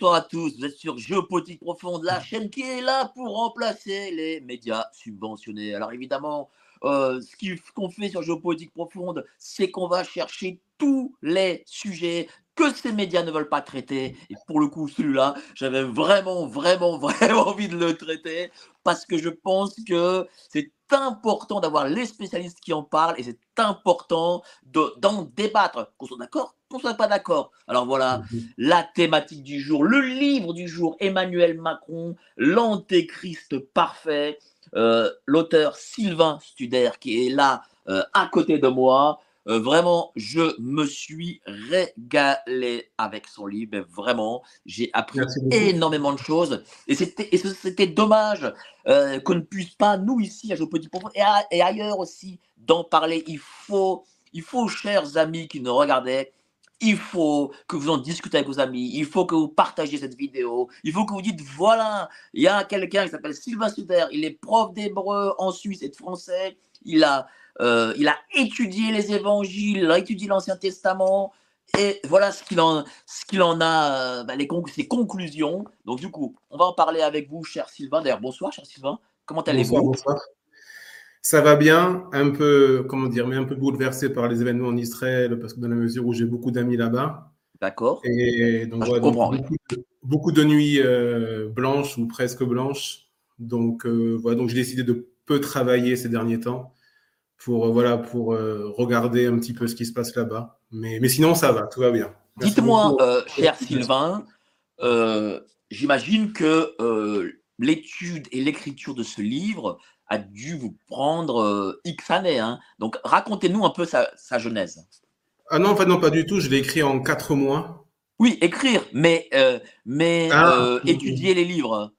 Bonsoir à tous, vous êtes sur Géopolitique Profonde, la chaîne qui est là pour remplacer les médias subventionnés. Alors évidemment, euh, ce qu'on fait sur Géopolitique Profonde, c'est qu'on va chercher tous les sujets que ces médias ne veulent pas traiter. Et pour le coup, celui-là, j'avais vraiment, vraiment, vraiment envie de le traiter parce que je pense que c'est important d'avoir les spécialistes qui en parlent et c'est important de- d'en débattre, qu'on soit d'accord, qu'on soit pas d'accord. Alors voilà, la thématique du jour, le livre du jour, Emmanuel Macron, l'antéchrist parfait, euh, l'auteur Sylvain Studer qui est là euh, à côté de moi. Euh, vraiment, je me suis régalé avec son livre, mais vraiment, j'ai appris énormément de choses. Et c'était dommage euh, qu'on ne puisse pas, nous ici, à Géopolitique Profonde, et, à- et ailleurs aussi, d'en parler. Il faut, il faut, chers amis qui nous regardaient, il faut que vous en discutez avec vos amis, il faut que vous partagiez cette vidéo, il faut que vous dites, voilà, il y a quelqu'un qui s'appelle Sylvain Suder, il est prof d'hébreu en Suisse et de français, il a, euh, il a étudié les évangiles, il a étudié l'Ancien Testament, et voilà ce qu'il en, ce qu'il en a, euh, bah, les ses conclusions. Donc du coup, on va en parler avec vous, cher Sylvain. D'ailleurs, bonsoir, cher Sylvain. Comment allez-vous? Bonsoir. Ça va bien, un peu, comment dire, mais un peu bouleversé par les événements en Israël, parce que dans la mesure où j'ai beaucoup d'amis là-bas. D'accord. Et donc, Ah, donc, beaucoup, de, beaucoup de nuits euh, blanches ou presque blanches. Donc, euh, voilà, donc j'ai décidé de peu travailler ces derniers temps pour, euh, voilà, pour euh, regarder un petit peu ce qui se passe là-bas. Mais, mais sinon, ça va, tout va bien. Dites-moi, euh, cher Sylvain, euh, j'imagine que l'étude et l'écriture de ce livre a dû vous prendre X années. hein. Donc, racontez-nous un peu sa, sa genèse. Ah non, en fait, non, pas du tout. Je l'ai écrit en quatre mois. Oui, écrire, mais, mais Ah, étudier les livres.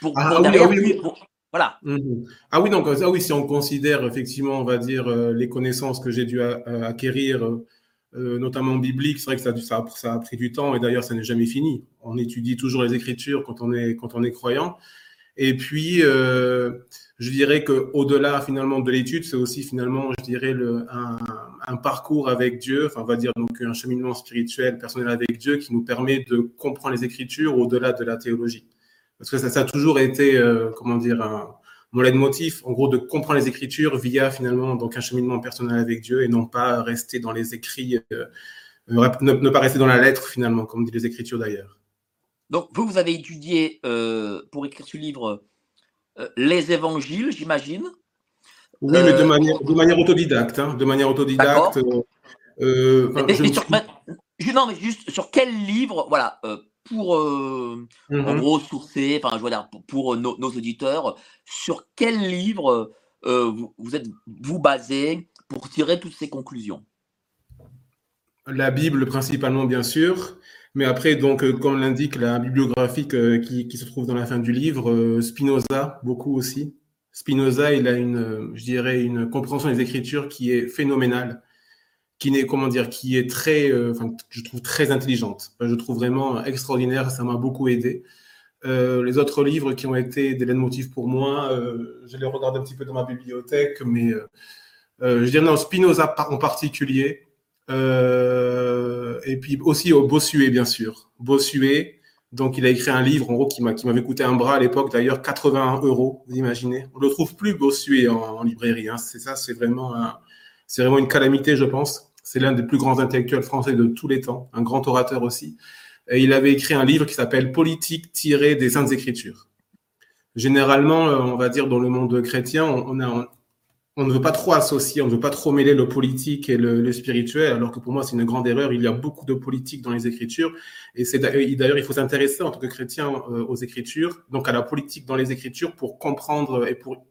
pour, Ah, pour oui, derrière, oui, oui. pour- voilà. Mhm. Ah oui, donc ah oui, si on considère effectivement, on va dire, euh, les connaissances que j'ai dû euh, acquérir, euh, notamment bibliques, c'est vrai que ça, a pris du temps et d'ailleurs, ça n'est jamais fini. On étudie toujours les Écritures quand on est, quand on est croyant. Et puis, je dirais qu'au-delà finalement de l'étude, c'est aussi finalement, je dirais, le, un, un parcours avec Dieu, enfin, on va dire donc un cheminement spirituel, personnel avec Dieu qui nous permet de comprendre les Écritures au-delà de la théologie. Parce que ça, ça a toujours été, euh, comment dire, un, mon leitmotiv, en gros, de comprendre les Écritures via finalement donc un cheminement personnel avec Dieu et non pas rester dans les écrits, euh, ne, ne pas rester dans la lettre finalement, comme dit les Écritures d'ailleurs. Donc, vous, vous avez étudié euh, pour écrire ce livre les évangiles, j'imagine. Oui, mais de manière, de manière autodidacte, hein, de manière autodidacte. enfin, Mais- je mais me sur- suis- mais- ju- non, mais juste sur quel livre, voilà, euh, pour euh, en gros sourcer, enfin, je veux dire, pour, pour nos, nos auditeurs, sur quel livre euh, vous, vous êtes vous basé pour tirer toutes ces conclusions? La Bible principalement, bien sûr. Mais après, donc, euh, comme l'indique la bibliographie qui, qui se trouve dans la fin du livre, euh, Spinoza, beaucoup aussi. Spinoza, il a une, euh, je dirais, une compréhension des Écritures qui est phénoménale, qui n'est, comment dire, qui est très, euh, enfin, je trouve très intelligente. Je trouve vraiment extraordinaire. Ça m'a beaucoup aidé. Euh, les autres livres qui ont été des motifs pour moi, euh, je les regarde un petit peu dans ma bibliothèque, mais je dirais non, Spinoza en particulier. Et puis aussi au Bossuet, bien sûr. Bossuet, donc il a écrit un livre en gros qui m'a- qui m'avait coûté un bras à l'époque, d'ailleurs 81 euros, vous imaginez. On ne le trouve plus Bossuet en, librairie. Hein. C'est ça, c'est vraiment, un- c'est vraiment une calamité, je pense. C'est l'un des plus grands intellectuels français de tous les temps, un grand orateur aussi. Et il avait écrit un livre qui s'appelle Politique tirée des Saintes Écritures. Généralement, euh, on va dire dans le monde chrétien, on, ne veut pas trop associer, on ne veut pas trop mêler le politique et le, spirituel, alors que pour moi, c'est une grande erreur. Il y a beaucoup de politique dans les Écritures. Et c'est d'ailleurs, il faut s'intéresser en tant que chrétien euh, aux Écritures, donc à la politique dans les Écritures pour comprendre et pour,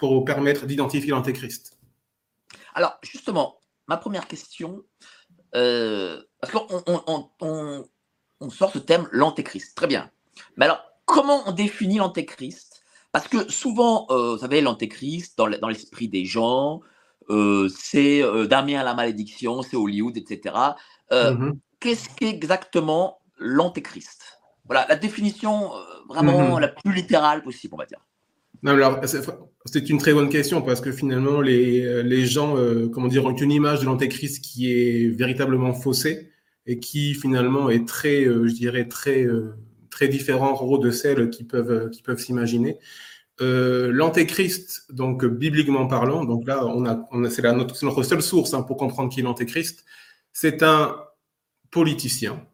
pour permettre d'identifier l'Antéchrist. Alors, justement, ma première question, euh, parce qu'on on, sort ce thème, l'Antéchrist. Très bien. Mais alors, comment on définit l'Antéchrist? Parce que souvent, euh, vous savez, l'antéchrist, dans l'esprit des gens, euh, c'est Damien à la malédiction, c'est Hollywood, etc. Mm-hmm. Qu'est-ce qu'exactement l'antéchrist? Voilà, la définition vraiment mm-hmm. la plus littérale possible, on va dire. C'est une très bonne question parce que finalement, les, gens, comment dire, ont une image de l'antéchrist qui est véritablement faussée et qui finalement est très, je dirais, très très différent de celles qui peuvent, peuvent s'imaginer. Euh, l'antéchrist, donc bibliquement parlant, donc là, on a, on a c'est notre, notre, seule source hein, pour comprendre qui est l'antéchrist, c'est un politicien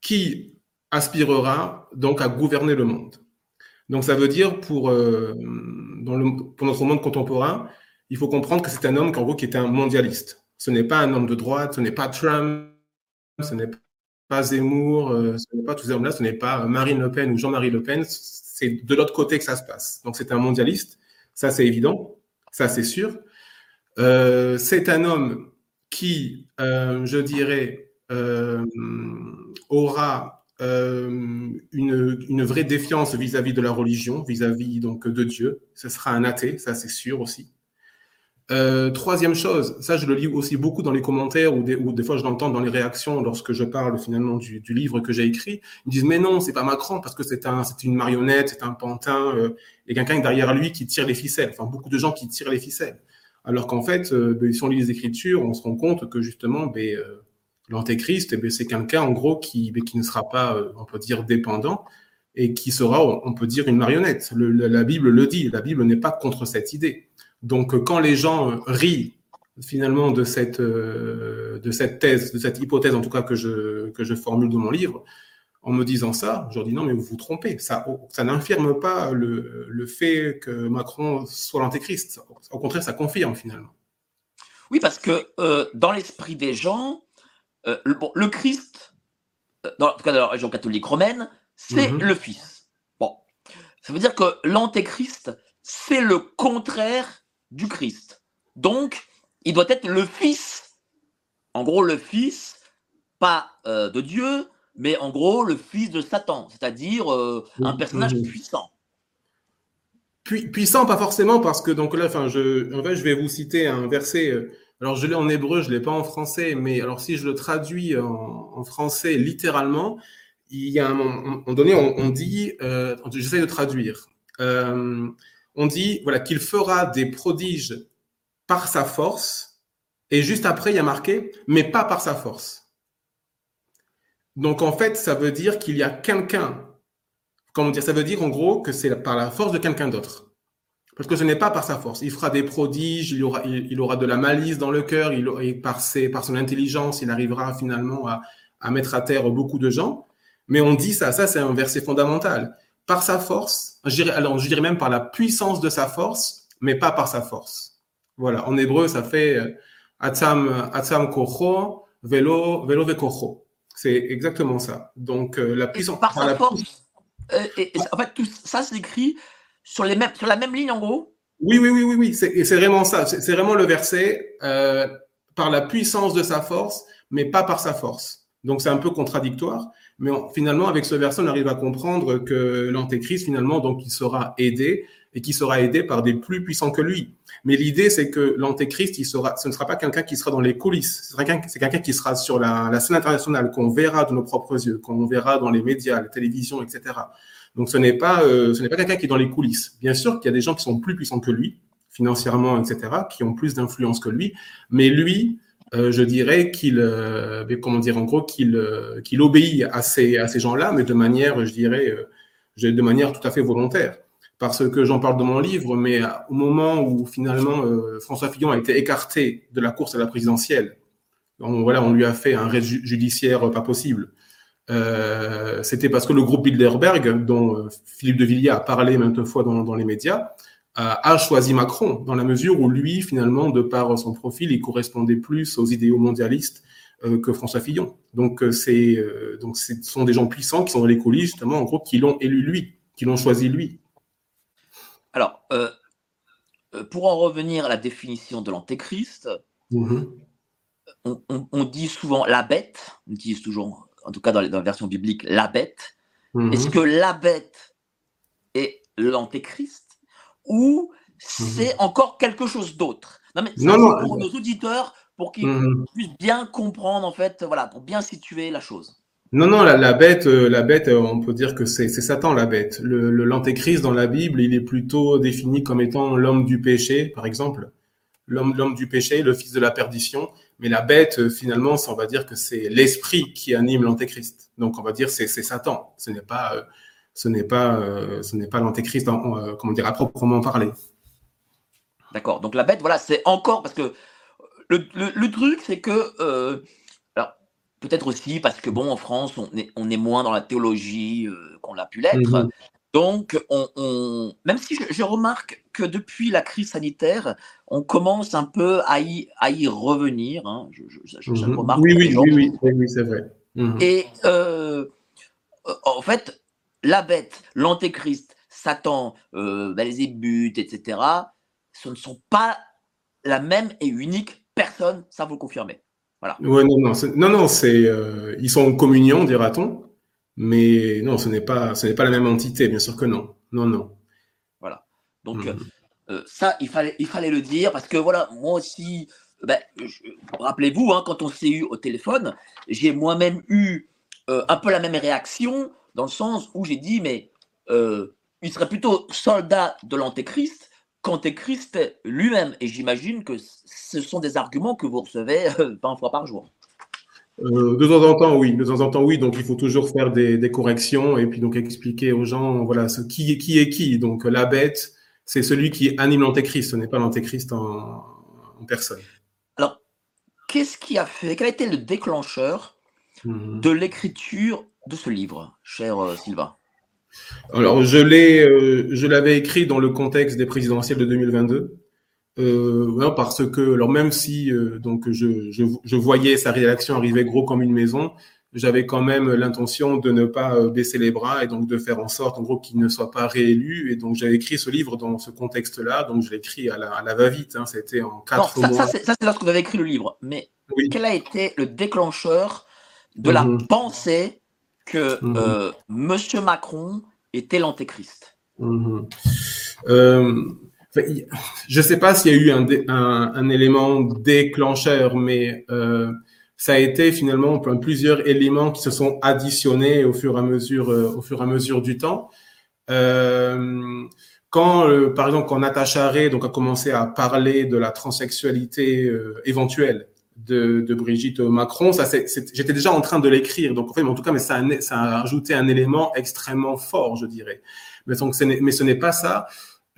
qui aspirera donc à gouverner le monde. Donc ça veut dire pour, euh, pour notre monde contemporain, il faut comprendre que c'est un homme en gros qui est un mondialiste. Ce n'est pas un homme de droite, ce n'est pas Trump, ce n'est pas Zemmour, euh, ce n'est pas tous ces hommes-là, ce n'est pas Marine Le Pen ou Jean-Marie Le Pen, c'est de l'autre côté que ça se passe. Donc c'est un mondialiste, ça c'est évident, ça c'est sûr. Euh, c'est un homme qui, je dirais, aura une, une, vraie défiance vis-à-vis de la religion, vis-à-vis donc de Dieu. Ce sera un athée, ça c'est sûr aussi. Euh, troisième chose, ça je le lis aussi beaucoup dans les commentaires ou des, ou des fois je l'entends dans les réactions lorsque je parle finalement du, livre que j'ai écrit. Ils disent mais non, c'est pas Macron parce que c'est un, une marionnette, c'est un pantin, euh, et quelqu'un derrière lui qui tire les ficelles. Enfin beaucoup de gens qui tirent les ficelles. Alors qu'en fait, euh, ben, si on lit les Écritures, on se rend compte que justement, ben, euh, l'antéchrist, ben, c'est quelqu'un en gros qui, qui ne sera pas, euh, on peut dire, dépendant et qui sera, on peut dire, une marionnette. La Bible le dit. La Bible n'est pas contre cette idée. Donc, euh, quand les gens euh, rient finalement de cette, de cette thèse, de cette hypothèse en tout cas que je, que je formule dans mon livre, en me disant ça, je leur dis non, mais vous vous trompez. Ça, ça n'infirme pas le, le, fait que Macron soit l'antéchrist. Au contraire, ça confirme finalement. Oui, parce que dans l'esprit des gens, le, le, Christ, dans, en tout cas dans la religion catholique romaine, c'est mhm. le Fils. Bon, ça veut dire que l'antéchrist, c'est le contraire du Christ. Donc, il doit être le Fils. En gros, le Fils, pas euh, de Dieu, mais en gros, le Fils de Satan, c'est-à-dire euh, un personnage puissant. puissant, pas forcément, parce que donc là, enfin, je, en fait, je vais vous citer un verset. Euh, alors, je l'ai en hébreu, je l'ai pas en français, mais alors si je le traduis en, français littéralement, il y a un moment donné, on, dit, j'essaie de traduire on dit voilà qu'il fera des prodiges par sa force, et juste après, il y a marqué, mais pas par sa force. Donc en fait, ça veut dire qu'il y a quelqu'un, comment dire, ça veut dire en gros que c'est par la force de quelqu'un d'autre. Parce que ce n'est pas par sa force. Il fera des prodiges, il aura, il, aura de la malice dans le cœur, il, par, ses, par son intelligence, il arrivera finalement à, à mettre à terre beaucoup de gens. Mais on dit ça, ça c'est un verset fondamental par sa force, je dirais, alors je dirais même par la puissance de sa force, mais pas par sa force. Voilà, en hébreu, ça fait euh, atzam, atzam kocho, velo, velo vekocho. C'est exactement ça. Donc, euh, la puissance. Par, sa force. Euh, et, en fait, tout ça s'écrit sur, la même ligne, en gros? Oui, oui, oui, oui, oui. C'est, vraiment ça. C'est, vraiment le verset par la puissance de sa force, mais pas par sa force. Donc, c'est un peu contradictoire. Mais finalement, avec ce verset, on arrive à comprendre que l'antéchrist, finalement, donc, il sera aidé et qui sera aidé par des plus puissants que lui. Mais l'idée, c'est que l'antéchrist, ce ne sera pas quelqu'un qui sera dans les coulisses. C'est quelqu'un qui sera sur la, la scène internationale, qu'on verra de nos propres yeux, qu'on verra dans les médias, la télévision, etc. Donc, ce n'est pas, euh, ce n'est pas quelqu'un qui est dans les coulisses. Bien sûr qu'il y a des gens qui sont plus puissants que lui, financièrement, etc., qui ont plus d'influence que lui. Mais lui, euh, je dirais euh, qu'il obéit à ces, à ces gens-là, mais de manière, je dirais, de manière tout à fait volontaire. Parce que j'en parle dans mon livre, mais au moment où finalement François Fillon a été écarté de la course à la présidentielle, on, voilà, on lui a fait un raid judiciaire pas possible. C'était parce que le groupe Bilderberg, dont Philippe de Villiers a parlé maintes fois dans, dans les médias, a, choisi Macron, dans la mesure où lui, finalement, de par son profil, il correspondait plus aux idéaux mondialistes euh, que François Fillon. Donc, euh, c'est, euh, donc, ce sont des gens puissants qui sont dans les coulisses, justement, en gros, qui l'ont élu lui, qui l'ont choisi lui. Alors, pour en revenir à la définition de l'antéchrist, mm-hmm. on, dit souvent la bête, on dit toujours, en tout cas dans, la version biblique, la bête. Mm-hmm. Est-ce que la bête est l'antéchrist ou c'est mhm. encore quelque chose d'autre? Non, mais non, pour nos auditeurs, pour qu'ils mhm. puissent bien comprendre, en fait, voilà, pour bien situer la chose. Non, non, la, bête, euh, la bête, euh, on peut dire que c'est Satan, la bête. Le l'antéchrist dans la Bible, il est plutôt défini comme étant l'homme du péché, par exemple. L'homme l'homme du péché, le fils de la perdition. Mais la bête, euh, finalement, on va dire que c'est l'esprit qui anime l'antéchrist. Donc, on va dire c'est c'est Satan. Ce n'est pas ce n'est pas, euh, ce n'est pas l'antéchrist, euh, comment dire, à proprement parler. D'accord. Donc la bête, voilà, c'est encore parce que le, truc, c'est que euh, alors peut-être aussi parce que bon, en France, on est, on est moins dans la théologie qu'on a pu l'être. Mhm. Donc, on, même si je, remarque que depuis la crise sanitaire, on commence un peu à y, à y revenir. Hein. Je, mhm. remarque oui, oui, oui, oui, oui, c'est vrai. Mhm. Et en fait, la bête, l'antéchrist, Satan, euh, Belzébuth, etc., ce ne sont pas la même et unique personne, ça vous confirmez. Voilà. Ouais, non, non, non, non c'est, euh, ils sont en communion, dira-t-on, mais non, ce n'est pas, ce n'est pas la même entité, bien sûr que non, non, non. Donc hmm. euh, ça, il fallait, il fallait le dire parce que voilà, moi aussi, ben, rappelez-vous, hein, quand on s'est eu au téléphone, j'ai moi-même eu un peu la même réaction dans le sens où j'ai dit, mais euh, il serait plutôt soldat de l'antéchrist qu'antéchrist lui-même. Et j'imagine que ce sont des arguments que vous recevez 20 euh, fois par jour. Euh, de temps en temps, oui. De temps en temps, oui. Donc, il faut toujours faire des, corrections et puis donc expliquer aux gens, voilà, ce qui est qui est qui. Donc, la bête, c'est celui qui anime l'antéchrist. Ce n'est pas l'antéchrist en, en, personne. Alors, qu'est-ce qui a fait Quel a été le déclencheur mhm. de l'écriture de ce livre, cher euh, Sylvain? Alors, je l'ai, euh, je l'avais écrit dans le contexte des présidentielles de 2022. Euh, parce que, alors même si donc je, je, voyais sa réaction arriver gros comme une maison, j'avais quand même l'intention de ne pas baisser les bras et donc de faire en sorte, en gros, qu'il ne soit pas réélu. Et donc, j'avais écrit ce livre dans ce contexte-là. Donc, je l'ai écrit à la, va-vite. Hein. C'était en quatre mois. Ça, c'est lorsque vous avez écrit le livre. Mais quel a été le déclencheur de la mhm. pensée que euh, Monsieur Macron était l'antéchrist mhm. euh, Je ne sais pas s'il y a eu un, élément déclencheur, mais euh, ça a été finalement plusieurs éléments qui se sont additionnés au fur et à mesure, au fur et à mesure du temps. quand, par exemple, quand Natacha Ray donc, a commencé à parler de la transsexualité éventuelle, de, Brigitte Macron. Ça, j'étais déjà en train de l'écrire, donc en, tout cas, mais ça a, ça a ajouté un élément extrêmement fort, je dirais. Mais, donc, mais ce n'est pas ça.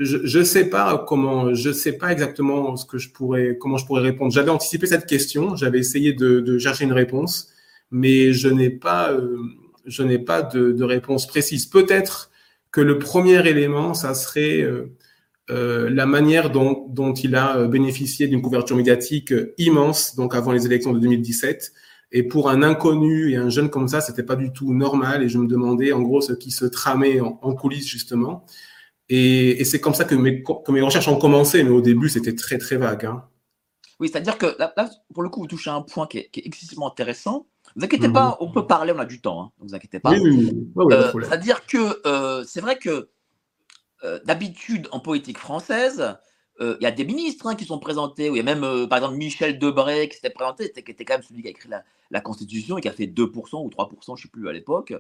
Je ne sais pas comment, je sais pas exactement ce que je pourrais, comment je pourrais répondre. J'avais anticipé cette question, j'avais essayé de, chercher une réponse, mais je n'ai pas, euh, je n'ai pas de, réponse précise. Peut-être que le premier élément, ça serait euh, euh, la manière dont, il a bénéficié d'une couverture médiatique immense, donc avant les élections de 2017. Et pour un inconnu et un jeune comme ça, c'était pas du tout normal. Et je me demandais en gros ce qui se tramait en, coulisses justement. Et, et c'est comme ça que mes, que mes, recherches ont commencé, mais au début c'était très très vague. Hein. Oui, c'est-à-dire que là, pour le coup, vous touchez à un point qui est, qui est excessivement intéressant. Vous inquiétez pas, mhm. on peut parler, on a du temps, hein, ne vous inquiétez pas. Oui, oui, c'est-à-dire que c'est vrai que euh, d'habitude, en politique française, euh, il y a des ministres hein, qui sont présentés, il y a même, euh, par exemple, Michel Debré qui s'était présenté, qui était quand même celui qui a écrit la, Constitution et qui a fait 2% ou 3%, je ne sais plus à l'époque,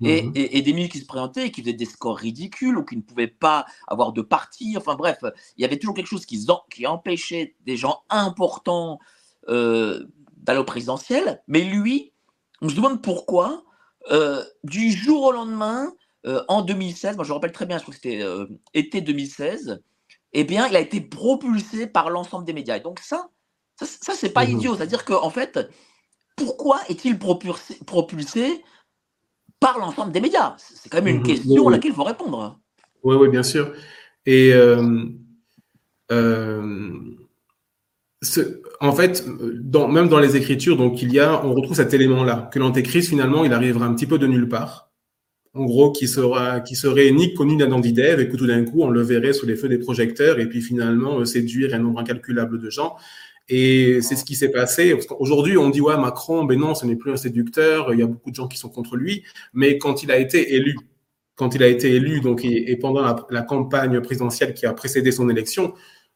mmh et, des ministres qui se présentaient et qui faisaient des scores ridicules ou qui ne pouvaient pas avoir de parti. Enfin bref, il y avait toujours quelque chose qui, qui empêchait des gens importants d'aller au présidentiel. Mais lui, on se demande pourquoi, du jour au lendemain, euh, en 2016, moi je me rappelle très bien, je crois que c'était euh, été 2016, eh bien, il a été propulsé par l'ensemble des médias. Et donc ça, ça, ça c'est pas mmh idiot. C'est-à-dire qu'en fait, pourquoi est-il propulsé, propulsé par l'ensemble des médias? C'est quand même une mmh question à laquelle il faut répondre. Oui, oui, bien sûr. Et euh, euh, ce, en fait, dans, même dans les Écritures, donc il y a, on retrouve cet élément-là, que l'Antéchrist finalement, il arrivera un petit peu de nulle part. En gros, qui sera, qui serait ni connu d'Adam d'Ève et que tout d'un coup, on le verrait sous les feux des projecteurs et puis finalement séduire un nombre incalculable de gens. Et c'est ce qui s'est passé. Aujourd'hui, on dit, ouais, Macron, ben non, ce n'est plus un séducteur, il y a beaucoup de gens qui sont contre lui. Mais quand il a été élu, quand il a été élu, donc, et, pendant la, campagne présidentielle qui a précédé son élection,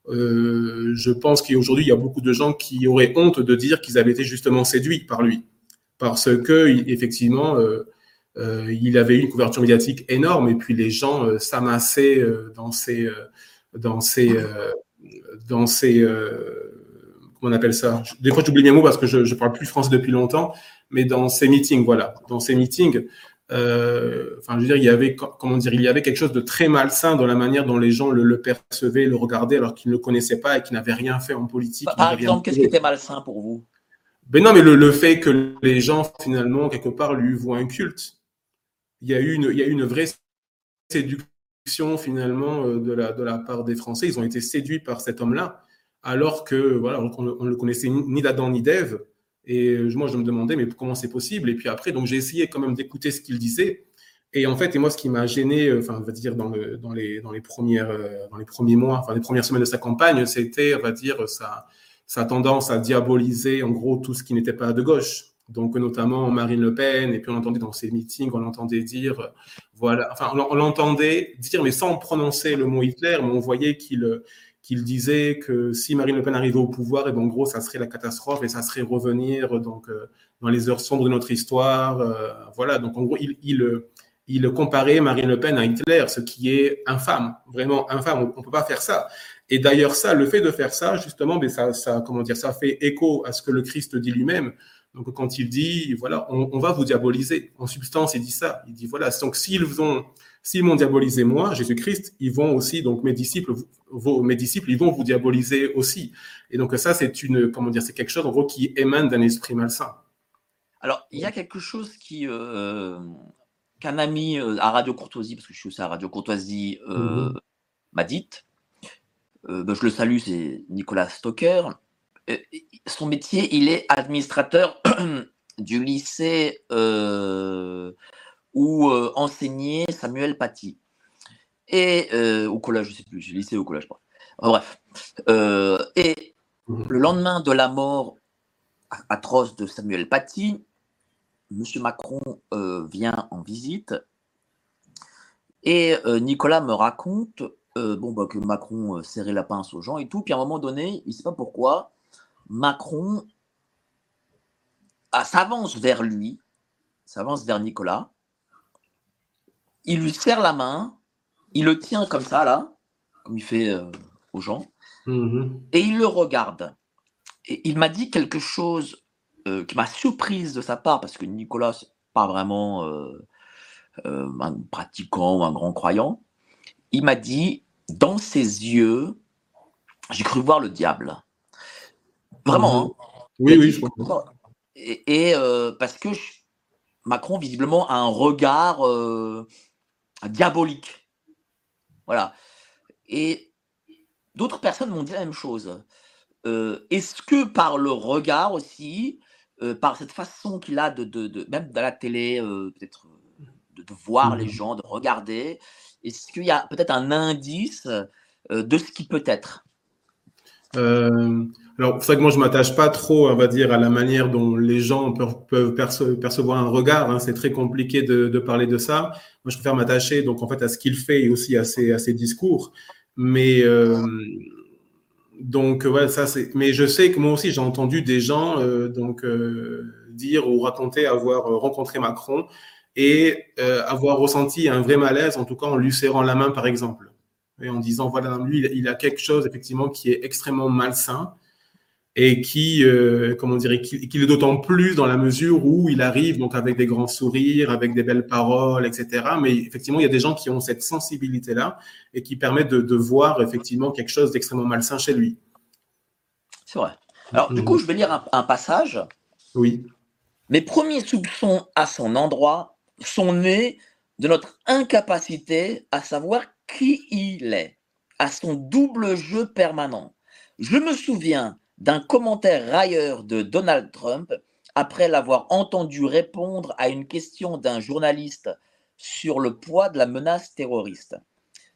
euh, je pense qu'aujourd'hui, il y a beaucoup de gens qui auraient honte de dire qu'ils avaient été justement séduits par lui. Parce que, effectivement, euh, euh, il avait eu une couverture médiatique énorme et puis les gens euh, s'amassaient euh, dans ces, dans ces, dans ces, on appelle ça? Des fois, j'oublie mes mots parce que je ne parle plus français depuis longtemps, mais dans ces meetings, voilà, dans ces meetings, euh, enfin, je veux dire, il y avait, comment dire, il y avait quelque chose de très malsain dans la manière dont les gens le, percevaient, le regardaient, alors qu'ils ne le connaissaient pas et qu'ils n'avaient rien fait en politique. Par exemple, qu'est-ce qui était malsain pour vous? Ben non, mais le, fait que les gens, finalement, quelque part, lui voient un culte. Il y a eu une, vraie séduction, finalement, euh, de la, part des Français. Ils ont été séduits par cet homme-là alors que voilà, on le connaissait ni d'Adam ni d'Ève. Et moi, je me demandais, mais comment c'est possible? Et puis après, donc j'ai essayé quand même d'écouter ce qu'il disait. Et en fait, et moi, ce qui m'a gêné, euh, enfin, on va dire dans, le, dans, les, premières, euh, dans les premiers mois, enfin les premières semaines de sa campagne, c'était, on va dire, sa, sa tendance à diaboliser en gros tout ce qui n'était pas de gauche. Donc notamment Marine Le Pen, et puis on entendait dans ses meetings, on l'entendait dire, voilà, enfin on l'entendait dire, mais sans prononcer le mot Hitler, mais on voyait qu'il qu'il disait que si Marine Le Pen arrivait au pouvoir, et ben, en gros, ça serait la catastrophe et ça serait revenir donc euh, dans les heures sombres de notre histoire. Euh, voilà, donc en gros, il, il, il, comparait Marine Le Pen à Hitler, ce qui est infâme, vraiment infâme. On ne peut pas faire ça. Et d'ailleurs, ça, le fait de faire ça, justement, mais ça, ça, comment dire, ça fait écho à ce que le Christ dit lui-même. Donc, quand il dit, voilà, on, on, va vous diaboliser. En substance, il dit ça. Il dit, voilà, donc s'ils vont S'ils m'ont diabolisé moi, Jésus-Christ, ils vont aussi, donc mes disciples, vos, mes disciples, ils vont vous diaboliser aussi. Et donc ça, c'est une, comment dire, c'est quelque chose en gros qui émane d'un esprit malsain. Alors, il y a quelque chose qui, euh, qu'un ami euh, à Radio Courtoisie, parce que je suis aussi à Radio Courtoisie, euh, mhm. m'a dit. Ben, je le salue, c'est Nicolas Stoker. Son métier, il est administrateur du lycée où euh, enseignait Samuel Paty. Et euh, au collège, je sais plus, lycée au collège, bref. Euh, et le lendemain de la mort atroce de Samuel Paty, M. Macron vient en visite et Nicolas me raconte bon, bah, que Macron serrait la pince aux gens et tout. Puis à un moment donné, il ne sait pas pourquoi, Macron ah, s'avance vers lui, s'avance vers Nicolas, il lui serre la main, il le tient comme ça, là, comme il fait euh, aux gens, mm-hmm. et il le regarde. Et il m'a dit quelque chose euh, qui m'a surprise de sa part, parce que Nicolas, n'est pas vraiment euh, un pratiquant ou un grand croyant. Il m'a dit, dans ses yeux, j'ai cru voir le diable. Vraiment. Mm-hmm. Hein. Oui, oui, je comprends. Et, parce que Macron, visiblement, a un regard diabolique. Voilà. Et d'autres personnes m'ont dit la même chose. Euh, est-ce que par le regard aussi, euh, par cette façon qu'il a de, de, même dans la télé, euh, peut-être de, voir les mmh gens, de regarder, est-ce qu'il y a peut-être un indice de ce qui peut être? Alors, c'est vrai que moi, je m'attache pas trop, on va dire, à la manière dont les gens peuvent, percevoir un regard. Hein. C'est très compliqué de, parler de ça. Moi, je préfère m'attacher, donc, en fait, à ce qu'il fait et aussi à ses, à ses discours. Mais, euh, donc, voilà, ça, c'est. Mais je sais que moi aussi, j'ai entendu des gens, euh, donc, euh, dire ou raconter avoir rencontré Macron et avoir ressenti un vrai malaise, en tout cas, en lui serrant la main, par exemple. Et en disant, voilà, lui, il a quelque chose, effectivement, qui est extrêmement malsain et qui, euh, comment dire, qui, qui est d'autant plus dans la mesure où il arrive donc avec des grands sourires, avec des belles paroles, etc. Mais effectivement, il y a des gens qui ont cette sensibilité-là et qui permettent de, de, voir effectivement quelque chose d'extrêmement malsain chez lui. C'est vrai. Alors, du coup, je vais lire un, un, passage. Oui. Mes premiers soupçons à son endroit sont nés de notre incapacité à savoir qui il est. à son double jeu permanent. Je me souviens d'un commentaire railleur de Donald Trump après l'avoir entendu répondre à une question d'un journaliste sur le poids de la menace terroriste.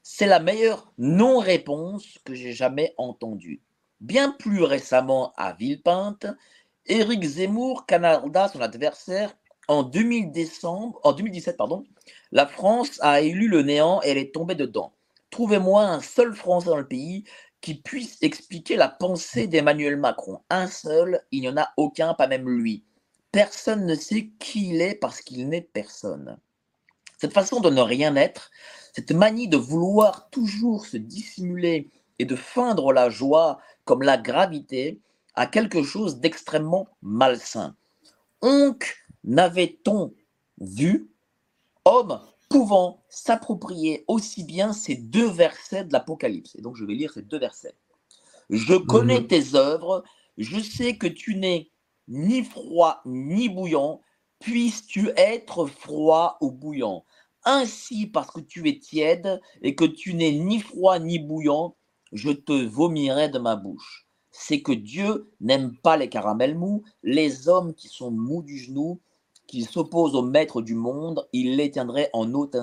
C'est la meilleure non-réponse que j'ai jamais entendue. Bien plus récemment, à Villepinte, Éric Zemmour canarda son adversaire en, 2000 décembre, en 2017. Pardon, la France a élu le néant et elle est tombée dedans. Trouvez-moi un seul Français dans le pays qui puisse expliquer la pensée d'Emmanuel Macron. Un seul, il n'y en a aucun, pas même lui. Personne ne sait qui il est parce qu'il n'est personne. Cette façon de ne rien être, cette manie de vouloir toujours se dissimuler et de feindre la joie comme la gravité, a quelque chose d'extrêmement malsain. Onc n'avait-on vu homme pouvant s'approprier aussi bien ces deux versets de l'Apocalypse. Et donc je vais lire ces deux versets. Je connais mhm. tes œuvres, je sais que tu n'es ni froid ni bouillant, puisses-tu être froid ou bouillant. Ainsi, parce que tu es tiède et que tu n'es ni froid ni bouillant, je te vomirai de ma bouche. C'est que Dieu n'aime pas les caramels mous, les hommes qui sont mous du genou, qui s'opposent au maître du monde, il les tiendrait en haute,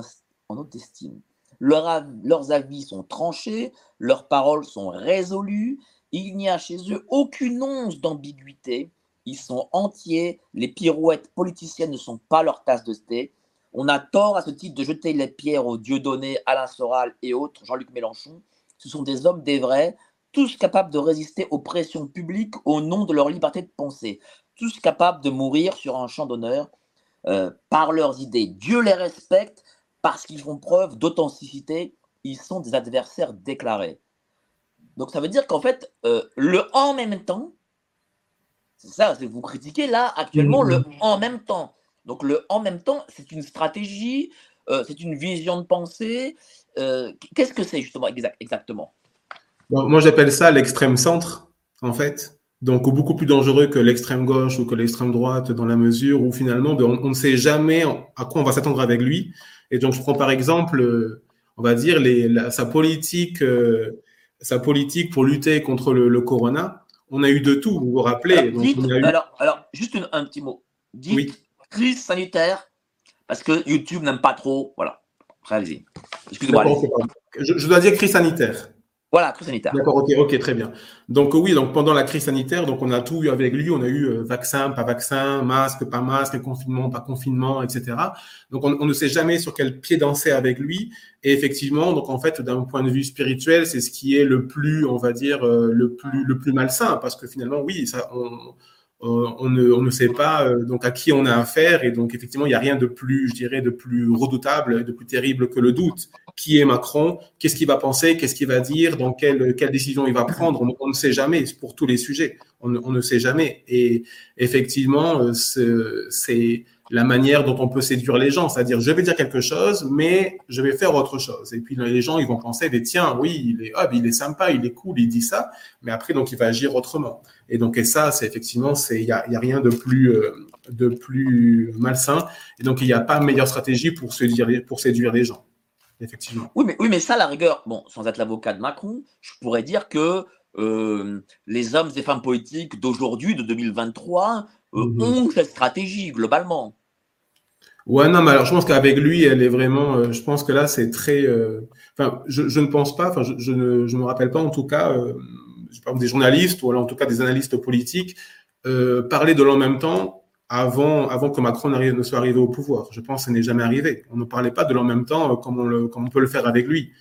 estime. leurs avis sont tranchés, leurs paroles sont résolues, il n'y a chez eux aucune once d'ambiguïté, ils sont entiers, les pirouettes politiciennes ne sont pas leur tasse de thé. On a tort à ce titre de jeter les pierres aux Dieudonné, Alain Soral et autres, Jean-Luc Mélenchon. Ce sont des hommes des vrais, tous capables de résister aux pressions publiques au nom de leur liberté de penser tous capables de mourir sur un champ d'honneur euh, par leurs idées. Dieu les respecte parce qu'ils font preuve d'authenticité. Ils sont des adversaires déclarés. Donc ça veut dire qu'en fait, euh, le en même temps, c'est ça, c'est vous critiquez là actuellement le en même temps. Donc le en même temps, c'est une stratégie, euh, c'est une vision de pensée. Qu'est-ce que c'est justement exactement? Moi j'appelle ça l'extrême centre, en fait donc beaucoup plus dangereux que l'extrême gauche ou que l'extrême droite dans la mesure où finalement ben, on, ne sait jamais à quoi on va s'attendre avec lui. Et donc je prends par exemple, euh, on va dire les, sa politique, euh, sa politique pour lutter contre le, corona. On a eu de tout, vous vous rappelez. Alors, alors, juste un petit mot. Dites crise sanitaire parce que YouTube n'aime pas trop. Voilà. Allez-y. Excusez-moi. Je, je dois dire crise sanitaire. Voilà, crise sanitaire. D'accord, ok, ok, très bien. Donc oui, donc pendant la crise sanitaire, donc on a tout eu avec lui. On a eu euh, vaccin, pas vaccin, masque, pas masque, confinement, pas confinement, etc. Donc on, ne sait jamais sur quel pied danser avec lui. Et effectivement, donc en fait, d'un point de vue spirituel, c'est ce qui est le plus, on va dire, euh, le plus le plus malsain, parce que finalement, oui, ça, on, euh, on, ne, sait pas euh, donc à qui on a affaire. Et donc effectivement il n'y a rien de plus je dirais de plus redoutable de plus terrible que le doute. Qui est Macron? Qu'est-ce qu'il va penser? Qu'est-ce qu'il va dire? Dans quelle, quelle décision il va prendre? On, ne sait jamais. Pour tous les sujets. On, on ne sait jamais. Et effectivement euh, c'est la manière dont on peut séduire les gens, c'est-à-dire je vais dire quelque chose, mais je vais faire autre chose. Et puis les gens, ils vont penser, des tiens, oui, il est, oh, il est sympa, il est cool, il dit ça, mais après donc il va agir autrement. Et donc et ça, c'est effectivement, c'est il y a, y a, rien de plus euh, de plus malsain. Et donc il n'y a pas meilleure stratégie pour séduire les, pour séduire les gens. Effectivement. Oui, mais oui, mais ça, la rigueur, bon, sans être l'avocat de Macron, je pourrais dire que euh, les hommes et femmes politiques d'aujourd'hui, de 2023, euh, mhm. ont cette stratégie globalement. Ouais, non, mais alors je pense qu'avec lui, elle est vraiment. Euh, je pense que là, c'est très. Euh, enfin, je, je, ne pense pas. Enfin, je, je, ne je me rappelle pas en tout cas. Euh, je parle des journalistes ou alors en tout cas des analystes politiques parler de l'en même temps avant avant que Macron ne soit arrivé au pouvoir. Je pense que ce n'est jamais arrivé. On ne parlait pas de l'en même temps comme on le comme on peut le faire avec lui.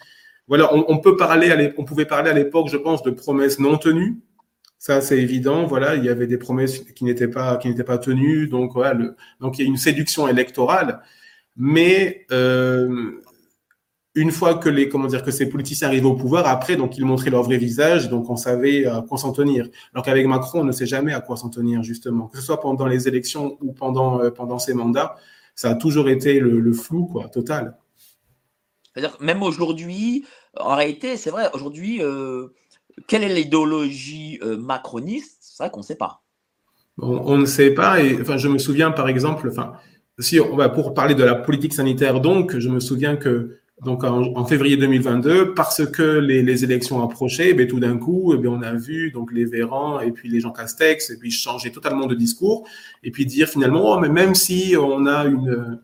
Voilà, on peut parler. On pouvait parler à l'époque, je pense, de promesses non tenues ça, c'est évident. Voilà, il y avait des promesses qui n'étaient pas qui n'étaient pas tenues. Donc voilà, donc il y a une séduction électorale. Mais euh, une fois que les comment dire que ces politiciens arrivaient au pouvoir, après donc ils montraient leur vrai visage, donc on savait à quoi s'en tenir. Alors qu'avec Macron, on ne sait jamais à quoi s'en tenir justement, que ce soit pendant les élections ou pendant euh, pendant ses mandats, ça a toujours été le, flou quoi, total. C'est-à-dire même aujourd'hui, en réalité, c'est vrai, aujourd'hui. Euh quelle est l'idéologie euh, macroniste? C'est vrai qu'on ne sait pas. On, ne sait pas. Enfin, je me souviens, par exemple, enfin, si on va pour parler de la politique sanitaire, donc, je me souviens que donc en, février 2022, parce que les, élections approchaient, ben, tout d'un coup, ben, on a vu donc les Véran et puis les gens Castex, et puis changer totalement de discours, et puis dire finalement, oh, mais même si on a une,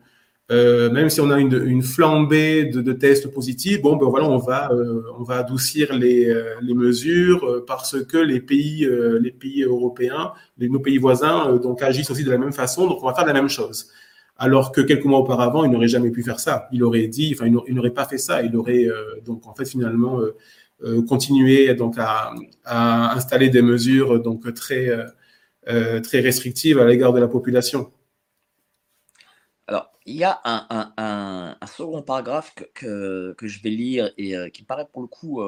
euh, même si on a une, une flambée de, de, tests positifs, bon, ben voilà, on va, euh, on va adoucir les, euh, les mesures euh, parce que les pays, les pays européens, les, nos pays voisins, donc agissent aussi de la même façon, donc on va faire la même chose alors que quelques mois auparavant, il n'aurait jamais pu faire ça. Il aurait dit, enfin, il n'aurait pas fait ça. Il aurait euh, donc en fait finalement euh, euh, continué donc à, installer des mesures donc très très restrictives à l'égard de la population. Alors, il y a un, second paragraphe que, que, je vais lire et qui paraît pour le coup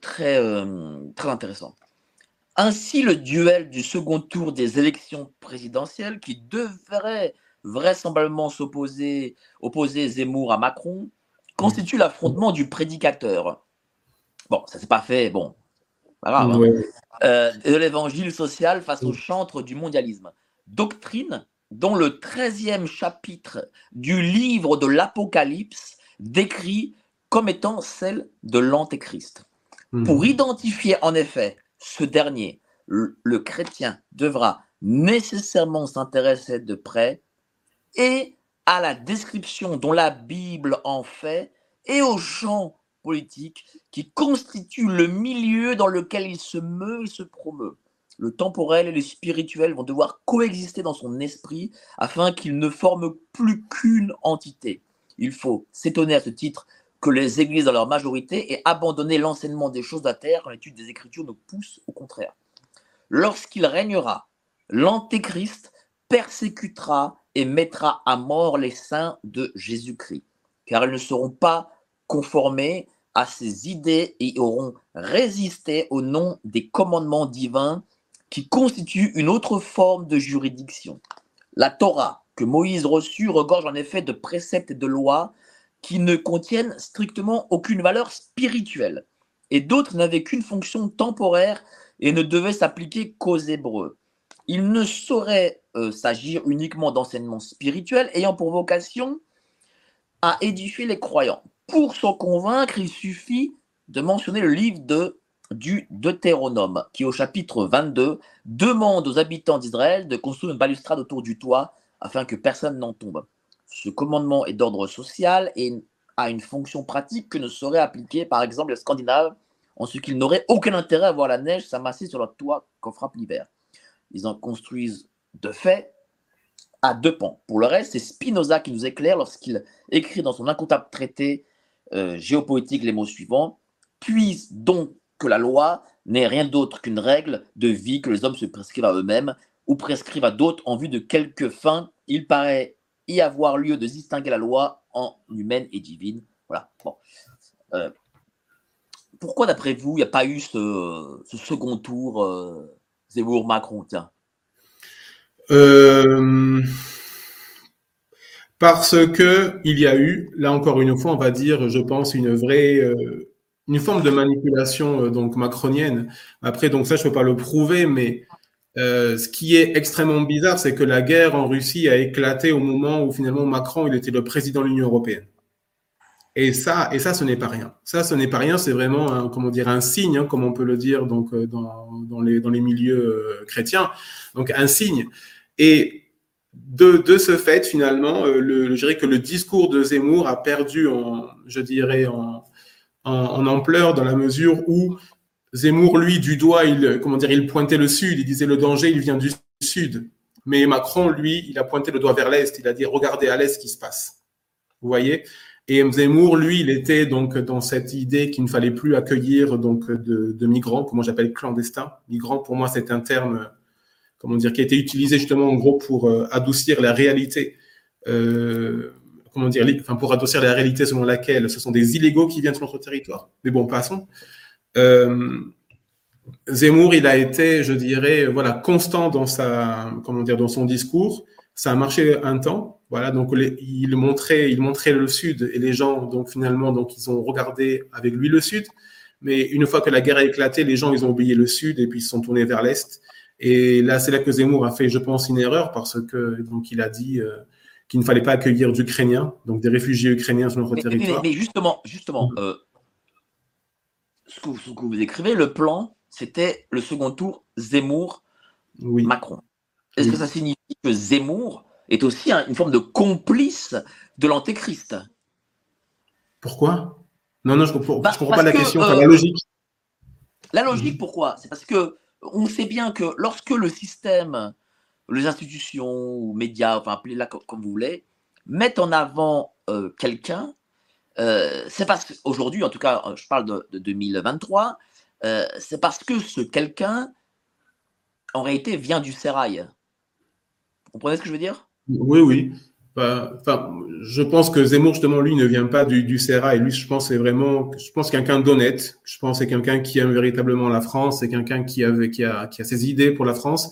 très, très intéressant. Ainsi, le duel du second tour des élections présidentielles, qui devrait vraisemblablement s'opposer, opposer Zemmour à Macron, constitue l'affrontement du prédicateur. Bon, ça s'est pas fait, bon, pas grave. Hein. Euh, de l'évangile social face au chantre du mondialisme. Doctrine dont le 13e chapitre du livre de l'Apocalypse décrit comme étant celle de l'Antéchrist. Hmm. Pour identifier en effet ce dernier, le chrétien devra nécessairement s'intéresser de près et à la description dont la Bible en fait et au champ politique qui constitue le milieu dans lequel il se meut et se promeut. Le temporel et le spirituel vont devoir coexister dans son esprit afin qu'il ne forme plus qu'une entité. Il faut s'étonner à ce titre que les églises dans leur majorité aient abandonné l'enseignement des choses de la terre quand l'étude des Écritures nous pousse au contraire. Lorsqu'il régnera, l'Antéchrist persécutera et mettra à mort les saints de Jésus-Christ, car ils ne seront pas conformés à ses idées et auront résisté au nom des commandements divins qui constituent une autre forme de juridiction. La Torah que Moïse reçut regorge en effet de préceptes et de lois qui ne contiennent strictement aucune valeur spirituelle, et d'autres n'avaient qu'une fonction temporaire et ne devaient s'appliquer qu'aux Hébreux. Il ne saurait euh, s'agir uniquement d'enseignements spirituels ayant pour vocation à édifier les croyants. Pour s'en convaincre, il suffit de mentionner le livre de, du Deutéronome, qui au chapitre 22 demande aux habitants d'Israël de construire une balustrade autour du toit afin que personne n'en tombe. Ce commandement est d'ordre social et a une fonction pratique que ne saurait appliquer par exemple les Scandinaves en ce qu'ils n'auraient aucun intérêt à voir la neige s'amasser sur leur toit qu'on frappe l'hiver. Ils en construisent de fait à deux pans. Pour le reste, c'est Spinoza qui nous éclaire lorsqu'il écrit dans son incontable traité euh, géopolitique les mots suivants Puis donc que la loi n'est rien d'autre qu'une règle de vie que les hommes se prescrivent à eux-mêmes ou prescrivent à d'autres en vue de quelque fin. Il paraît y avoir lieu de distinguer la loi en humaine et divine. Euh, pourquoi, d'après vous, il n'y a pas eu ce, second tour euh, Zemmour-Macron Tiens? Euh, parce que il y a eu, là encore une fois, on va dire, je pense, une vraie, euh, une forme de manipulation euh, donc macronienne. Après, donc ça, je peux pas le prouver, mais ce qui est extrêmement bizarre, c'est que la guerre en Russie a éclaté au moment où finalement Macron il était le président de l'Union européenne. Et ça, et ça, ce n'est pas rien. Ça, ce n'est pas rien. C'est vraiment, un, comment dire, un signe, hein, comme on peut le dire donc dans, dans les dans les milieux chrétiens. Donc un signe. Et de, de ce fait, finalement, euh, le, je dirais que le discours de Zemmour a perdu, en, je dirais, en, en, ampleur dans la mesure où Zemmour, lui, du doigt, il, comment dire, il pointait le sud, il disait le danger, il vient du sud. Mais Macron, lui, il a pointé le doigt vers l'est, il a dit regardez à l'est ce qui se passe. Vous voyez? Et Zemmour, lui, il était donc dans cette idée qu'il ne fallait plus accueillir donc de, de migrants, que moi j'appelle clandestins. Migrants, pour moi, c'est un terme comment dire, qui a été utilisé justement en gros pour euh, adoucir la réalité, euh, comment dire, enfin pour adoucir la réalité selon laquelle ce sont des illégaux qui viennent sur notre territoire. Mais bon, passons. Euh, Zemmour, il a été, je dirais, voilà, constant dans sa, comment dire, dans son discours. Ça a marché un temps, voilà. Donc il montrait, il montrait le Sud et les gens, donc finalement, donc ils ont regardé avec lui le Sud. Mais une fois que la guerre a éclaté, les gens, ils ont oublié le Sud et puis ils se sont tournés vers l'Est. Et là, c'est là que Zemmour a fait, je pense, une erreur parce que donc il a dit, euh, qu'il ne fallait pas accueillir d'Ukrainiens, donc des réfugiés ukrainiens sur notre Mais, territoire. mais justement, justement, Mhm. euh, ce, que, ce que vous écrivez, le plan, c'était le second tour Zemmour-Macron. Oui. Est-ce que ça signifie que Zemmour est aussi un- une forme de complice de l'antéchrist? Pourquoi? Non, non, je comprends, Bah, je comprends pas la que, question, euh, la logique. La logique, pourquoi? C'est parce que on sait bien que lorsque le système, les institutions ou médias, enfin appelez-la co- comme vous voulez, mettent en avant euh, quelqu'un, euh, c'est parce qu'aujourd'hui, en tout cas, je parle de, de 2023, euh, c'est parce que ce quelqu'un, en réalité, vient du sérail. Vous comprenez ce que je veux dire? Oui, oui. Bah, Enfin, je pense que Zemmour, justement, lui, ne vient pas du, du CERA. Et lui, je pense, c'est vraiment, je pense, quelqu'un d'honnête. Je pense que c'est quelqu'un qui aime véritablement la France. C'est quelqu'un qui, qui, a, qui a ses idées pour la France.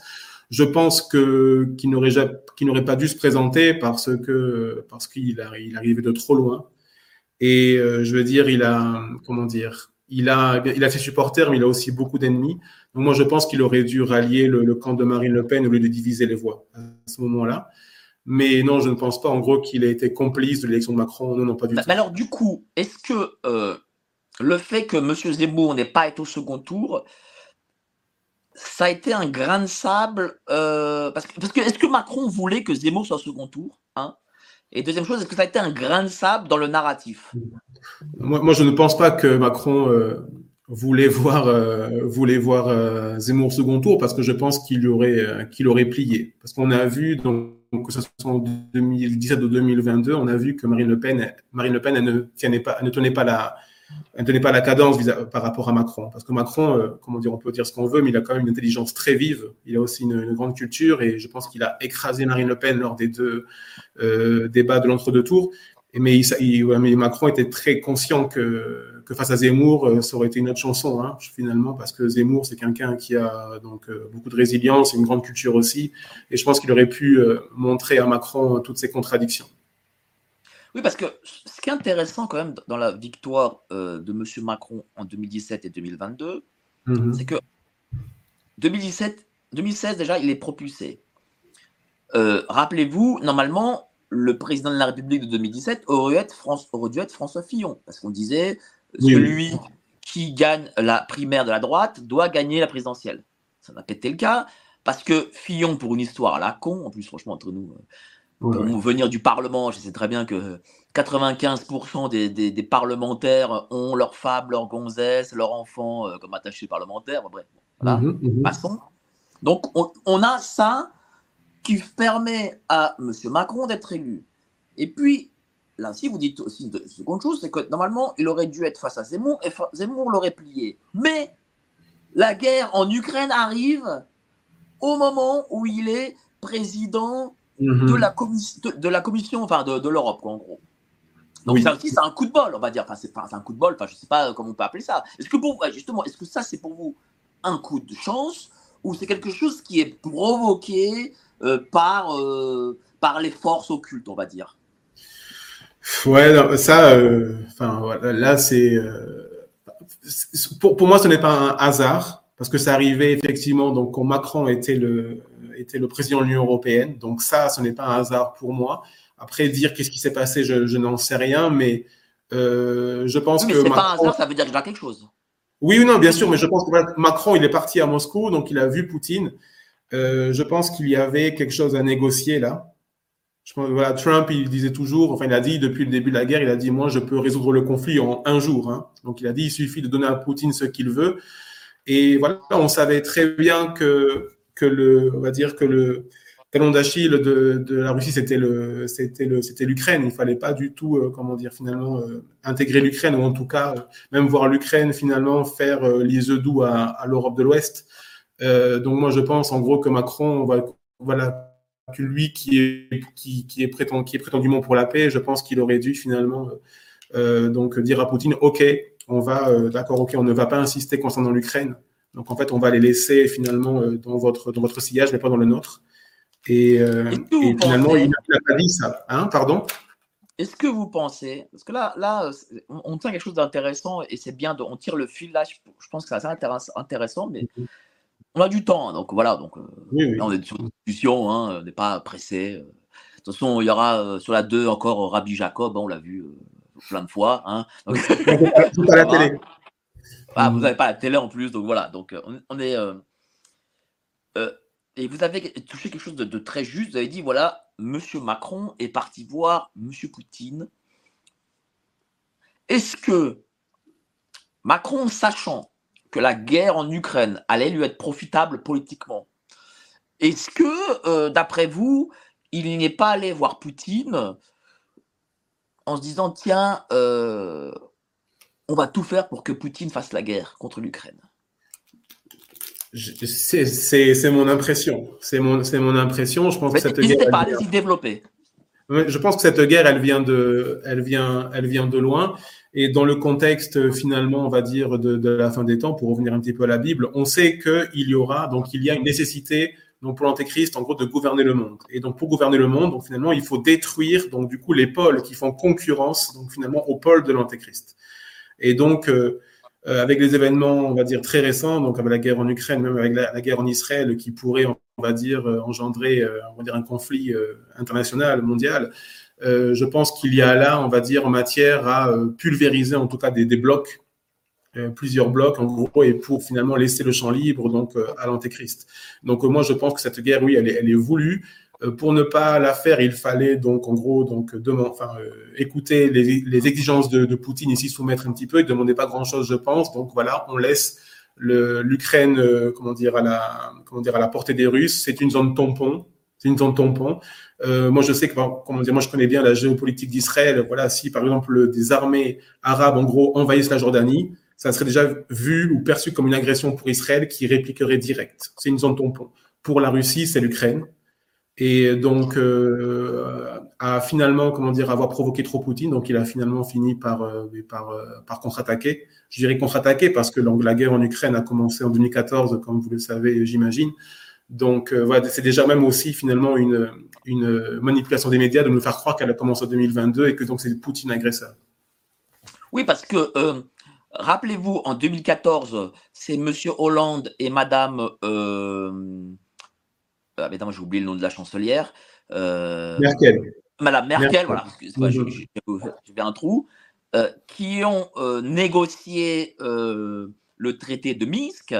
Je pense que qu'il n'aurait pas dû se présenter parce que parce qu'il a, il arrivait de trop loin. Et euh, je veux dire, il a comment dire, il a il a ses supporters, mais il a aussi beaucoup d'ennemis. Donc moi, je pense qu'il aurait dû rallier le, le camp de Marine Le Pen au lieu de diviser les voix à ce moment-là. Mais non, je ne pense pas en gros qu'il ait été complice de l'élection de Macron. Non, non, pas du Bah, tout. mais alors, du coup, est-ce que euh, le fait que M. Zemmour n'ait pas été au second tour, ça a été un grain de sable euh, Parce que, est-ce que Macron voulait que Zemmour soit au second tour hein? Et deuxième chose, est-ce que ça a été un grain de sable dans le narratif? Moi, je ne pense pas que Macron euh, voulait voir, euh, voulait voir Zemmour au second tour parce que je pense qu'il aurait, aurait plié. Parce qu'on a vu, donc, que ce soit en 2017 ou 2022, on a vu que Marine Le Pen, Marine Le Pen, tenait pas, elle ne tenait pas la, ne tenait pas la cadence par rapport à Macron. Parce que Macron, euh, comment dire, on peut dire ce qu'on veut, mais il a quand même une intelligence très vive. Il a aussi une, grande culture et je pense qu'il a écrasé Marine Le Pen lors des deux euh, débats de l'entre-deux tours. Mais, Macron était très conscient que, face à Zemmour, euh, ça aurait été une autre chanson, hein, finalement, parce que Zemmour, c'est quelqu'un qui a donc beaucoup de résilience et une grande culture aussi. Et je pense qu'il aurait pu montrer à Macron toutes ses contradictions. Oui, parce que ce qui est intéressant quand même dans la victoire euh, de M. Macron en 2017 et 2022, Mhm. c'est que 2017, 2016 déjà, il est propulsé. Euh, Rappelez-vous, normalement, le président de la République de 2017 aurait, être France- aurait dû être François Fillon, parce qu'on disait Oui, celui qui gagne la primaire de la droite doit gagner la présidentielle. Ça n'a pas été le cas, parce que Fillon, pour une histoire à la con, en plus, franchement, entre nous, venir du Parlement, je sais très bien que 95% des, des- des parlementaires ont leur femme, leur gonzesse, leur enfant euh, comme attaché parlementaire. Bref, voilà, Mhm, mhm. passons. Donc, on, on a ça qui permet à M. Macron d'être élu. Et puis, là aussi, vous dites aussi une seconde chose, c'est que normalement, il aurait dû être face à Zemmour et Zemmour l'aurait plié. Mais la guerre en Ukraine arrive au moment où il est président Mhm. de la, commis- de, de la commission, enfin de, de l'Europe, en gros. Donc Oui. ça aussi, c'est un coup de bol, on va dire. Enfin, c'est un coup de bol, enfin, je sais pas comment on peut appeler ça. Est-ce que pour ouais, justement, est-ce que ça, c'est pour vous un coup de chance ou c'est quelque chose qui est provoqué euh, par, euh, par les forces occultes, on va dire? Ouais, non, ça, euh, enfin, voilà, là, c'est, c'est- pour, pour moi, ce n'est pas un hasard, parce que ça arrivait effectivement, donc, quand Macron était le, était le président de l'Union européenne. Donc, ça, ce n'est pas un hasard pour moi. Après, dire qu'est-ce qui s'est passé, je, je n'en sais rien, mais euh, je pense Oui, mais que c'est pas un Macron- hasard, ça veut dire qu'il y a quelque chose. oui, oui, non, bien sûr, mais je pense que Macron, il est parti à Moscou, donc il a vu Poutine. Euh, je pense qu'il y avait quelque chose à négocier là. Je pense, voilà, Trump, il disait toujours, enfin, il a dit depuis le début de la guerre, il a dit, moi, je peux résoudre le conflit en un jour. hein. Donc, il a dit, il suffit de donner à Poutine ce qu'il veut. Et voilà, on savait très bien que, que le, on va dire que le talon d'Achille de, de la Russie, c'était le, c'était le, c'était l'Ukraine. Il fallait pas du tout, euh, comment dire, finalement, euh, intégrer l'Ukraine, ou en tout cas, euh, même voir l'Ukraine finalement faire les œufs doux à, à l'Europe de l'Ouest. Donc moi, je pense en gros que Macron, voilà, que lui qui est, qui, est, prétend, qui est prétendument pour la paix, je pense qu'il aurait dû finalement donc dire à Poutine, OK, on va, euh, d'accord, OK, on ne va pas insister concernant l'Ukraine. Donc en fait, on va les laisser finalement euh, dans votre, dans votre sillage, mais pas dans le nôtre. Et, euh, Est-ce que vous et finalement, pensez- il n'a pas dit ça. Hein, pardon? Est-ce que vous pensez, parce que là, là on, tient quelque chose d'intéressant et c'est bien, de, on tire le fil là, je, je pense que c'est assez intéress- intéressant, mais on a du temps, donc voilà, donc euh, Oui, oui. là on est sur une discussion, hein, on n'est pas pressé. euh. toute façon, il y aura sur la 2 encore Rabbi Jacob, hein, on l'a vu plein de fois. Hein. Donc, Tout à la télé. Ah, vous n'avez pas la télé en plus, donc voilà. Donc on, on est. et vous avez touché quelque chose de, de, très juste. Vous avez dit voilà, Monsieur Macron est parti voir Monsieur Poutine. Est-ce que Macron, sachant que la guerre en Ukraine allait lui être profitable politiquement, est-ce que, euh, d'après vous, il n'est pas allé voir Poutine en se disant tiens, euh, on va tout faire pour que Poutine fasse la guerre contre l'Ukraine c'est mon impression. C'est mon, mon impression. Je pense que cette guerre. pas, allez-y développer. Je pense que cette guerre, elle vient de, elle vient, elle vient de loin. Et dans le contexte, finalement, on va dire, de, de la fin des temps, pour revenir un petit peu à la Bible, on sait qu'il y aura, donc il y a une nécessité donc pour l'antéchrist, en gros, de gouverner le monde. Et donc pour gouverner le monde, finalement, il faut détruire donc du coup les pôles qui font concurrence donc finalement aux pôles de l'antéchrist. Et donc euh, euh, avec les événements, on va dire, très récents, donc avec la guerre en Ukraine, même avec la, guerre en Israël, qui pourrait, on va dire, euh, engendrer on va dire, un conflit international, mondial, je pense qu'il y a là, on va dire, en matière à pulvériser en tout cas des, des blocs, plusieurs blocs en gros, et pour finalement laisser le champ libre donc à l'antéchrist. Donc moi, je pense que cette guerre, oui, elle est, elle est voulue. Euh, pour ne pas la faire, il fallait donc en gros donc demander, enfin, euh, écouter les, exigences de, de, Poutine et s'y soumettre un petit peu. Il demandait pas grand-chose, je pense. Donc voilà, on laisse l'Ukraine, euh, comment dire, à la, comment dire, à la portée des Russes. C'est une zone tampon. C'est une zone tampon. moi, je sais que, comment dire, moi, je connais bien la géopolitique d'Israël. Voilà, si par exemple des armées arabes, en gros, envahissent la Jordanie, ça serait déjà vu ou perçu comme une agression pour Israël qui répliquerait direct. C'est une zone tampon. Pour la Russie, c'est l'Ukraine. Et donc euh, a finalement comment dire avoir provoqué trop Poutine. Donc il a finalement fini par euh, euh, par contre-attaquer. Je dirais contre-attaquer parce que la guerre en Ukraine a commencé en 2014 comme vous le savez j'imagine. Donc euh, voilà c'est déjà même aussi finalement une une manipulation des médias de nous faire croire qu'elle a commencé en 2022 et que donc c'est Poutine agresseur. Oui parce que rappelez-vous en 2014 c'est monsieur Hollande et madame euh, évidemment, j'ai oublié le nom de la chancelière. Euh, Merkel. Madame Merkel, voilà, excuse-moi, j'ai un trou, euh, qui ont négocié le traité de Minsk.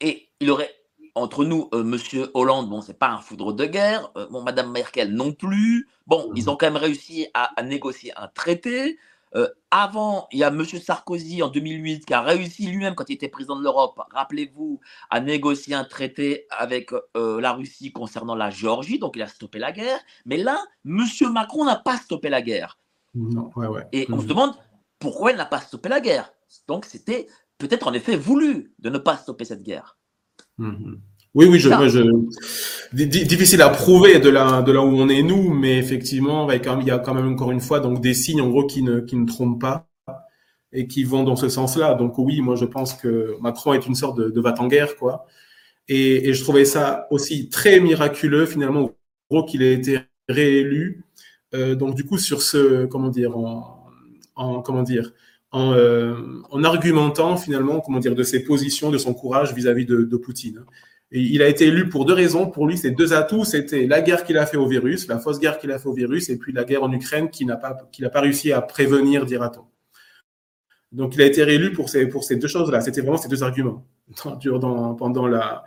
Et il aurait, entre nous, Monsieur Hollande, bon, c'est pas un foudre de guerre, bon, Madame Merkel non plus. Bon, ils ont quand même réussi à négocier un traité. Euh, avant, il y a M. Sarkozy en 2008 qui a réussi lui-même, quand il était président de l'Europe, rappelez-vous, à négocier un traité avec euh, la Russie concernant la Géorgie, donc il a stoppé la guerre. Mais là, M. Macron n'a pas stoppé la guerre. Non, ouais, ouais. Et on se demande pourquoi il n'a pas stoppé la guerre. Donc c'était peut-être en effet voulu de ne pas stopper cette guerre. Mmh oui, oui, je, je, difficile à prouver de là, de là où on est nous, mais effectivement, il y a quand même encore une fois donc des signes en gros qui ne, qui ne trompent pas et qui vont dans ce sens-là. Donc oui, moi je pense que Macron est une sorte de, de va en guerre quoi. Et, et, je trouvais ça aussi très miraculeux finalement, gros qu'il ait été réélu. Euh, donc du coup sur ce, comment dire, en, en comment dire, en, euh, en, argumentant finalement, comment dire, de ses positions, de son courage vis-à-vis de, de Poutine il a été élu pour deux raisons. Pour lui, ces deux atouts, c'était la guerre qu'il a fait au virus, la fausse guerre qu'il a fait au virus, et puis la guerre en Ukraine qu'il n'a pas, qu'il n'a pas réussi à prévenir, dira-t-on. Donc, il a été réélu pour ces, pour ces deux choses-là. C'était vraiment ces deux arguments dans, pendant, la,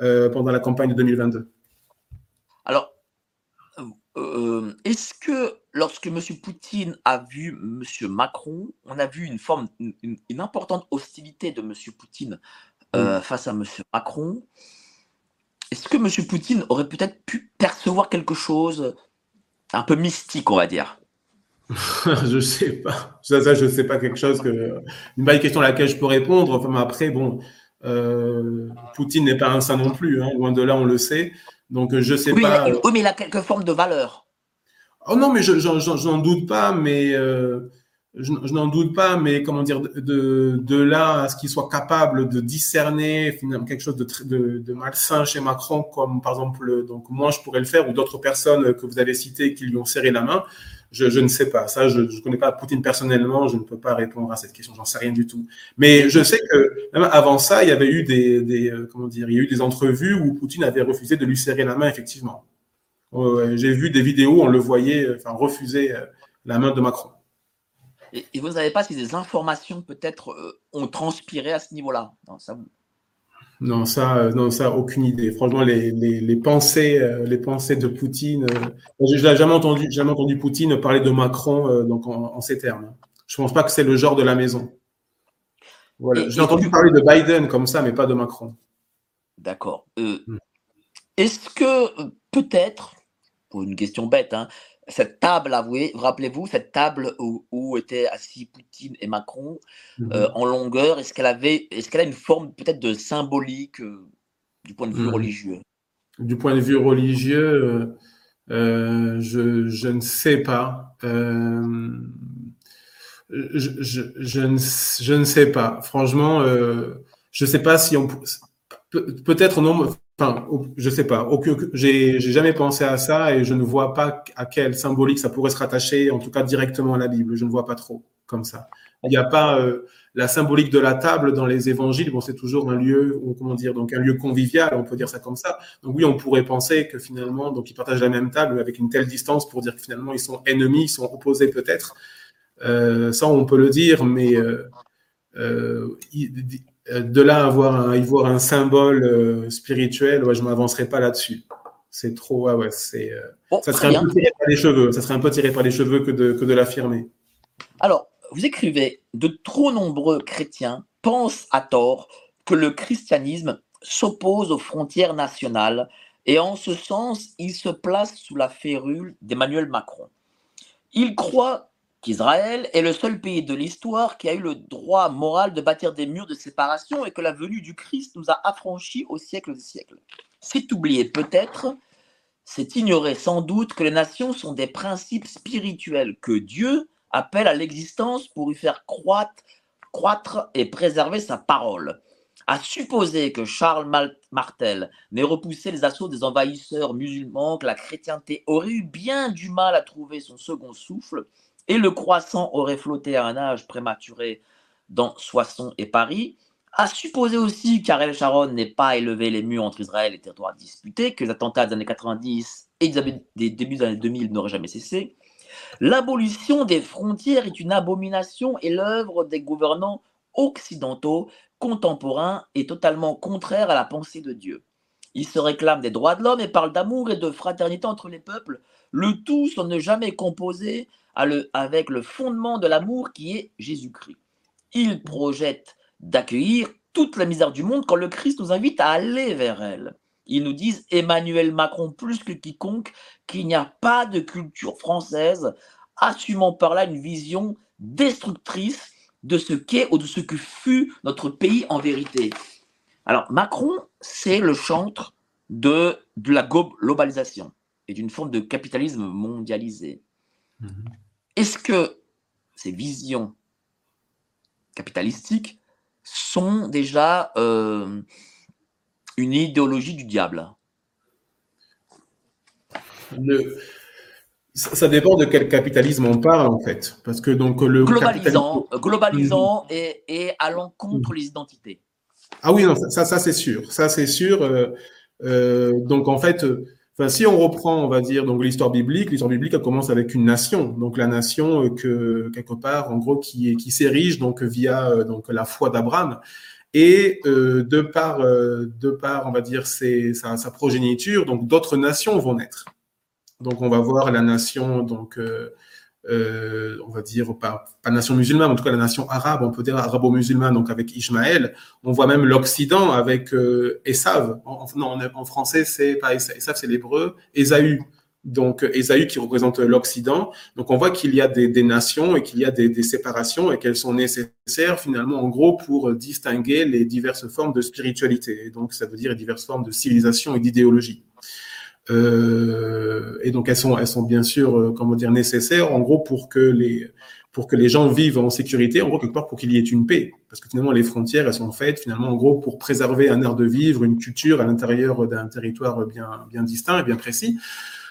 euh, pendant la campagne de 2022. Alors, euh, est-ce que lorsque M. Poutine a vu M. Macron, on a vu une forme, une, importante hostilité de M. Poutine euh, face à M. Macron est-ce que M. Poutine aurait peut-être pu percevoir quelque chose un peu mystique, on va dire? Je sais pas. Ça, ça je sais pas quelque chose que. Une belle question à laquelle je peux répondre. Enfin, après, bon, euh, Poutine n'est pas un saint non plus. Hein. Loin de là, on le sait. Donc, je sais pas. oui, mais il a quelque forme de valeur. Oh non, mais je n'en doute pas. Mais euh, je, n'en doute pas, mais comment dire, de, de là à ce qu'il soit capable de discerner finalement quelque chose de, de, de, malsain chez Macron, comme par exemple, donc moi je pourrais le faire, ou d'autres personnes que vous avez citées qui lui ont serré la main, je, je ne sais pas. Ça, je ne connais pas Poutine personnellement, je ne peux pas répondre à cette question, j'en sais rien du tout. Mais je sais que même avant ça, il y avait eu des, des euh, comment dire, il y a eu des entrevues où Poutine avait refusé de lui serrer la main, effectivement. J'ai vu des vidéos où on le voyait enfin, refuser la main de Macron. Et, vous ne savez pas si des informations peut-être ont transpiré à ce niveau-là? Non, ça, non, ça, non, ça, aucune idée. Franchement, les, les, pensées, les pensées de Poutine. je n'ai jamais entendu, jamais entendu Poutine parler de Macron donc en, ces termes. Je ne pense pas que c'est le genre de la maison. Voilà. J'ai entendu parler de Biden comme ça, mais pas de Macron. D'accord. Euh, hmm. Est-ce que euh, peut-être, pour une question bête, hein, cette table, rappelez-vous, cette table où, étaient assis Poutine et Macron hmm. euh, en longueur, est-ce qu'elle avait, est-ce qu'elle a une forme peut-être de symbolique du point de vue hmm. religieux? Du point de vue religieux, je, je, ne sais pas je, je, je, ne, je, ne, sais pas. Franchement, euh, je ne sais pas si on peut-être non. Enfin, je sais pas. J'ai jamais pensé à ça et je ne vois pas à quel symbolique ça pourrait se rattacher, en tout cas directement à la Bible. Je ne vois pas trop comme ça. Il n'y a pas euh, la symbolique de la table dans les évangiles. Bon, c'est toujours un lieu, comment dire, donc un lieu convivial, on peut dire ça comme ça. Donc oui, on pourrait penser que finalement, donc ils partagent la même table avec une telle distance pour dire que finalement ils sont ennemis, ils sont opposés peut-être. Euh, ça, on peut le dire, mais euh, de là à avoir un, y voir un symbole spirituel, ouais, je ne m'avancerai pas là-dessus. C'est trop, ouais, c'est, ça serait un peu tiré par les cheveux. Ça serait un peu tiré par les cheveux que de, que de l'affirmer. Alors, vous écrivez de trop nombreux chrétiens pensent à tort que le christianisme s'oppose aux frontières nationales et en ce sens, il se place sous la férule d'Emmanuel Macron. Il croit qu'Israël est le seul pays de l'histoire qui a eu le droit moral de bâtir des murs de séparation et que la venue du Christ nous a affranchis au siècle des siècles. C'est oublier peut-être, c'est ignorer sans doute que les nations sont des principes spirituels que Dieu appelle à l'existence pour y faire croître, croître et préserver sa parole. À supposer que Charles Martel n'ait repoussé les assauts des envahisseurs musulmans, que la chrétienté aurait eu bien du mal à trouver son second souffle, et le croissant aurait flotté à un âge prématuré dans Soissons et Paris, à supposer aussi qu'Ariel Sharon n'ait pas élevé les murs entre Israël et les territoires disputés, que les attentats des années 90 et des débuts des années 2000 n'auraient jamais cessé. L'abolition des frontières est une abomination et l'œuvre des gouvernants occidentaux contemporains est totalement contraire à la pensée de Dieu. Ils se réclament des droits de l'homme et parlent d'amour et de fraternité entre les peuples, le tout sans ne jamais composer avec le fondement de l'amour qui est Jésus-Christ. Il projette d'accueillir toute la misère du monde quand le Christ nous invite à aller vers elle. Ils nous disent, Emmanuel Macron plus que quiconque, qu'il n'y a pas de culture française, assumant par là une vision destructrice de ce qu'est ou de ce que fut notre pays en vérité. Alors, Macron, c'est le chantre de, la globalisation et d'une forme de capitalisme mondialisé. Mhm. Est-ce que ces visions capitalistiques sont déjà euh, une idéologie du diable? Ça, dépend de quel capitalisme on parle en fait, parce que donc le globalisant, globalisant mhm. et, allant contre les identités. Ah oui, non, ça, ça, c'est sûr, ça c'est sûr. Euh, euh, donc en fait, si on reprend, on va dire, donc l'histoire biblique, l'histoire biblique, elle commence avec une nation. Donc la nation euh, que quelque part, en gros, qui qui s'érige donc via euh, donc la foi d'Abraham. Et euh, de par de par, on va dire, sa, sa, progéniture, donc d'autres nations vont naître. Donc on va voir la nation donc on va dire, pas, pas nation musulmane, en tout cas la nation arabe, on peut dire arabo-musulmane, donc avec Ismaël. On voit même l'Occident avec euh, Esav. En, non, en, français, c'est pas Esav, c'est l'hébreu. Esaü. Donc, Esaü qui représente l'Occident. Donc, on voit qu'il y a des, nations et qu'il y a des, séparations et qu'elles sont nécessaires finalement, en gros, pour distinguer les diverses formes de spiritualité. donc, ça veut dire diverses formes de civilisation et d'idéologie. Euh, et donc elles sont, elles sont bien sûr, euh, comment dire, nécessaires, en gros, pour que les pour que les gens vivent en sécurité, en gros quelque part pour qu'il y ait une paix, parce que finalement les frontières elles sont faites finalement en gros pour préserver un air de vivre, une culture à l'intérieur d'un territoire bien bien distinct et bien précis.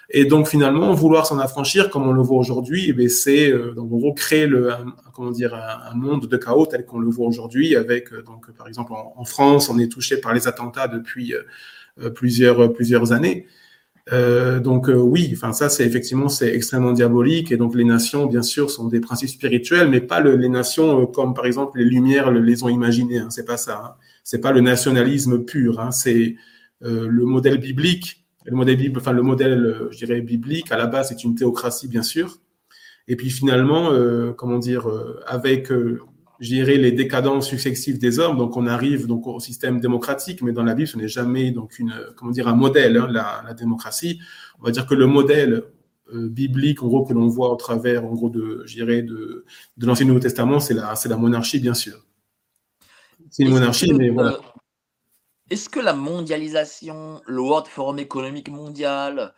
Et donc finalement, vouloir s'en affranchir, comme on le voit aujourd'hui, eh c'est euh, en gros créer le, comment dire, un, monde de chaos tel qu'on le voit aujourd'hui. Avec donc par exemple en, France, on est touché par les attentats depuis plusieurs plusieurs années. Euh, donc oui, enfin ça c'est effectivement c'est extrêmement diabolique et donc les nations bien sûr sont des principes spirituels, mais pas les nations comme par exemple les Lumières les ont imaginées. Hein, c'est pas ça. Hein. C'est pas le nationalisme pur. Hein, c'est le modèle biblique. Le modèle, enfin le modèle, je dirais biblique à la base c'est une théocratie bien sûr. Et puis finalement, comment dire, avec gérer les décadences successives des hommes. Donc, on arrive donc au système démocratique, mais dans la Bible, ce n'est jamais donc une, comment dire, un modèle, hein, la, démocratie. On va dire que le modèle euh, biblique, en gros, que l'on voit au travers, en gros, de, de, de l'Ancien Nouveau Testament, c'est la, c'est la monarchie, bien sûr. C'est une monarchie, mais voilà. Euh, est-ce que la mondialisation, le World Forum économique mondial,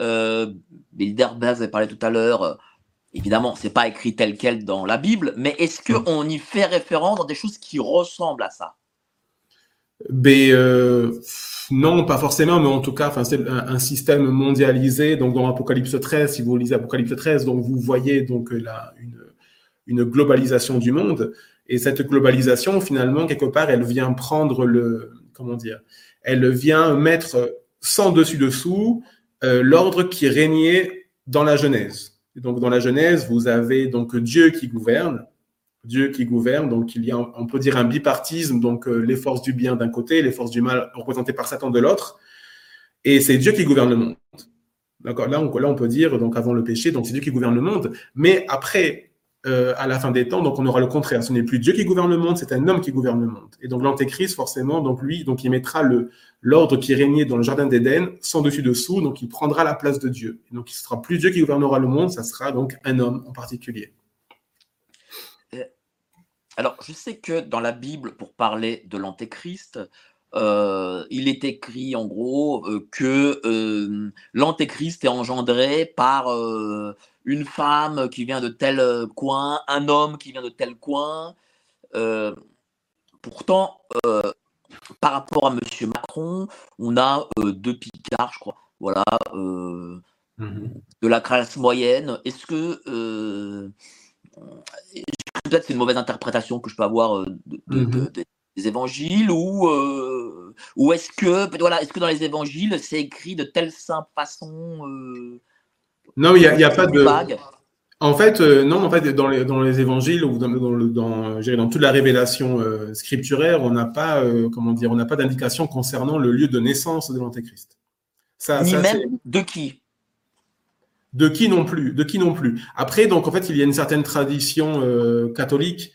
euh, Bilderberg avait parlé tout à l'heure, Évidemment, c'est pas écrit tel quel dans la Bible, mais est-ce qu'on mm. y fait référence dans des choses qui ressemblent à ça? Ben, euh, non, pas forcément, mais en tout cas, c'est un, système mondialisé. Donc, dans Apocalypse 13, si vous lisez Apocalypse 13, donc vous voyez donc là une, une globalisation du monde. Et cette globalisation, finalement, quelque part, elle vient prendre le, comment dire, elle vient mettre sans dessus dessous euh, l'ordre qui régnait dans la Genèse donc, dans la Genèse, vous avez donc Dieu qui gouverne. Dieu qui gouverne, donc il y a, on peut dire, un bipartisme, donc euh, les forces du bien d'un côté, les forces du mal représentées par Satan de l'autre. Et c'est Dieu qui gouverne le monde. D'accord? Là on, là, on peut dire, donc avant le péché, donc c'est Dieu qui gouverne le monde. Mais après, euh, à la fin des temps, donc on aura le contraire. Ce n'est plus Dieu qui gouverne le monde, c'est un homme qui gouverne le monde. Et donc l'antéchrist, forcément, donc lui, donc il mettra le l'ordre qui régnait dans le jardin d'Éden sans dessus dessous, donc il prendra la place de Dieu. Donc il ne sera plus Dieu qui gouvernera le monde, ça sera donc un homme en particulier. Euh, alors, je sais que dans la Bible, pour parler de l'antéchrist, euh, il est écrit en gros que l'antéchrist est engendré par une femme qui vient de tel euh, coin, un homme qui vient de tel coin. Euh, pourtant, euh, par rapport à M. Macron, on a deux picards, je crois. Voilà. Mhm. De la classe moyenne. Est-ce que. Peut-être c'est une mauvaise interprétation que je peux avoir mhm. des évangiles ou, ou est-ce que, voilà, est-ce que dans les évangiles, c'est écrit de telle simple façon non, il n'y a, pas de. En fait, euh, non, en fait, dans les, dans les évangiles ou dans, dans, dans, dans toute la révélation euh, scripturaire, on n'a pas, euh, comment dire, on n'a pas d'indication concernant le lieu de naissance de l'antéchrist. Ça, Ni même de qui? De qui non plus, de qui non plus. Après, donc en fait, il y a une certaine tradition catholique,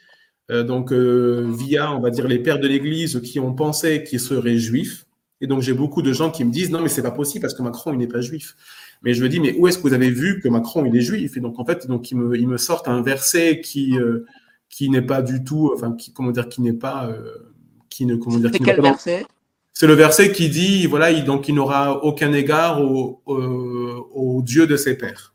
donc via, on va dire, les pères de l'Église qui ont pensé qu'ils seraient juifs. Et donc j'ai beaucoup de gens qui me disent non, mais c'est pas possible parce que Macron il n'est pas juif. Mais je me dis, mais où est-ce que vous avez vu que Macron, il est juif? Et donc, en fait, donc, il me, il me sortent un verset qui, euh, qui n'est pas du tout, enfin, qui, comment dire, qui n'est pas, euh, qui ne, comment dire, C'est quel verset? C'est le verset qui dit, voilà, il, donc, il n'aura aucun égard au, au Dieu de ses pères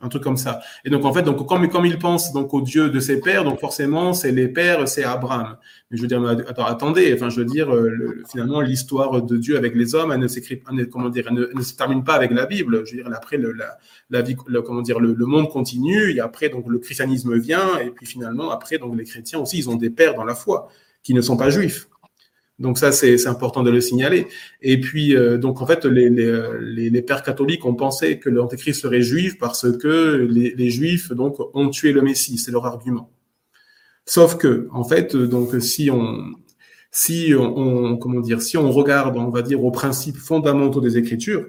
un truc comme ça. Et donc en fait, donc comme, comme il pense donc au Dieu de ses pères, donc forcément c'est les pères, c'est Abraham. Mais je veux dire, attends, attendez, enfin je veux dire, euh, finalement l'histoire de Dieu avec les hommes, elle ne s'écrit, comment dire, elle ne, se termine pas avec la Bible. Je veux dire, après le, la, la vie, comment dire, le, le, monde continue, et après donc le christianisme vient, et puis finalement après donc les chrétiens aussi, ils ont des pères dans la foi qui ne sont pas juifs. Donc ça, c'est important de le signaler. Et puis, euh, donc en fait, les, les, les, pères catholiques ont pensé que l'antéchrist serait juif parce que les, les, juifs donc ont tué le Messie, c'est leur argument. Sauf que, en fait, donc si on si on, comment dire, si on regarde, on va dire aux principes fondamentaux des Écritures,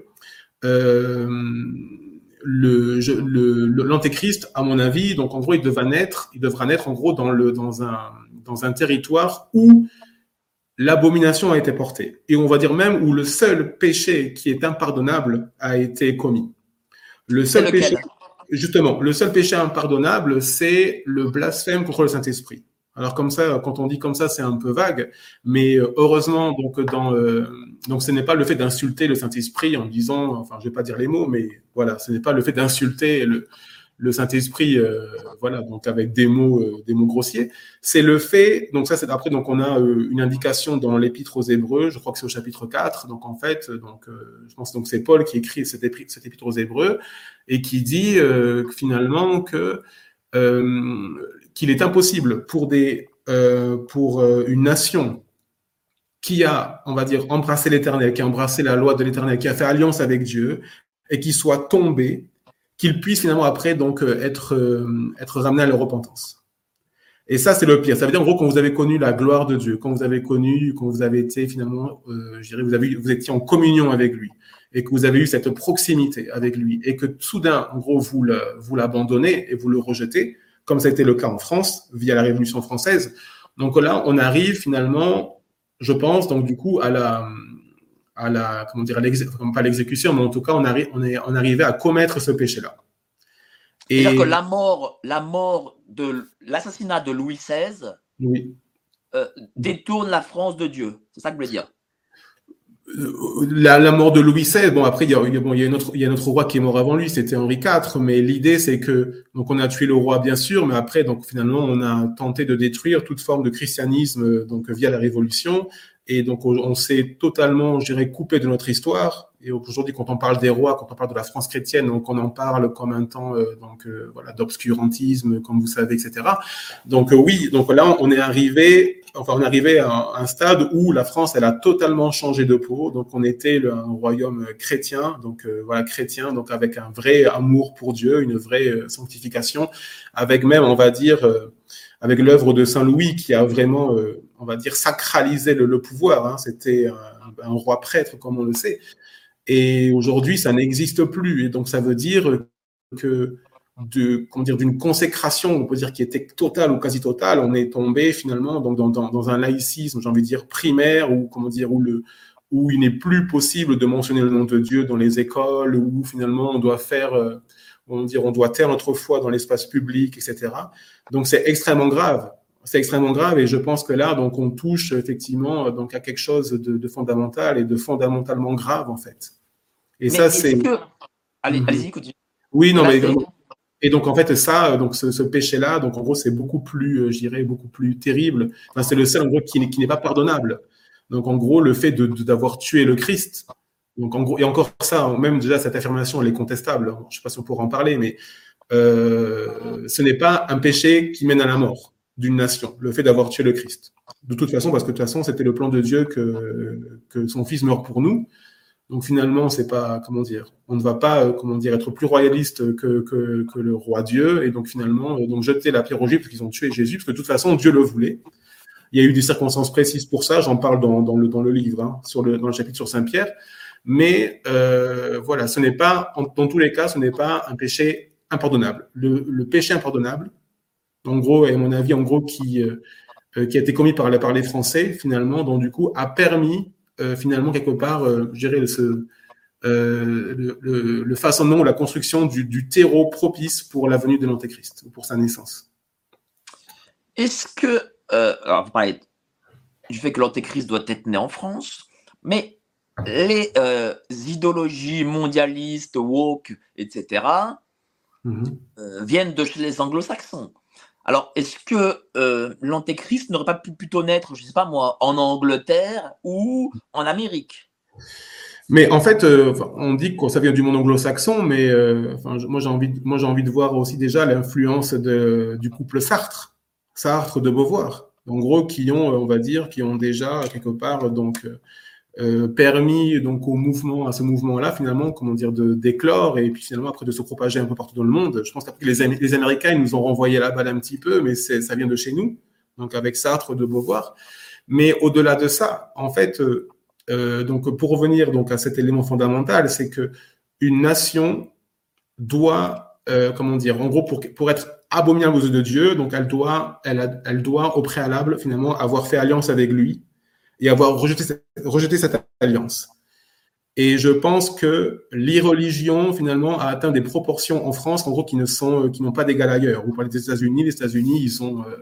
euh, le l'antéchrist, à mon avis, donc en gros, il devra naître, il devra naître en gros dans le dans un dans un territoire où l'abomination a été portée. Et on va dire même où le seul péché qui est impardonnable a été commis. Le seul péché, justement, le seul péché impardonnable, c'est le blasphème contre le Saint-Esprit. Alors comme ça, quand on dit comme ça, c'est un peu vague, mais euh, heureusement, donc dans, euh, donc ce n'est pas le fait d'insulter le Saint-Esprit en disant, enfin, je vais pas dire les mots, mais voilà, ce n'est pas le fait d'insulter le, le Saint-Esprit, euh, voilà, donc avec des mots, euh, des mots grossiers. C'est le fait, donc ça c'est après, donc on a euh, une indication dans l'Épître aux Hébreux, je crois que c'est au chapitre 4, donc en fait, donc je pense donc c'est Paul qui écrit cet épître, aux Hébreux et qui dit finalement que qu'il est impossible pour des pour une nation qui a, on va dire, embrassé l'Éternel, qui a embrassé la loi de l'Éternel, qui a fait alliance avec Dieu, et qui soit tombé, qu'il puisse finalement après donc euh, être, euh, être ramené à la repentance. Et ça, c'est le pire. Ça veut dire en gros quand vous avez connu la gloire de Dieu, quand vous avez connu, quand vous avez été finalement, euh, je dirais, vous, avez, vous étiez en communion avec lui, et que vous avez eu cette proximité avec lui, et que soudain, en gros, vous vous l'abandonnez et vous le rejetez, comme ça a été le cas en France via la Révolution française. Donc là, on arrive finalement, je pense, donc du coup, à la, à la comment dire, pas l'exécution, mais en tout cas, on, arrive, on est on arrivait à commettre ce péché-là. Et que la mort, la mort de l'assassinat de Louis XVI oui. Euh, détourne la France de Dieu. C'est ça que je voulais dire. La, mort de Louis XVI, bon après il y a, bon, il y a, il y roi qui est mort avant lui, c'était Henri IV, mais l'idée c'est que donc on a tué le roi bien sûr, mais après donc finalement on a tenté de détruire toute forme de christianisme donc via la Révolution et donc on, s'est totalement, je dirais, coupé de notre histoire. Et aujourd'hui quand on parle des rois, quand on parle de la France chrétienne, donc on en parle comme un temps euh, donc euh, voilà d'obscurantisme, comme vous savez, etc. Donc euh, oui, donc là on est arrivé enfin, on arrivait à un stade où la France, elle a totalement changé de peau. Donc, on était le, un royaume chrétien, donc voilà, chrétien, donc avec un vrai amour pour Dieu, une vraie sanctification, avec même, on va dire, avec l'œuvre de Saint Louis qui a vraiment, on va dire, sacralisé le, pouvoir. Hein. C'était un, roi prêtre, comme on le sait. Et aujourd'hui, ça n'existe plus. Et donc, ça veut dire que de comment dire d'une consécration, on peut dire qui était totale ou quasi totale, on est tombé finalement dans, un laïcisme, j'ai envie de dire primaire ou comment dire où il n'est plus possible de mentionner le nom de Dieu dans les écoles, où finalement on doit faire, euh, on, dire, on doit taire notre foi dans l'espace public, etc. Donc c'est extrêmement grave. C'est extrêmement grave et je pense que là, donc, on touche effectivement donc, à quelque chose de, de fondamental et de fondamentalement grave en fait. Et ça, c'est. Que... Allez, mhm. continue. Oui, non, mais et donc en fait ça, donc ce, péché-là, donc en gros c'est beaucoup plus, euh, je dirais, beaucoup plus terrible. Enfin, c'est le seul en gros qui, n'est pas pardonnable. Donc en gros le fait de d'avoir tué le Christ. Donc en gros et encore ça, même déjà cette affirmation elle est contestable. Je sais pas si on pourra en parler, mais euh, ce n'est pas un péché qui mène à la mort d'une nation, le fait d'avoir tué le Christ. De toute façon, parce que de toute façon, c'était le plan de Dieu que, que son Fils meurt pour nous. Donc finalement, c'est pas comment dire, on ne va pas euh, comment dire être plus royaliste que, que, le roi Dieu et donc finalement euh, donc jeter la pierre au parce qu'ils ont tué Jésus parce que de toute façon Dieu le voulait. Il y a eu des circonstances précises pour ça, j'en parle dans, dans, le dans le livre hein, sur le dans le chapitre sur Saint Pierre. Mais euh, voilà, ce n'est pas dans tous les cas, ce n'est pas un péché impardonnable. Le, le, péché impardonnable, en gros, et à mon avis, en gros, qui euh, qui a été commis par, par les Français finalement, donc du coup a permis euh, finalement, quelque part, euh, je dirais, ce, euh, le, le, façonnement ou la construction du, terreau propice pour la venue de l'Antéchrist, pour sa naissance. Est-ce que, alors vous parlez du fait que l'Antéchrist doit être né en France, mais les idéologies mondialistes, woke, etc., mm-hmm. viennent de chez les anglo-saxons. Alors, est-ce que euh, l'antéchrist n'aurait pas pu plutôt naître, je ne sais pas moi, en Angleterre ou en Amérique? Mais en fait, euh, on dit que ça vient du monde anglo-saxon, mais euh, moi j'ai envie, de voir aussi déjà l'influence du couple Sartre, Sartre de Beauvoir, en gros qui ont, on va dire, qui ont déjà quelque part donc euh, permis donc au mouvement, à ce mouvement-là, finalement, comment dire, de d'éclore et puis finalement après de se propager un peu partout dans le monde. Je pense que les, les Américains ils nous ont renvoyé la balle un petit peu, mais ça vient de chez nous, donc avec Sartre de Beauvoir. Mais au-delà de ça, en fait, euh, euh, donc pour revenir donc à cet élément fondamental, c'est que une nation doit, comment dire, en gros pour pour être abominable aux yeux de Dieu, donc elle doit, elle, elle doit au préalable finalement avoir fait alliance avec lui et avoir rejeté, cette alliance. Et je pense que l'irreligion, finalement, a atteint des proportions en France, en gros, qui ne sont, qui n'ont pas d'égal ailleurs. Vous parlez des États-Unis, les États-Unis, ils ont, euh,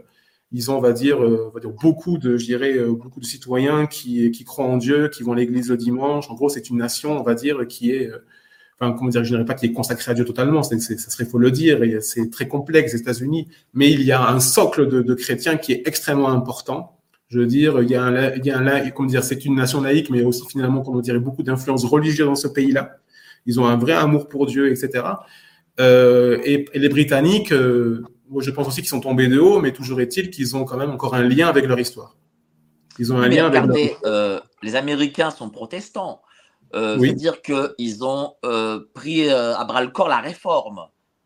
ils ont, on va dire, euh, va dire beaucoup de, euh, beaucoup de citoyens qui, qui croient en Dieu, qui vont à l'église le dimanche. En gros, c'est une nation, on va dire, qui est, enfin, comment dire, je dirais pas qui est consacrée à Dieu totalement, ça serait faux le dire, et c'est très complexe, les États-Unis. Mais il y a un socle de chrétiens qui est extrêmement important je veux dire, il y a un, il y a un comment dire, c'est une nation laïque, mais aussi finalement, comment dire, beaucoup d'influence religieuse dans ce pays-là. Ils ont un vrai amour pour Dieu, etc. Euh, et, les Britanniques, euh, je pense aussi qu'ils sont tombés de haut, mais toujours est-il qu'ils ont quand même encore un lien avec leur histoire. Ils ont un Mais lien avec. regardez, euh, les Américains sont protestants. Oui. C'est-à-dire qu'ils ont pris à bras le corps la réforme.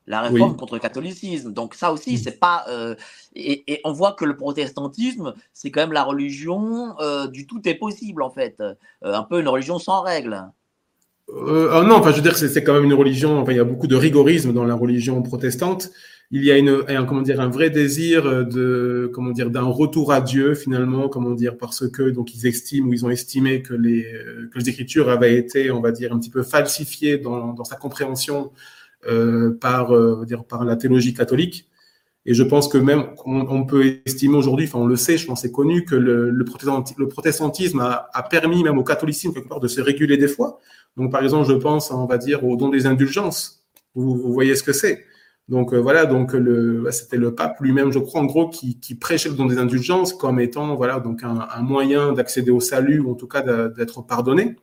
La réforme Oui. contre le catholicisme. Donc ça aussi, Mm. c'est pas... euh, et, et on voit que le protestantisme, c'est quand même la religion euh, du tout est possible, en fait. Euh, un peu une religion sans règles. Ah non, enfin, je veux dire, c'est c'est quand même une religion. Enfin, il y a beaucoup de rigorisme dans la religion protestante. Il y a une, un, comment dire, un vrai désir de, comment dire, d'un retour à Dieu finalement, comment dire, parce que donc ils estiment ou ils ont estimé que les, que les Écritures avaient été, on va dire, un petit peu falsifiées dans, dans sa compréhension par, euh, on va dire, par la théologie catholique. Et je pense que même on, peut estimer aujourd'hui, enfin on le sait, je pense c'est connu que le, le, protestanti- le protestantisme a, permis même au catholicisme quelque part de se réguler des fois. Donc, par exemple, je pense, on va dire, au don des indulgences. Vous, voyez ce que c'est. Donc, euh, voilà, donc le, c'était le pape lui-même, je crois, en gros, qui, prêchait le don des indulgences comme étant, voilà, donc un, moyen d'accéder au salut, ou en tout cas d'être pardonné.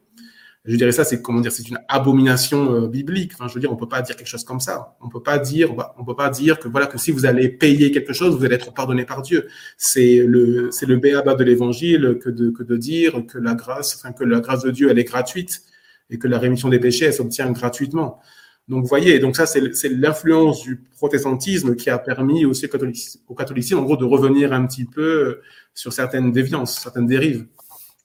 Je dirais ça, c'est comment dire, c'est une abomination euh, biblique. Enfin, je veux dire, on peut pas dire quelque chose comme ça. On peut pas dire, bah, on peut pas dire que voilà que si vous allez payer quelque chose, vous allez être pardonné par Dieu. C'est le, c'est le béaba de l'évangile que de, que de dire que la grâce, enfin que la grâce de Dieu, elle est gratuite et que la rémission des péchés, elle s'obtient gratuitement. Donc, vous voyez, donc ça, c'est c'est l'influence du protestantisme qui a permis aussi au catholicisme, en gros, de revenir un petit peu sur certaines déviances, certaines dérives.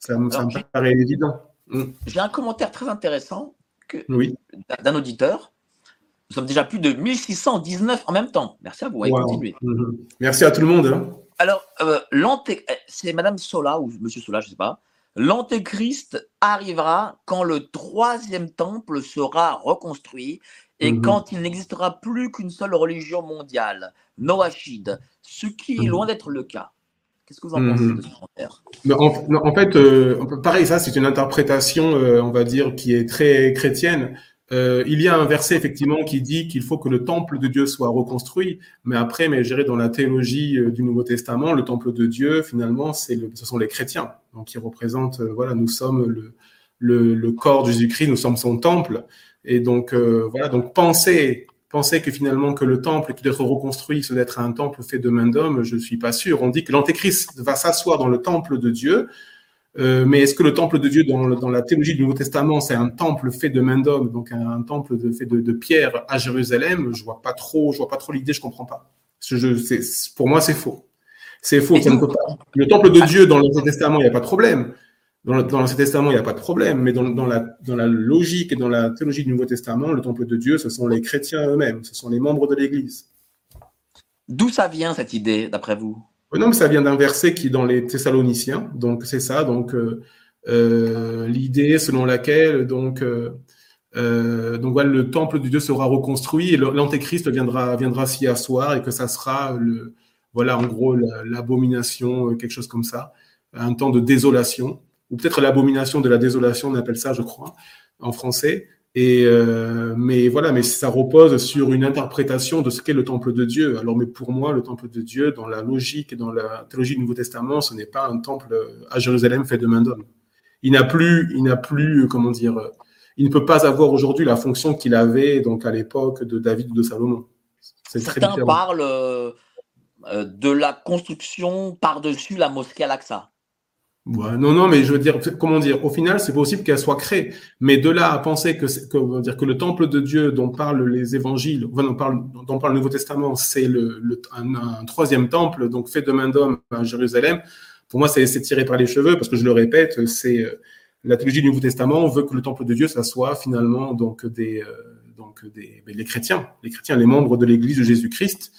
Ça, me- ça me paraît évident. Mm. J'ai un commentaire très intéressant Oui. d'un auditeur. Nous sommes déjà plus de 1619 en même temps. Merci à vous. Wow. continuez. Mhm. Merci à tout le monde. hein. Alors, euh, euh, c'est Madame Sola ou Monsieur Sola, je ne sais pas. L'antéchrist arrivera quand le troisième temple sera reconstruit et Mhm. quand il n'existera plus qu'une seule religion mondiale, Noachide, ce qui est Mhm. loin d'être le cas. Qu'est-ce que vous en Mhm. pensez de ce commentaire? Mais en, fait, euh, pareil, ça, c'est une interprétation, euh, on va dire, qui est très chrétienne. Euh, il y a un verset, effectivement, qui dit qu'il faut que le temple de Dieu soit reconstruit. Mais après, mais dirais, dans la théologie du Nouveau Testament, le temple de Dieu, finalement, c'est le, ce sont les chrétiens. Donc, ils représentent, voilà, nous sommes le, le, le corps de Jésus-Christ, nous sommes son temple. Et donc, voilà, donc penser, penser que finalement que le temple qui doit être reconstruit, c'est d'être un temple fait de main d'homme, je suis pas sûr. On dit que l'antéchrist va s'asseoir dans le temple de Dieu, euh, mais est-ce que le temple de Dieu dans, le- dans la théologie du Nouveau Testament, c'est un temple fait de main d'homme, donc un, un temple de, fait de, de pierre à Jérusalem? Je vois pas trop, je vois pas trop l'idée, je comprends pas. Je, pour moi, c'est faux. C'est faux. Et ça ne donc- peut pas. Le temple de Dieu dans l'Ancien Testament, il n'y a pas de problème. Dans l'Ancien Testament, il n'y a pas de problème, mais dans, dans, la, dans la logique et dans la théologie du Nouveau Testament, le temple de Dieu, ce sont les chrétiens eux-mêmes, ce sont les membres de l'Église. D'où ça vient cette idée, d'après vous? Non, mais ça vient d'un verset qui est dans les Thessaloniciens. Donc, c'est ça. Donc, euh, euh, l'idée selon laquelle, donc, euh, donc voilà, le temple de Dieu sera reconstruit et l'antéchrist viendra, viendra s'y asseoir et que ça sera le, voilà, en gros, la- l'abomination, quelque chose comme ça, un temps de désolation, ou peut-être l'abomination de la désolation, on appelle ça, je crois, en français. Et euh, mais voilà, mais ça repose sur une interprétation de ce qu'est le temple de Dieu. Alors, mais pour moi, le temple de Dieu, dans la logique et dans la théologie du Nouveau Testament, ce n'est pas un temple à Jérusalem fait de main d'homme. Il n'a plus, il n'a plus, euh, comment dire, il ne peut pas avoir aujourd'hui la fonction qu'il avait donc à l'époque de David ou de Salomon. Certains parlent euh, de la construction par-dessus la mosquée Al-Aqsa. Ouais, non, non, mais je veux dire, comment dire, au final, c'est possible qu'elle soit créée, mais de là à penser que, que, dire, que le temple de Dieu dont parlent les évangiles, dont parle, le Nouveau Testament, c'est le, le- un, troisième temple, donc fait de main d'homme à Jérusalem, pour moi, c'est c'est tiré par les cheveux, parce que je le répète, c'est euh, la théologie du Nouveau Testament veut que le temple de Dieu, ça soit finalement donc des, euh, donc des, ben, les chrétiens, les chrétiens, les membres de l'Église de Jésus-Christ.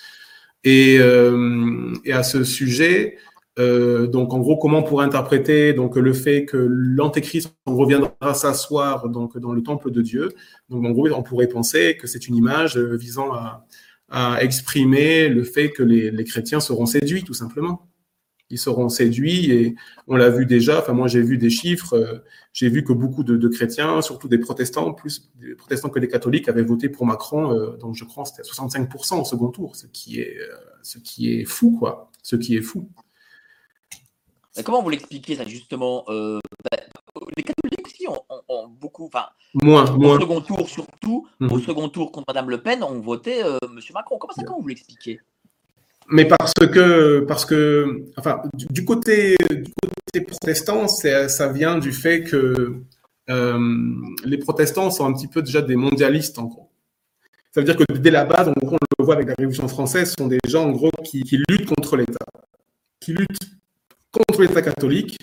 Et, euh, et à ce sujet, euh, donc en gros, comment on pourrait interpréter donc le fait que l'antéchrist reviendra s'asseoir donc dans le temple de Dieu. Donc en gros, on pourrait penser que c'est une image euh, visant à, exprimer le fait que les, chrétiens seront séduits, tout simplement. Ils seront séduits et on l'a vu déjà. Enfin, moi, j'ai vu des chiffres. euh, j'ai vu que beaucoup de, chrétiens, surtout des protestants, plus des protestants que des catholiques, avaient voté pour Macron. donc, je crois c'était 65% au second tour, ce qui est, ce qui est fou, quoi. Ce qui est fou. Comment vous l'expliquez ça justement euh, ben, Les catholiques aussi ont, ont- ont beaucoup, enfin, Moins, au moins. second tour surtout, Mhm. au second tour contre Madame Le Pen, ont voté euh, Monsieur Macron. Comment ça, comment vous l'expliquez? Mais parce que, parce que, enfin, du, côté, du côté côté protestant, ça vient du fait que euh, les protestants sont un petit peu déjà des mondialistes, en gros. Ça veut dire que dès la base, on le voit avec la Révolution française, sont des gens, en gros, qui, qui luttent contre l'État, qui luttent contre l'État catholique.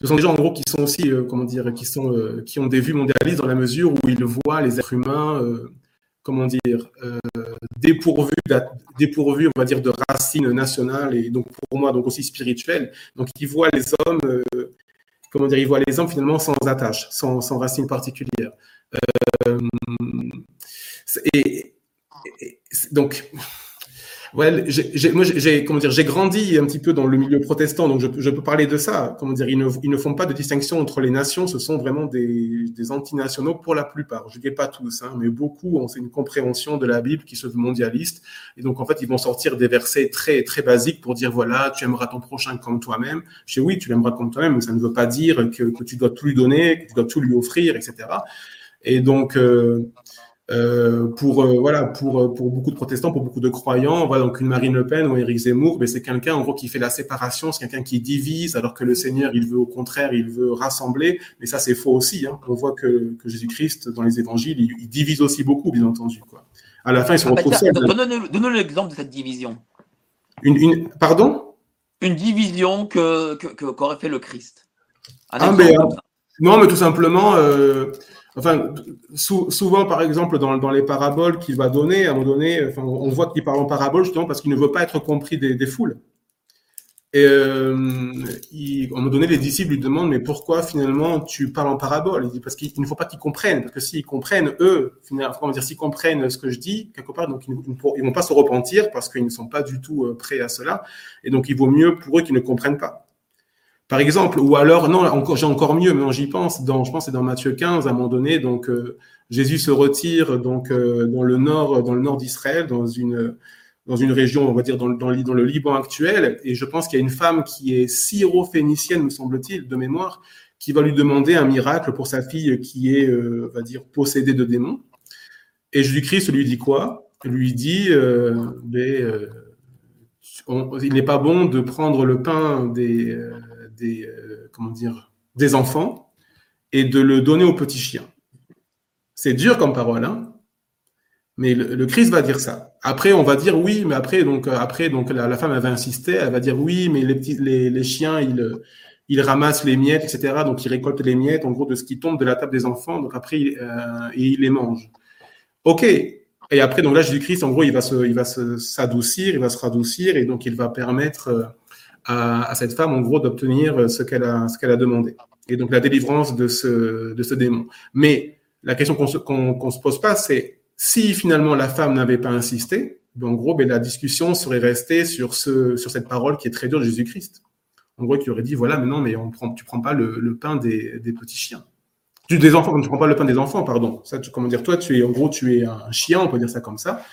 Ce sont des gens, en gros, qui sont aussi, euh, comment dire, qui, sont, euh, qui ont des vues mondialistes dans la mesure où ils voient les êtres humains, euh, comment dire, dépourvus, de racines nationales et donc pour moi, donc aussi spirituelles. Donc, ils voient les hommes comment dire, ils voient les hommes finalement sans attache, sans, sans racine particulière. Euh, et, donc, Ouais, j'ai, moi, j'ai, comment dire, j'ai grandi un petit peu dans le milieu protestant, donc je, je peux parler de ça. Comment dire, ils ne, ils ne, font pas de distinction entre les nations. Ce sont vraiment des, des antinationaux pour la plupart. Je dis pas tous, hein, mais beaucoup ont une compréhension de la Bible qui se veut mondialiste. Et donc, en fait, ils vont sortir des versets très, très basiques pour dire voilà, tu aimeras ton prochain comme toi-même. Je dis oui, tu l'aimeras comme toi-même, mais ça ne veut pas dire que, que tu dois tout lui donner, que tu dois tout lui offrir, etc. Et donc, euh, euh, pour euh, voilà pour euh, pour beaucoup de protestants, pour beaucoup de croyants, voilà donc une Marine Le Pen ou Éric Zemmour, mais c'est quelqu'un en gros qui fait la séparation, c'est quelqu'un qui divise, alors que le Seigneur il veut au contraire, il veut rassembler. Mais ça c'est faux aussi. Hein. On voit que, que Jésus-Christ dans les Évangiles, il, divise aussi beaucoup, bien entendu quoi. À la fin, ils se ah, retrouvent seuls. Donne-nous l'exemple de cette division. Une, une pardon? Une division que qu'aurait fait le Christ. ah mais non, mais tout simplement. Euh, Enfin, souvent, par exemple, dans, les paraboles qu'il va donner, à un moment donné, on voit qu'il parle en parabole justement parce qu'il ne veut pas être compris des, foules. Et euh, à un moment donné, les disciples lui demandent mais pourquoi finalement tu parles en parabole? Il dit parce qu'il ne faut pas qu'ils comprennent, parce que s'ils comprennent eux, finalement, comment dire, s'ils comprennent ce que je dis quelque part, ils ne vont pas se repentir parce qu'ils ne sont pas du tout euh, prêts à cela, et donc il vaut mieux pour eux qu'ils ne comprennent pas. Par exemple, ou alors, non, j'ai encore mieux, mais j'y pense, dans, je pense c'est dans Matthieu 15, à un moment donné, donc euh, Jésus se retire donc euh, dans le nord, dans le nord d'Israël, dans une dans une région, on va dire dans, dans, dans le Liban actuel, et je pense qu'il y a une femme qui est syro-phénicienne, me semble-t-il, de mémoire, qui va lui demander un miracle pour sa fille qui est, euh, on va dire, possédée de démons. Et Jésus-Christ lui dit quoi? Lui dit, mais, il n'est pas bon de prendre le pain des des, euh, comment dire, des enfants et de le donner aux petits chiens. C'est dur comme parole, hein mais le, Christ va dire ça. Après, on va dire oui, mais après, donc, euh, après, donc la, femme elle va insister, elle va dire oui, mais les, petits, les, les chiens, ils, ils ramassent les miettes, etc. Donc, ils récoltent les miettes, en gros, de ce qui tombe de la table des enfants. Donc, après, euh, et ils les mangent. OK. Et après, donc là, Jésus-Christ, en gros, il va il va s'adoucir, il va se radoucir, et donc, il va permettre à, cette femme, en gros, d'obtenir ce qu'elle a, ce qu'elle a demandé. Et donc la délivrance de ce, de ce démon. Mais la question qu'on se, qu'on, se pose pas, c'est si finalement la femme n'avait pas insisté, ben, en gros, ben, la discussion serait restée sur, ce, sur cette parole qui est très dure de Jésus-Christ. En gros, qui aurait dit, voilà, mais non, mais on prend, tu prends pas le, pain des, des, petits chiens. Tu, des enfants, tu prends pas le pain des enfants, pardon. Ça, comment dire, toi, tu es, en gros, tu es un chien, on peut dire ça comme ça.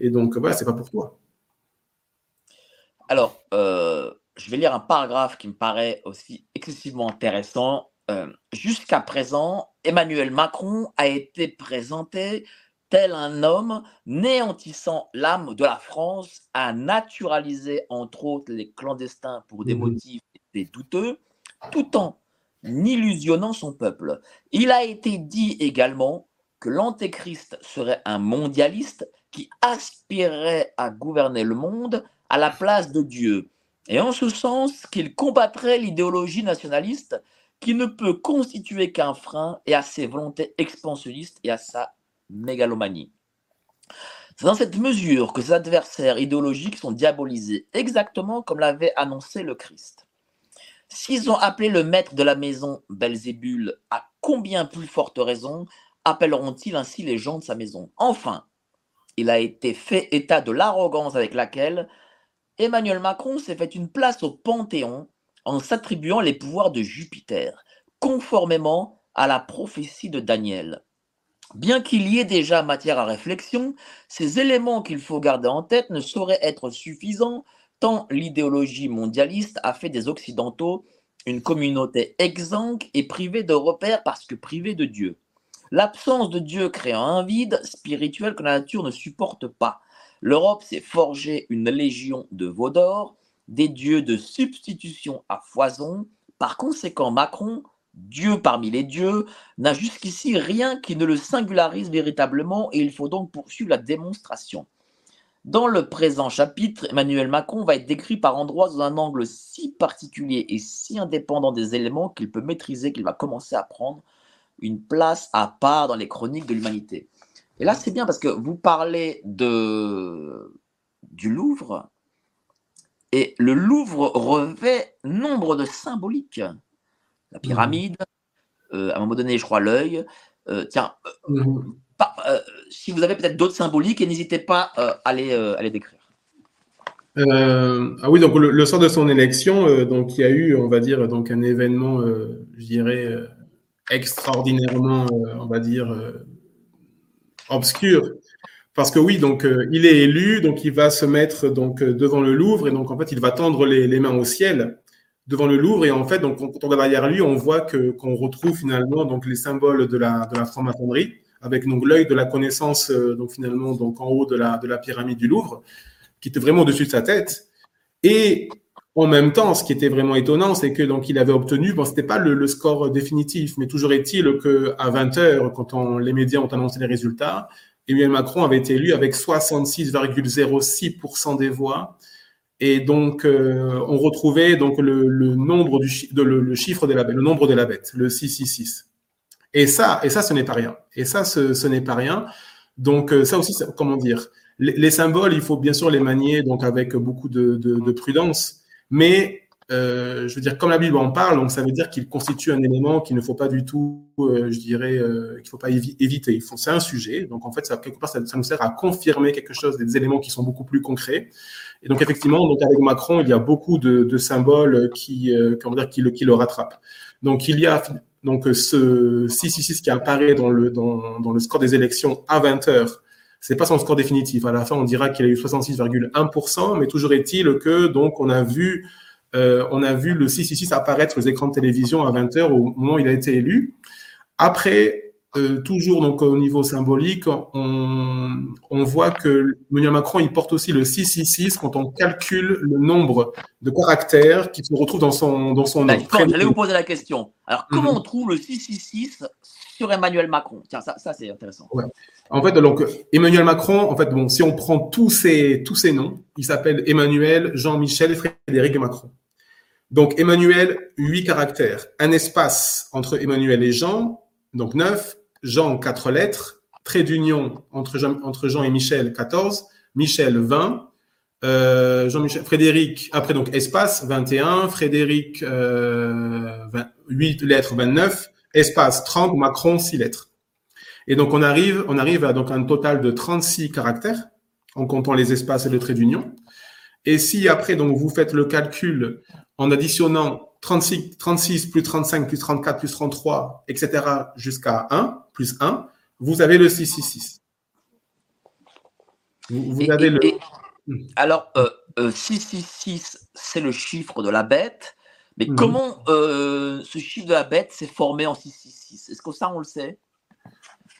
Et donc, voilà, c'est pas pour toi. Alors, euh, je vais lire un paragraphe qui me paraît aussi excessivement intéressant. Euh, jusqu'à présent, Emmanuel Macron a été présenté tel un homme néantissant l'âme de la France, à naturaliser entre autres les clandestins pour des mmh motifs des douteux, tout en illusionnant son peuple. Il a été dit également que l'antéchrist serait un mondialiste qui aspirerait à gouverner le monde à la place de Dieu et en ce sens qu'il combattrait l'idéologie nationaliste qui ne peut constituer qu'un frein et à ses volontés expansionnistes et à sa mégalomanie. C'est dans cette mesure que ses adversaires idéologiques sont diabolisés, exactement comme l'avait annoncé le Christ. S'ils ont appelé le maître de la maison Belzébul, à combien plus forte raison appelleront-ils ainsi les gens de sa maison? Enfin, il a été fait état de l'arrogance avec laquelle Emmanuel Macron s'est fait une place au Panthéon en s'attribuant les pouvoirs de Jupiter, conformément à la prophétie de Daniel. Bien qu'il y ait déjà matière à réflexion, ces éléments qu'il faut garder en tête ne sauraient être suffisants tant l'idéologie mondialiste a fait des Occidentaux une communauté exsangue et privée de repères parce que privée de Dieu. L'absence de Dieu créant un vide spirituel que la nature ne supporte pas. L'Europe s'est forgée une légion de veaux des dieux de substitution à foison, Par conséquent, Macron, Dieu parmi les dieux, n'a jusqu'ici rien qui ne le singularise véritablement et il faut donc poursuivre la démonstration. Dans le présent chapitre, Emmanuel Macron va être décrit par endroits dans un angle si particulier et si indépendant des éléments qu'il peut maîtriser qu'il va commencer à prendre une place à part dans les chroniques de l'humanité. Et là, c'est bien parce que vous parlez de, du Louvre, et le Louvre revêt nombre de symboliques. La pyramide, euh, à un moment donné, je crois, l'œil. Euh, tiens, euh, pas- euh, si vous avez peut-être d'autres symboliques, n'hésitez pas à, les, à les décrire. Ah oui, donc le, le soir de son élection, donc il y a eu, on va dire, donc un événement, je dirais, extraordinairement, on va dire, euh, obscur. Parce que oui, donc euh, il est élu, donc il va se mettre donc euh, devant le Louvre et donc en fait il va tendre les, les mains au ciel devant le Louvre et en fait donc quand on regarde derrière lui, on voit que qu'on retrouve finalement donc les symboles de la de la franc-maçonnerie avec donc l'œil de la connaissance euh, donc finalement donc en haut de la de la pyramide du Louvre qui était vraiment au-dessus de sa tête. Et en même temps, ce qui était vraiment étonnant, c'est que donc il avait obtenu, bon, c'était pas le, le score définitif, mais toujours est-il que à 20 heures, quand on, les médias ont annoncé les résultats, Emmanuel Macron avait été élu avec 66,06% des voix. Et donc, euh, on retrouvait donc le, le nombre du de, le, le chiffre de la bête, le nombre de la bête, le 666. Et ça, et ça, ce n'est pas rien. Et ça, ce, ce n'est pas rien. Donc, euh, ça aussi, comment dire, les, les symboles, il faut bien sûr les manier donc avec beaucoup de, de, de prudence, mais euh, je veux dire, comme la Bible en parle, donc ça veut dire qu'il constitue un élément qu'il ne faut pas du tout, euh, je dirais, euh, qu'il faut pas évi- éviter. C'est un sujet, donc en fait, ça, quelque part, ça, nous sert à confirmer quelque chose, des éléments qui sont beaucoup plus concrets. Et donc effectivement, donc avec Macron, il y a beaucoup de, symboles qui, comment dire, qui le, qui le rattrapent. Donc il y a donc ce 666 qui apparaît dans le, dans, dans le score des élections à 20 heures. C'est pas son score définitif. À la fin, on dira qu'il a eu 66,1%, mais toujours est-il que donc on a vu euh, on a vu le 666 apparaître sur les écrans de télévision à 20 heures au moment où il a été élu. Après, euh, toujours donc au niveau symbolique, on, on voit que Emmanuel Macron il porte aussi le 666 quand on calcule le nombre de caractères qui se retrouvent dans son dans son Bah, nom. J'allais vous poser la question. Alors, comment Mhm. on trouve le 666 sur Emmanuel Macron. Tiens, ça, ça c'est intéressant. En fait, donc Emmanuel Macron, en fait, bon, si on prend tous ces tous noms, il s'appelle Emmanuel, Jean-Michel, Frédéric Macron. Donc Emmanuel, huit caractères, un espace entre Emmanuel et Jean, donc neuf, Jean quatre lettres, trait d'union entre Jean, entre Jean et Michel 14, Michel 20, euh, Jean-Michel, Frédéric, après donc espace 21, Frédéric euh, 20, 8 lettres 29, espace 30, Macron 6 lettres. Et donc on arrive, on arrive à donc un total de 36 caractères en comptant les espaces et le trait d'union. Et si après donc vous faites le calcul en additionnant 36, 36 plus 35 plus 34 plus 33, etc. jusqu'à 1 plus 1, vous avez le 666. Vous, vous Et- avez et- le. et- alors, euh, euh, 666, c'est le chiffre de la bête. Mais Mhm. comment euh, ce chiffre de la bête s'est formé en 666 Est-ce que ça, on le sait?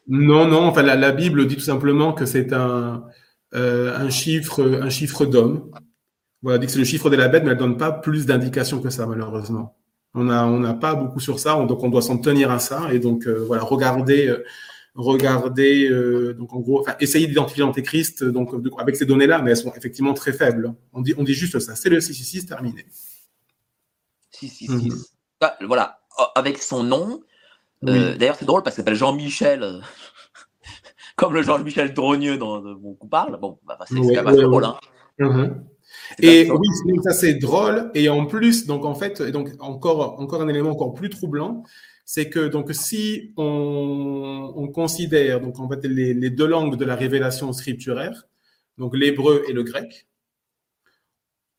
Non, non, enfin la, la Bible dit tout simplement que c'est un, euh, un chiffre, un chiffre d'homme. Voilà, dit que c'est le chiffre de la bête, mais elle donne pas plus d'indications que ça, malheureusement. On a, on n'a pas beaucoup sur ça, on- donc on doit s'en tenir à ça. Et donc, euh, voilà, regarder, euh, regarder, euh, donc en gros, enfin, essayer d'identifier l'antéchrist, donc de- avec ces données-là, mais elles sont effectivement très faibles. On dit, on dit juste ça, c'est le 666 terminé. 666. Ah, voilà, oh, avec son nom. Euh, Oui. D'ailleurs, c'est drôle parce qu'il s'appelle Jean-Michel. euh, Comme le Jean-Michel Drogneux Mon coup parle. Bon, bah, c'est quand même drôle. Hein. Et oui, sinon, ça c'est drôle. Et en plus, donc en fait, donc encore, encore un élément encore plus troublant, c'est que donc si on, on considère donc en fait les, les deux langues de la révélation scripturaire, donc l'hébreu et le grec,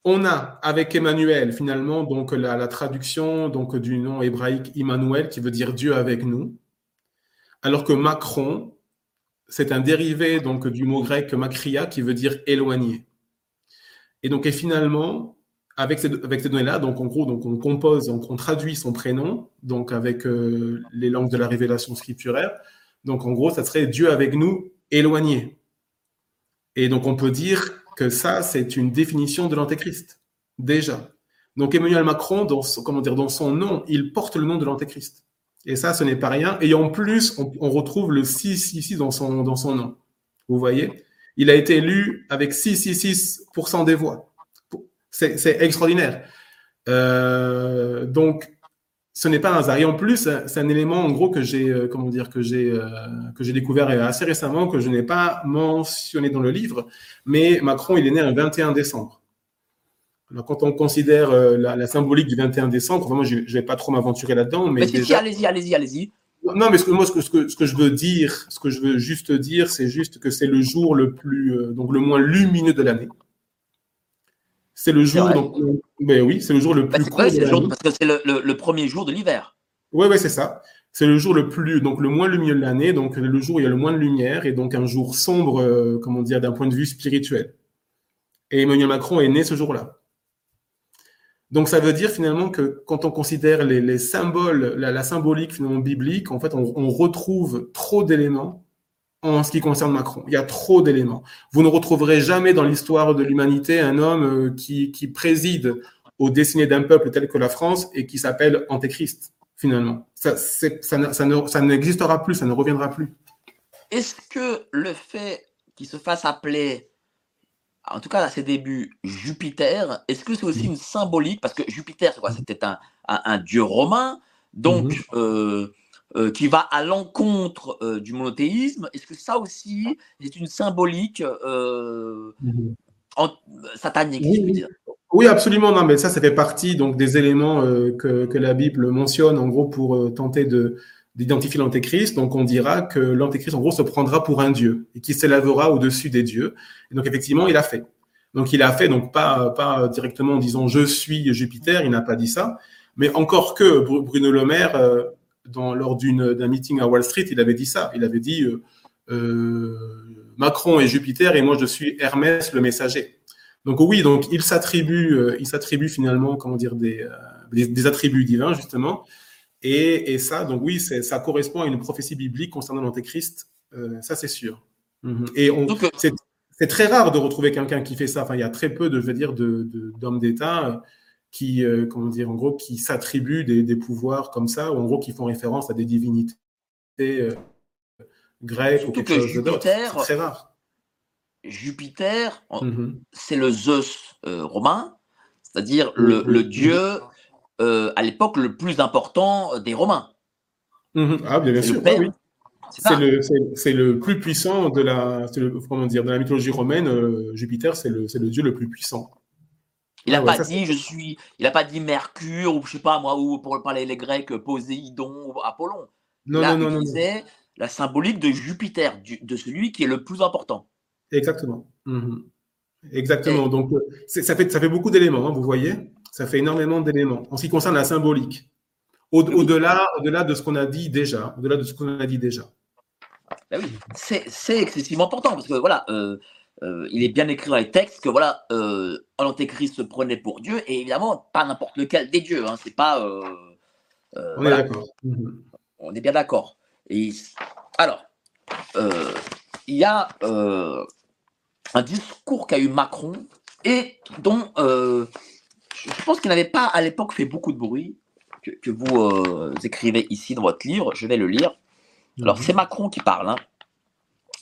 on a avec Emmanuel finalement donc la, traduction donc du nom hébraïque Immanuel qui veut dire Dieu avec nous, alors que Macron c'est un dérivé donc du mot grec makria qui veut dire éloigné. Et donc, et finalement, avec ces, avec ces données-là, donc en gros, donc on compose, donc on traduit son prénom, donc avec euh, les langues de la révélation scripturaire. Donc en gros, ça serait Dieu avec nous, éloigné. Et donc on peut dire que ça, c'est une définition de l'antéchrist, déjà. Donc Emmanuel Macron, dans son, comment dire, dans son nom, il porte le nom de l'Antéchrist. Et ça, ce n'est pas rien. Et en plus, on, retrouve le 666 dans son, dans son nom. Vous voyez? Il a été élu avec 666% des voix. C'est extraordinaire. Euh, donc, ce n'est pas un hasard. Et en plus, c'est un élément, en gros, que j'ai, euh, comment dire, que j'ai, euh, que j'ai découvert assez récemment, que je n'ai pas mentionné dans le livre. Mais Macron, il est né un 21 décembre. Alors, quand on considère euh, la, la, symbolique du 21 décembre, moi, je ne vais pas trop m'aventurer là-dedans. Mais, mais déjà... allez-y, allez-y, allez-y. Non, mais ce que, moi, ce que, ce, que, ce que, je veux dire, ce que je veux juste dire, c'est juste que c'est le jour le plus, euh, donc le moins lumineux de l'année. C'est le jour, donc, mais oui, c'est le jour le bah, plus court. Ouais, le jour, parce que c'est le, le, le, premier jour de l'hiver. Oui, oui, c'est ça. C'est le jour le plus, donc le moins lumineux de l'année, donc le jour où il y a le moins de lumière, et donc un jour sombre, euh, comment dire, d'un point de vue spirituel. Et Emmanuel Macron est né ce jour-là. Donc ça veut dire finalement que quand on considère les, les symboles, la, la, symbolique finalement biblique, en fait, on, on retrouve trop d'éléments en ce qui concerne Macron. Il y a trop d'éléments. Vous ne retrouverez jamais dans l'histoire de l'humanité un homme euh, qui, qui préside aux destinées d'un peuple tel que la France et qui s'appelle Antéchrist, finalement. Ça, ça, ça, ne, ça n'existera plus, ça ne reviendra plus. Est-ce que le fait qu'il se fasse appeler en tout cas à ses débuts, Jupiter, est-ce que c'est aussi une symbolique? Parce que Jupiter, c'est quoi? C'était un, un, un, dieu romain, donc mm -hmm. euh, euh, qui va à l'encontre euh, du monothéisme. Est-ce que ça aussi est une symbolique -hmm. en, satanique, oui, si je veux dire? Oui, absolument. Non, mais ça, ça fait partie donc des éléments que, que, la Bible mentionne en gros pour tenter de d'identifier l'antéchrist. Donc, on dira que l'antéchrist, en gros, se prendra pour un dieu et qui s'élèvera au-dessus des dieux. Et donc, effectivement, il a fait. Donc, il a fait, donc pas, pas directement en disant je suis Jupiter, il n'a pas dit ça. Mais encore que Bruno Le Maire, euh, dans, lors d'un meeting à Wall Street, il avait dit ça. Il avait dit euh, euh, Macron est Jupiter et moi je suis Hermès, le messager. Donc oui, donc il s'attribue, il s'attribue finalement, comment dire, des, des, des attributs divins justement. Et, et, ça, donc oui, ça correspond à une prophétie biblique concernant l'Antéchrist, euh, ça c'est sûr. Mm -hmm. Et c'est très rare de retrouver quelqu'un qui fait ça. Enfin, il y a très peu, de, je veux dire, d'hommes d'État qui, euh, comment dire, en gros, qui s'attribuent des, des, pouvoirs comme ça, ou en gros qui font référence à des divinités euh, grecques Surtout ou quelque chose d'autre. Jupiter, C'est très rare. Jupiter, Mm -hmm. c'est le Zeus euh, romain, c'est-à-dire le, le dieu à l'époque le plus important des Romains. Mmh. Ah, bien, bien sûr. Oui. C'est le, le, plus puissant de la, le, comment dire, de la mythologie romaine. Euh, Jupiter, c'est le, le dieu le plus puissant. Il n'a ah, pas dit, je suis, il n'a pas dit Mercure ou je sais pas moi, ou pour parler les Grecs, Poséidon ou Apollon. Non, Là, non, non, il disait la symbolique de Jupiter, du, de celui qui est le plus important. Exactement. Mmh. Exactement. Et... Donc, ça fait, ça fait beaucoup d'éléments, hein, vous voyez. Ça fait énormément d'éléments en ce qui concerne la symbolique. Au-delà au -delà de ce qu'on a dit déjà. Au-delà de ce qu'on a dit déjà. Ben oui, c'est excessivement important parce que voilà, euh, euh, il est bien écrit dans les textes que voilà, euh, l'antéchrist se prenait pour Dieu et évidemment pas n'importe lequel des dieux. Hein, c'est pas. on voilà. est d'accord. Mmh. On est bien d'accord. Et alors, il y a un discours qu'a eu Macron et dont je pense qu'il n'avait pas à l'époque fait beaucoup de bruit que, que vous euh, écrivez ici dans votre livre. Je vais le lire. Alors, c'est Macron qui parle. Hein.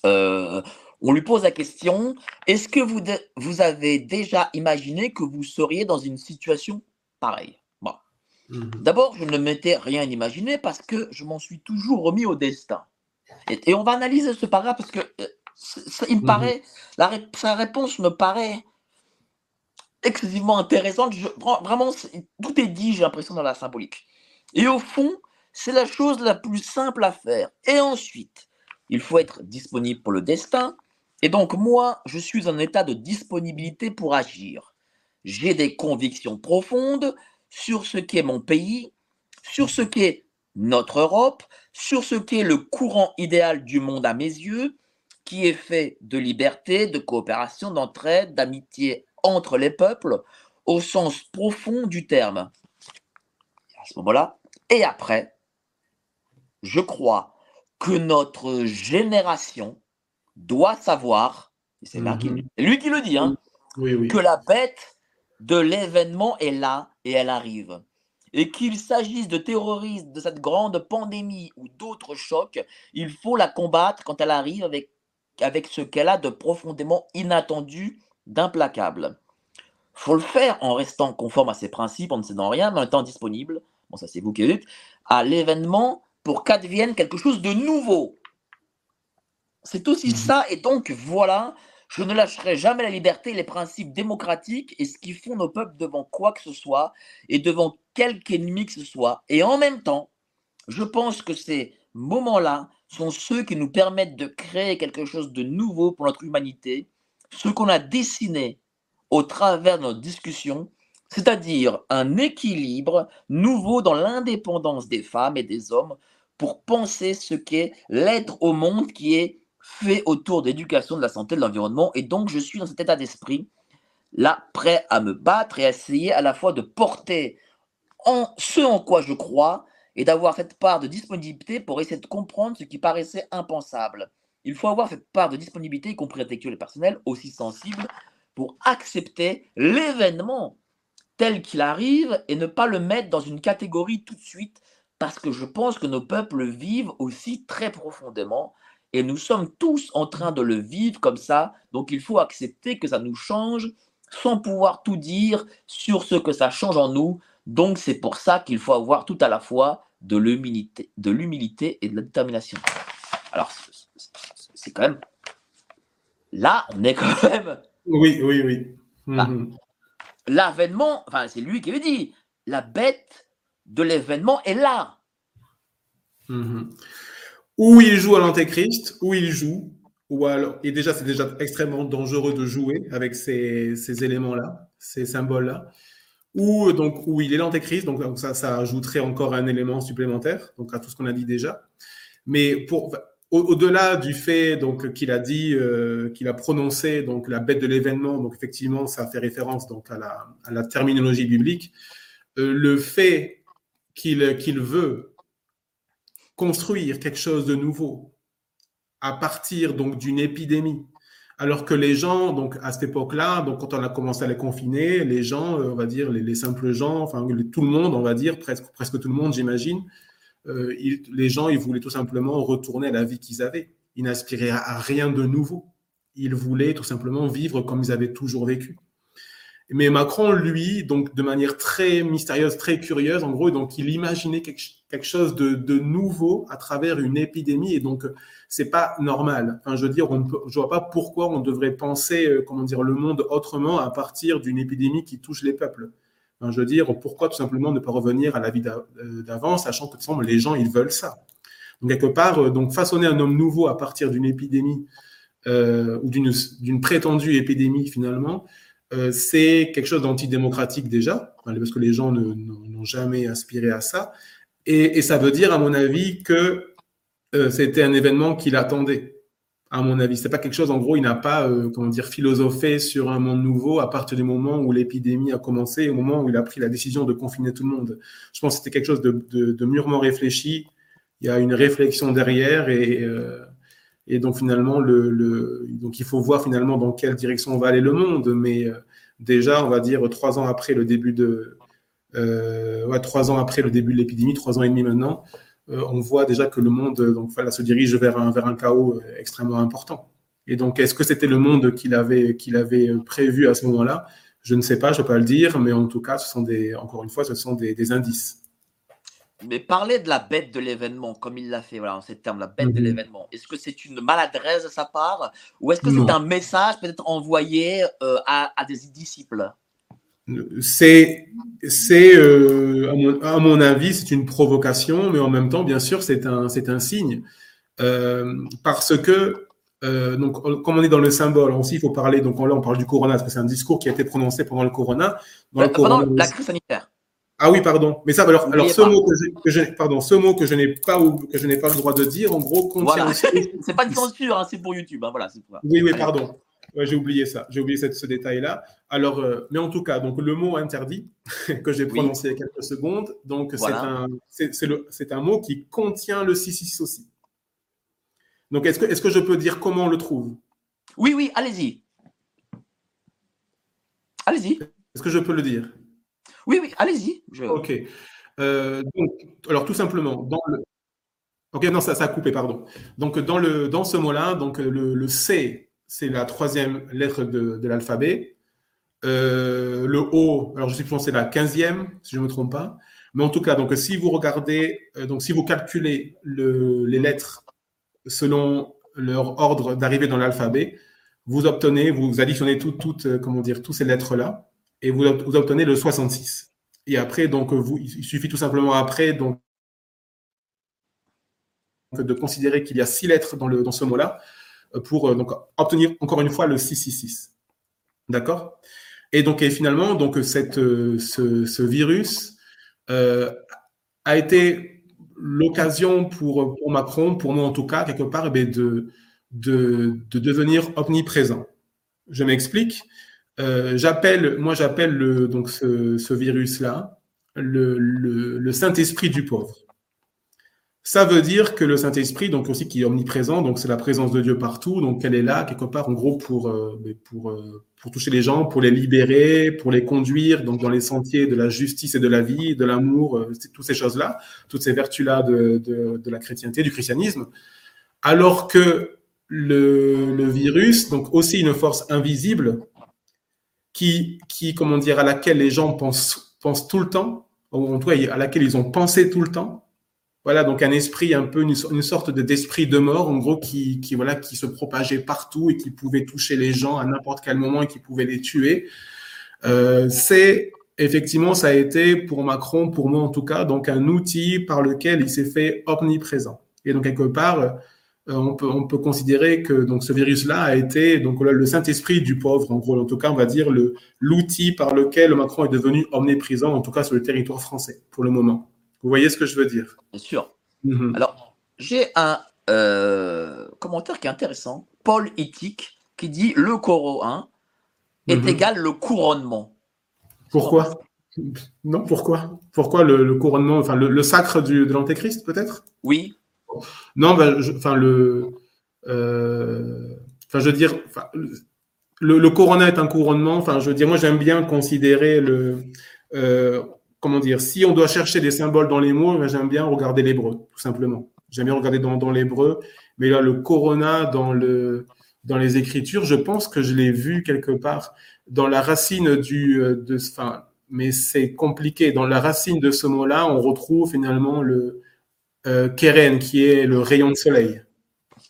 Euh, on lui pose la question est-ce que vous, vous avez déjà imaginé que vous seriez dans une situation pareille? Bon. mmh. D'abord, je ne m'étais rien imaginé parce que je m'en suis toujours remis au destin. Et, et, on va analyser ce paragraphe parce que euh, ça, il me mmh. paraît, la, sa réponse me paraît excessivement intéressante. Je, vraiment, tout est dit, j'ai l'impression, dans la symbolique. Et au fond, c'est la chose la plus simple à faire. Et ensuite, il faut être disponible pour le destin. Et donc, moi, je suis en état de disponibilité pour agir. J'ai des convictions profondes sur ce qu'est mon pays, sur ce qu'est notre Europe, sur ce qu'est le courant idéal du monde à mes yeux, qui est fait de liberté, de coopération, d'entraide, d'amitié entre les peuples au sens profond du terme. À ce moment-là, et après, je crois que notre génération doit savoir, et c'est mm -hmm. lui qui le dit, hein, oui, oui. que la bête de l'événement est là et elle arrive. Et qu'il s'agisse de terrorisme, de cette grande pandémie ou d'autres chocs, il faut la combattre quand elle arrive avec, avec ce qu'elle a de profondément inattendu, d'implacable. faut le faire en restant conforme à ses principes, en ne cédant rien, mais en étant disponible, bon ça c'est vous qui dites, à l'événement pour qu'advienne quelque chose de nouveau. C'est aussi Mhm. ça, et donc voilà, je ne lâcherai jamais la liberté, les principes démocratiques et ce qui font nos peuples devant quoi que ce soit et devant quelque ennemi que ce soit. Et en même temps, je pense que ces moments-là sont ceux qui nous permettent de créer quelque chose de nouveau pour notre humanité, ce qu'on a dessiné au travers de notre discussion, c'est-à-dire un équilibre nouveau dans l'indépendance des femmes et des hommes pour penser ce qu'est l'être au monde qui est fait autour d'éducation, de la santé, de l'environnement. Et donc, je suis dans cet état d'esprit, là, prêt à me battre et à essayer à la fois de porter en ce en quoi je crois et d'avoir cette part de disponibilité pour essayer de comprendre ce qui paraissait impensable. Il faut avoir cette part de disponibilité, y compris intellectuelle et personnelle, aussi sensible, pour accepter l'événement tel qu'il arrive et ne pas le mettre dans une catégorie tout de suite, parce que je pense que nos peuples vivent aussi très profondément et nous sommes tous en train de le vivre comme ça, donc il faut accepter que ça nous change sans pouvoir tout dire sur ce que ça change en nous. Donc c'est pour ça qu'il faut avoir tout à la fois de l'humilité, de l'humilité et de la détermination. Alors c'est- quand même là, on est quand même Oui, oui, oui. Mhm. l'avènement, enfin c'est lui qui le dit, la bête de l'événement est là. Mhm. Ou il joue à l'antéchrist, ou il joue, ou alors, et déjà c'est déjà extrêmement dangereux de jouer avec ces, ces éléments-là, ces symboles-là, ou donc où il est l'antéchrist, donc, ça, ça ajouterait encore un élément supplémentaire, donc à tout ce qu'on a dit déjà. Mais pour au- au-delà du fait donc qu'il a dit, euh, qu'il a prononcé donc la bête de l'événement, donc effectivement ça fait référence donc à la, à la terminologie biblique, euh, le fait qu'il qu'il veut construire quelque chose de nouveau à partir donc d'une épidémie. Alors que les gens, donc à cette époque-là, donc quand on a commencé à les confiner, les gens, euh, on va dire les, les simples gens, enfin tout le monde, on va dire presque presque tout le monde, j'imagine, euh, les gens, ils voulaient tout simplement retourner à la vie qu'ils avaient. Ils n'aspiraient à, à rien de nouveau. Ils voulaient tout simplement vivre comme ils avaient toujours vécu. Mais Macron, lui, donc de manière très mystérieuse, très curieuse, en gros, donc il imaginait quelque, quelque chose de, nouveau à travers une épidémie, et donc c'est pas normal. Enfin, je veux dire, on ne peut, vois pas pourquoi on devrait penser, euh, comment dire, le monde autrement à partir d'une épidémie qui touche les peuples. Enfin, je veux dire, pourquoi tout simplement ne pas revenir à la vie euh, d'avant, sachant que façon, les gens, ils veulent ça. Donc quelque part, euh, donc façonner un homme nouveau à partir d'une épidémie ou d'une prétendue épidémie finalement, c'est quelque chose d'antidémocratique déjà, parce que les gens n'ont jamais aspiré à ça. Et, ça veut dire, à mon avis, que euh, c'était un événement qu'il attendait. À mon avis, c'est pas quelque chose. En gros, il n'a pas, euh, comment dire, philosophé sur un monde nouveau à partir du moment où l'épidémie a commencé, au moment où il a pris la décision de confiner tout le monde. Je pense que c'était quelque chose de, mûrement réfléchi. Il y a une réflexion derrière et, euh, donc finalement, il faut voir finalement dans quelle direction va aller le monde. Mais euh, déjà, on va dire trois ans après le début de, ouais, trois ans après le début de l'épidémie, trois ans et demi maintenant, euh, on voit déjà que le monde euh, donc voilà, se dirige vers un, vers un chaos euh, extrêmement important. Et donc, est-ce que c'était le monde qu'il avait, qu'il avait euh, prévu à ce moment-là? Je ne sais pas, je ne peux pas le dire, mais en tout cas, ce sont des, encore une fois, ce sont des, des indices. Mais parler de la bête de l'événement, comme il l'a fait, voilà, en ces termes, la bête de Mhm. l'événement, est-ce que c'est une maladresse de sa part? Ou est-ce que c'est un message peut-être envoyé euh, à, à des disciples? C'est, c'est euh, à, mon, à mon avis, c'est une provocation, mais en même temps, bien sûr, c'est un, c'est un signe. Euh, parce que, euh, donc, comme on est dans le symbole, aussi, il faut parler, donc là, on parle du corona, parce que c'est un discours qui a été prononcé pendant le corona. Dans le Euh, Pendant corona, la crise sanitaire. Ah oui, pardon. Mais ça, alors, alors ce pas. mot que je, que je- pardon, ce mot que je n'ai pas ou que je n'ai pas le droit de dire, en gros, contient Voilà. aussi. c'est pas une censure, hein, c'est pour YouTube. hein, voilà, c'est pour... Oui, oui, pardon. Ouais, j'ai oublié ça. J'ai oublié cette- ce détail-là. Alors, euh, mais en tout cas, donc le mot interdit que j'ai Oui. prononcé il y a quelques secondes, donc Voilà. c'est un, un mot qui contient le 6 aussi. Donc, est-ce que, est-ce que je peux dire comment on le trouve? Oui, oui, allez-y. Allez-y. Est-ce que je peux le dire? Oui, oui, allez-y. Je... Ok. Euh, donc, alors tout simplement, dans le. Ok, non, ça, ça a coupé, pardon. Donc, dans, le, dans ce mot-là, donc le, le C, c'est la troisième lettre de, l'alphabet. Euh, le O, alors je sais que c'est la quinzième, si je ne me trompe pas. Mais en tout cas, donc si vous regardez, euh, donc si vous calculez le, les lettres selon leur ordre d'arrivée dans l'alphabet, vous obtenez, vous additionnez toutes, toutes, euh, comment dire, toutes ces lettres-là, et vous, vous, obtenez le 66. Et après, donc, vous, il suffit tout simplement après, donc, de considérer qu'il y a six lettres dans, le, dans ce mot-là pour euh, obtenir encore une fois le 666. D'accord? Et donc, et finalement, donc, cette, ce, ce virus euh, a été l'occasion pour, Macron, pour nous en tout cas, quelque part, eh de, de, de devenir omniprésent. Je m'explique. Euh, moi j'appelle ce, virus-là le Saint-Esprit du pauvre. Ça veut dire que le Saint-Esprit, donc aussi qui est omniprésent, donc c'est la présence de Dieu partout, donc elle est là quelque part en gros pour, euh, pour, euh, pour toucher les gens, pour les libérer, pour les conduire donc dans les sentiers de la justice et de la vie, de l'amour, euh, toutes ces choses-là, toutes ces vertus-là de, de, de, la chrétienté, du christianisme. Alors que le, le, virus, donc aussi une force invisible, qui, qui, comment dire, à laquelle les gens pensent, pensent tout le temps, ou en tout cas à laquelle ils ont pensé tout le temps, voilà, donc un esprit un peu une, sorte d'esprit de mort, en gros, qui, voilà, qui se propageait partout et qui pouvait toucher les gens à n'importe quel moment et qui pouvait les tuer. Euh, c'est effectivement, ça a été pour Macron, pour moi en tout cas, donc un outil par lequel il s'est fait omniprésent. Et donc quelque part, euh, on peut, on peut considérer que ce virus-là a été le Saint-Esprit du pauvre, en gros, en tout cas, on va dire l'outil par lequel Macron est devenu omniprésent, en tout cas sur le territoire français pour le moment. Vous voyez ce que je veux dire? Bien sûr. Mmh. Alors, j'ai un euh, commentaire qui est intéressant. Paul Éthique qui dit le coro 1 est mmh. égal le couronnement. Pourquoi? Non, pourquoi? Pourquoi le, le, couronnement, enfin le, le sacre du, de l'antéchrist peut-être? Oui. Non, ben, je, enfin le, euh, enfin je veux dire, enfin, le, le couronnement est un couronnement. Enfin, je veux dire, moi j'aime bien considérer le euh, comment dire, si on doit chercher des symboles dans les mots, j'aime bien regarder l'hébreu, tout simplement. J'aime bien regarder dans, l'hébreu, mais là, le corona dans, le, dans les Écritures, je pense que je l'ai vu quelque part dans la racine du, euh, de, mais c'est compliqué. Dans la racine de ce mot-là, on retrouve finalement le euh, keren, qui est le rayon de soleil,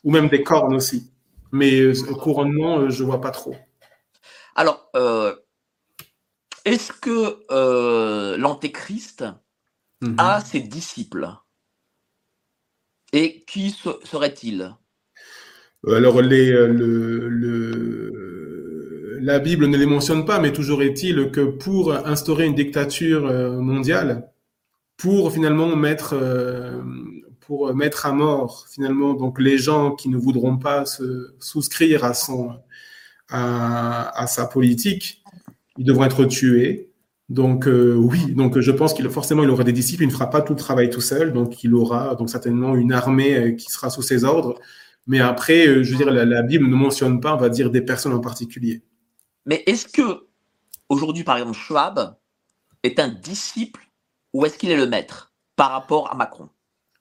ou même des cornes aussi. Mais euh, couronnement, euh, je vois pas trop. Alors, euh, est-ce que euh, l'antéchrist mmh. a ses disciples? Et qui se, serait-il? Alors, les, le, le, la Bible ne les mentionne pas, mais toujours est-il que pour instaurer une dictature mondiale, pour finalement mettre, euh, pour mettre à mort finalement donc les gens qui ne voudront pas se souscrire à son à, à sa politique, ils devront être tués. Donc euh, oui, donc je pense qu'il forcément il aura des disciples, il ne fera pas tout le travail tout seul, donc il aura donc certainement une armée euh, qui sera sous ses ordres. Mais après, euh, je veux dire, la, la, Bible ne mentionne pas, on va dire, des personnes en particulier. Mais est-ce que aujourd'hui, par exemple, Schwab est un disciple ou est-ce qu'il est le maître par rapport à Macron?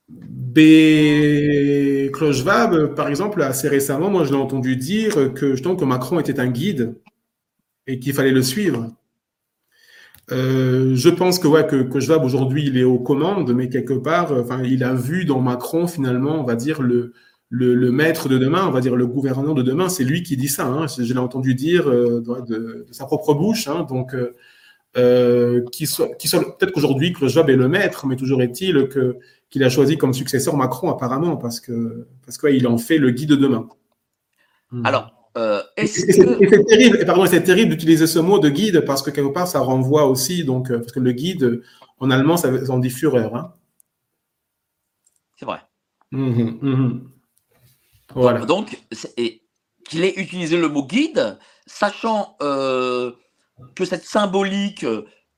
B. Klaus Schwab, par exemple, assez récemment, moi je l'ai entendu dire que, justement, que Macron était un guide et qu'il fallait le suivre. Euh, je pense que, ouais, que, que Schwab aujourd'hui il est aux commandes, mais quelque part, enfin, il a vu dans Macron finalement, on va dire le, le, le maître de demain, on va dire le gouverneur de demain. C'est lui qui dit ça. Hein, je l'ai entendu dire euh, de, de, sa propre bouche. Hein, donc, euh, euh qui soit, qui soit peut-être qu'aujourd'hui que Schwab est le maître, mais toujours est-il que qu'il a choisi comme successeur Macron apparemment parce que parce qu'il ouais, en fait le guide de demain. Alors. Euh, c'est que... terrible, pardon, c'est terrible d'utiliser ce mot de guide parce que quelque part ça renvoie aussi donc euh, parce que le guide en allemand ça, en dit Führer. Hein. C'est vrai. Mmh, mmh. Voilà. Donc, qu'il ait utilisé le mot guide, sachant euh, que cette symbolique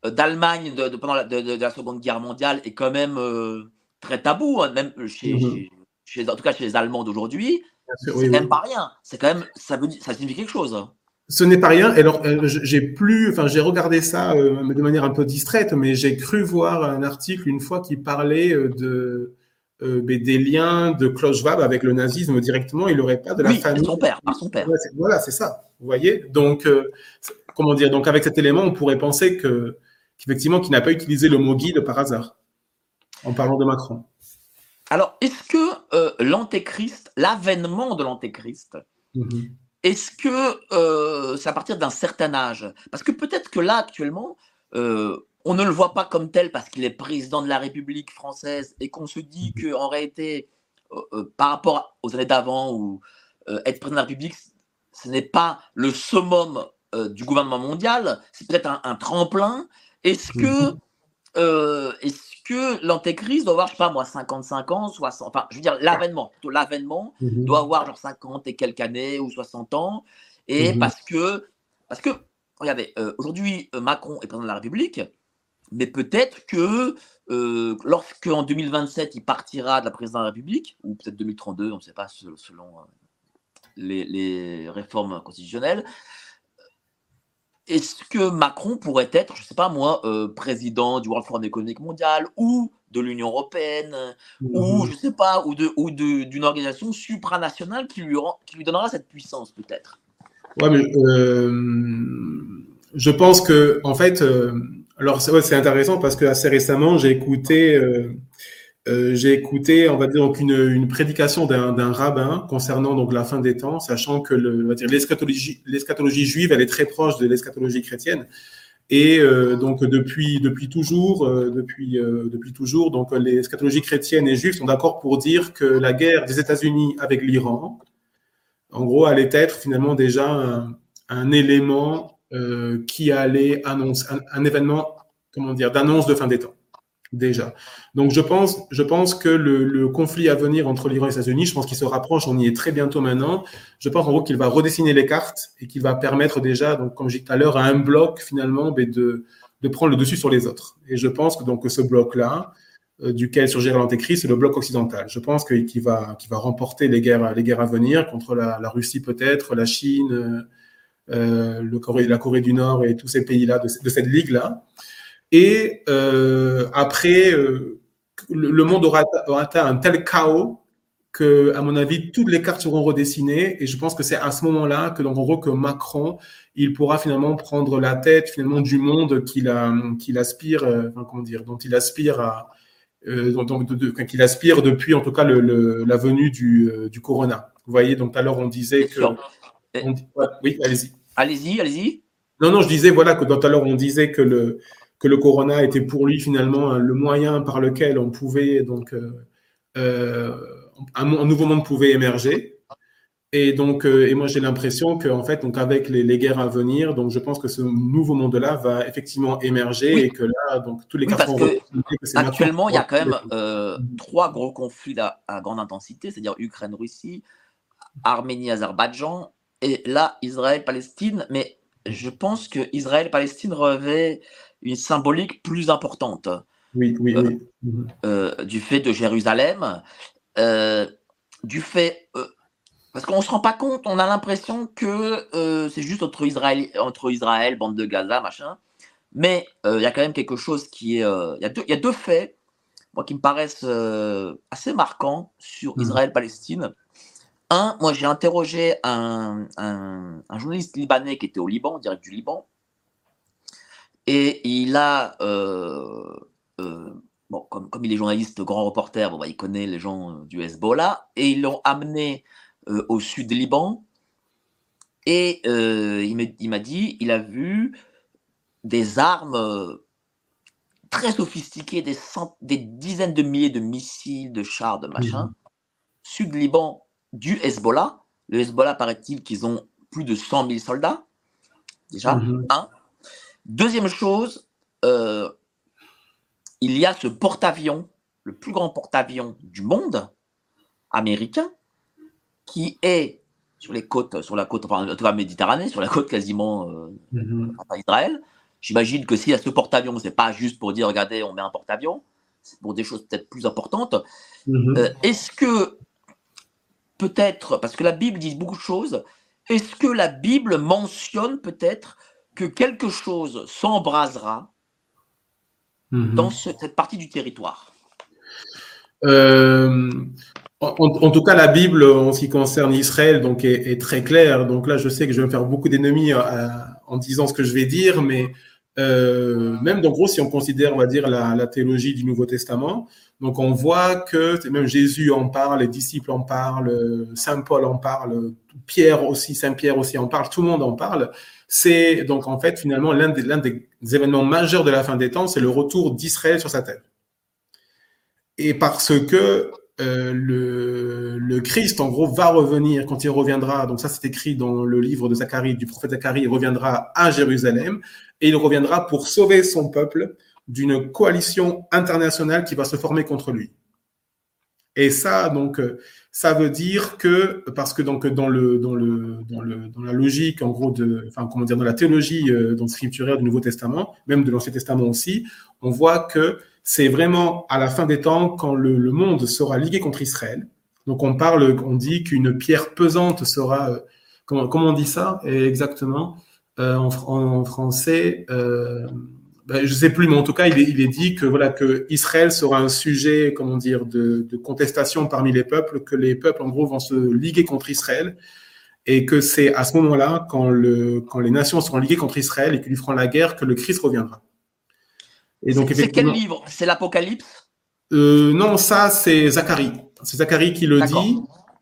d'Allemagne de, de, pendant la, de, de, la, Seconde Guerre mondiale est quand même euh, très tabou, hein, même chez, mmh. chez, chez, en tout cas chez les Allemands d'aujourd'hui. C'est oui, quand oui. même pas rien. C'est quand même, ça, veut, ça signifie quelque chose. Ce n'est pas rien. Alors, euh, j'ai plus, enfin, j'ai regardé ça euh, de manière un peu distraite, mais j'ai cru voir un article une fois qui parlait euh, de des liens de Klaus Schwab avec le nazisme directement. Il n'aurait pas de la oui, famille. son père, par son père. voilà, c'est ça. Vous voyez. Donc, comment dire Donc, avec cet élément, on pourrait penser que qu'effectivement, qu'il n'a pas utilisé le mot guide par hasard en parlant de Macron. Alors, est-ce que l'antéchrist, l'avènement de l'antéchrist, mm-hmm. Est-ce que euh, c'est à partir d'un certain âge? Parce que peut-être que là, actuellement, euh, on ne le voit pas comme tel parce qu'il est président de la République française et qu'on se dit mmh qu'en réalité, euh, par rapport aux années d'avant, où être président de la République, ce n'est pas le summum du gouvernement mondial, c'est peut-être un, tremplin. Est-ce que, mmh est que l'antéchrist doit avoir, je sais pas moi, 55 ans, 60, enfin, je veux dire, l'avènement, plutôt l'avènement mhm. doit avoir genre 50 et quelques années ou 60 ans. Et mhm. parce que, parce que, regardez, euh, aujourd'hui, euh, Macron est président de la République, mais peut-être que euh, lorsque en 2027, il partira de la présidence de la République, ou peut-être 2032, on ne sait pas selon les, les réformes constitutionnelles, est-ce que Macron pourrait être, je ne sais pas moi, euh, président du World Forum économique mondial ou de l'Union européenne ou mhm. je ne sais pas ou de ou d'une organisation supranationale qui lui qui lui donnera cette puissance peut-être? Ouais, mais euh, je pense que en fait, euh, alors c'est intéressant parce que assez récemment j'ai écouté euh, j'ai écouté, on va dire, donc une, une prédication d'un rabbin concernant donc la fin des temps, sachant que l'eschatologie juive, elle est très proche de l'eschatologie chrétienne. Et euh, donc depuis depuis toujours, euh, depuis euh, depuis toujours, donc les eschatologies chrétiennes et juives sont d'accord pour dire que la guerre des États-Unis avec l'Iran, en gros, allait être finalement déjà un, un élément qui allait annoncer un, un événement, comment dire, d'annonce de fin des temps déjà. Donc je pense, je pense que le, conflit à venir entre l'Iran et les États-Unis, je pense qu'il se rapproche, on y est très bientôt maintenant. Je pense en gros qu'il va redessiner les cartes et qu'il va permettre déjà, donc comme j'ai dit tout à l'heure, à un bloc finalement ben, de, prendre le dessus sur les autres. Et je pense que donc ce bloc-là, euh, duquel surgira l'antéchrist, c'est le bloc occidental. Je pense qu'il va, remporter les guerres, à venir contre la, Russie peut-être, la Chine, euh, Corée, la Corée du Nord et tous ces pays-là de cette ligue-là. Et euh, après, euh, le, monde aura, atteint un tel chaos que, à mon avis, toutes les cartes seront redessinées. Et je pense que c'est à ce moment-là que, donc, en gros, que Macron, il pourra finalement prendre la tête finalement du monde qu'il aspire, euh, comment dire, dont il aspire à, donc, qu'il aspire depuis, en tout cas, le, la venue du, du Corona. Vous voyez, donc, alors on disait que. oui, allez-y. Allez-y, allez-y. Non, non, je disais, voilà, que tout à l'heure, on disait que le, que le corona était pour lui finalement le moyen par lequel on pouvait donc euh, euh, un, nouveau monde pouvait émerger. Et donc, euh, et moi j'ai l'impression qu'en fait, donc avec les, guerres à venir, donc je pense que ce nouveau monde-là va effectivement émerger et que là, donc tous les oui, parce que actuellement, il y a quand même trois gros conflits à, à grande intensité, c'est-à-dire Ukraine-Russie, Arménie-Azerbaïdjan et là Israël-Palestine. Mais je pense que Israël-Palestine revêt une symbolique plus importante. Oui, oui, oui. Euh, euh, du fait de Jérusalem, euh, du fait. parce qu'on ne se rend pas compte, on a l'impression que c'est juste entre Israël, entre Israël, bande de Gaza, machin. Mais il y a quand même quelque chose qui est. Il y, y, a deux faits, moi, qui me paraissent assez marquants sur mhm. Israël-Palestine. Un, moi, j'ai interrogé un, un, un, journaliste libanais qui était au Liban, direct du Liban, et il a, euh, euh, bon, comme, comme, il est journaliste, grand reporter, bon, bah, il connaît les gens euh, du Hezbollah, et ils l'ont amené au sud du Liban. Et il m'a dit, il a vu des armes très sophistiquées, des, des, dizaines de milliers de missiles, de chars, de machin, mmh. sud Liban du Hezbollah. Le Hezbollah, paraît-il qu'ils ont plus de 100 000 soldats, déjà, mmh. un. Deuxième chose, euh, il y a ce porte-avions, le plus grand porte-avions du monde américain, qui est sur les côtes, sur la côte, enfin, la Méditerranée, sur la côte quasiment euh, mm Israël. J'imagine que s'il y a ce porte-avions, c'est pas juste pour dire regardez, on met un porte-avions, c'est pour des choses peut-être plus importantes. Mhm. Euh, est-ce que peut-être, parce que la Bible dit beaucoup de choses, Est-ce que la Bible mentionne peut-être que quelque chose s'embrasera Mhm. dans ce- cette partie du territoire Euh, en, en tout cas, la Bible, en ce qui concerne Israël, donc est, est très claire. Donc là, je sais que je vais me faire beaucoup d'ennemis euh, en disant ce que je vais dire, mais euh, même, en gros, si on considère, on va dire, la, la théologie du Nouveau Testament, donc on voit que même Jésus en parle, les disciples en parlent, Saint Paul en parle, Pierre aussi, Saint Pierre aussi en parle, tout le monde en parle. C'est donc en fait finalement l'un des, des événements majeurs de la fin des temps, c'est le retour d'Israël sur sa terre. Et parce que euh, le, le Christ, en gros, va revenir quand il reviendra. Donc ça, c'est écrit dans le livre de Zacharie, du prophète Zacharie. Il reviendra à Jérusalem et il reviendra pour sauver son peuple d'une coalition internationale qui va se former contre lui. Et ça, donc, ça veut dire que parce que donc dans le dans le dans le dans la logique, en gros, de, enfin comment dire, dans la théologie euh, dans scripturaire du Nouveau Testament, même de l'Ancien Testament aussi, on voit que c'est vraiment à la fin des temps quand le, le, monde sera ligué contre Israël. Donc on parle, on dit qu'une pierre pesante sera, euh, comment, comment on dit ça exactement euh, en, en, français euh, ben, Je sais plus, mais en tout cas il est, il est, dit que voilà que Israël sera un sujet, comment dire, de, de, contestation parmi les peuples, que les peuples en gros vont se liguer contre Israël. Et que c'est à ce moment-là, quand, le, quand les nations seront liguées contre Israël et qu'ils lui feront la guerre, que le Christ reviendra. C'est quel livre? C'est l'Apocalypse? Euh, Non, ça, c'est Zacharie. C'est Zacharie qui le dit.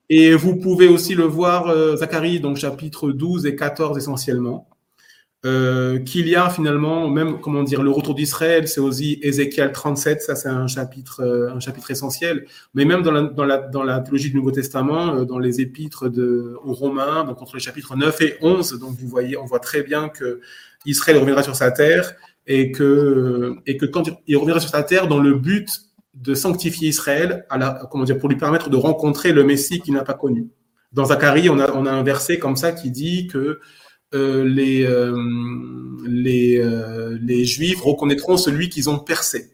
Et vous pouvez aussi le voir, euh, Zacharie, donc chapitre 12 et 14 essentiellement. Euh, qu'il y a finalement, même, comment dire, le retour d'Israël, c'est aussi Ézéchiel 37, ça c'est un chapitre, euh, un chapitre essentiel. Mais même dans la, dans la, dans théologie du Nouveau Testament, euh, dans les épîtres de, aux Romains, donc entre les chapitres 9 et 11, donc vous voyez, on voit très bien que Israël reviendra sur sa terre et que, et que quand il reviendra sur sa terre dans le but de sanctifier Israël, comment dire, pour lui permettre de rencontrer le Messie qu'il n'a pas connu. Dans Zacharie, on a, on a un verset comme ça qui dit que les, euh, les, euh, les Juifs reconnaîtront celui qu'ils ont percé.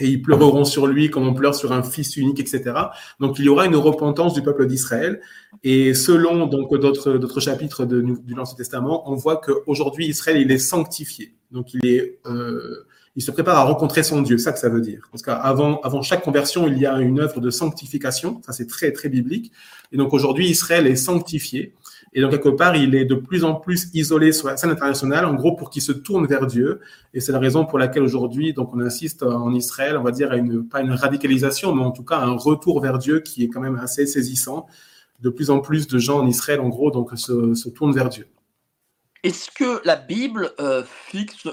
Et ils pleureront sur lui comme on pleure sur un fils unique, etc. Donc il y aura une repentance du peuple d'Israël. Et selon donc d'autres d'autres chapitres de, du l'Ancien Testament, on voit qu'aujourd'hui Israël il est sanctifié. Donc il est euh, il se prépare à rencontrer son Dieu, ça que ça veut dire. Parce qu'avant avant chaque conversion, il y a une œuvre de sanctification, ça c'est très très biblique. Et donc aujourd'hui Israël est sanctifié. Et donc, quelque part, il est de plus en plus isolé sur la scène internationale, en gros, pour qu'il se tourne vers Dieu. Et c'est la raison pour laquelle aujourd'hui, donc, on insiste en Israël, on va dire, à une, pas une radicalisation, mais en tout cas, un retour vers Dieu qui est quand même assez saisissant. De plus en plus de gens en Israël, en gros, donc, se, tournent vers Dieu. Est-ce que la Bible euh, fixe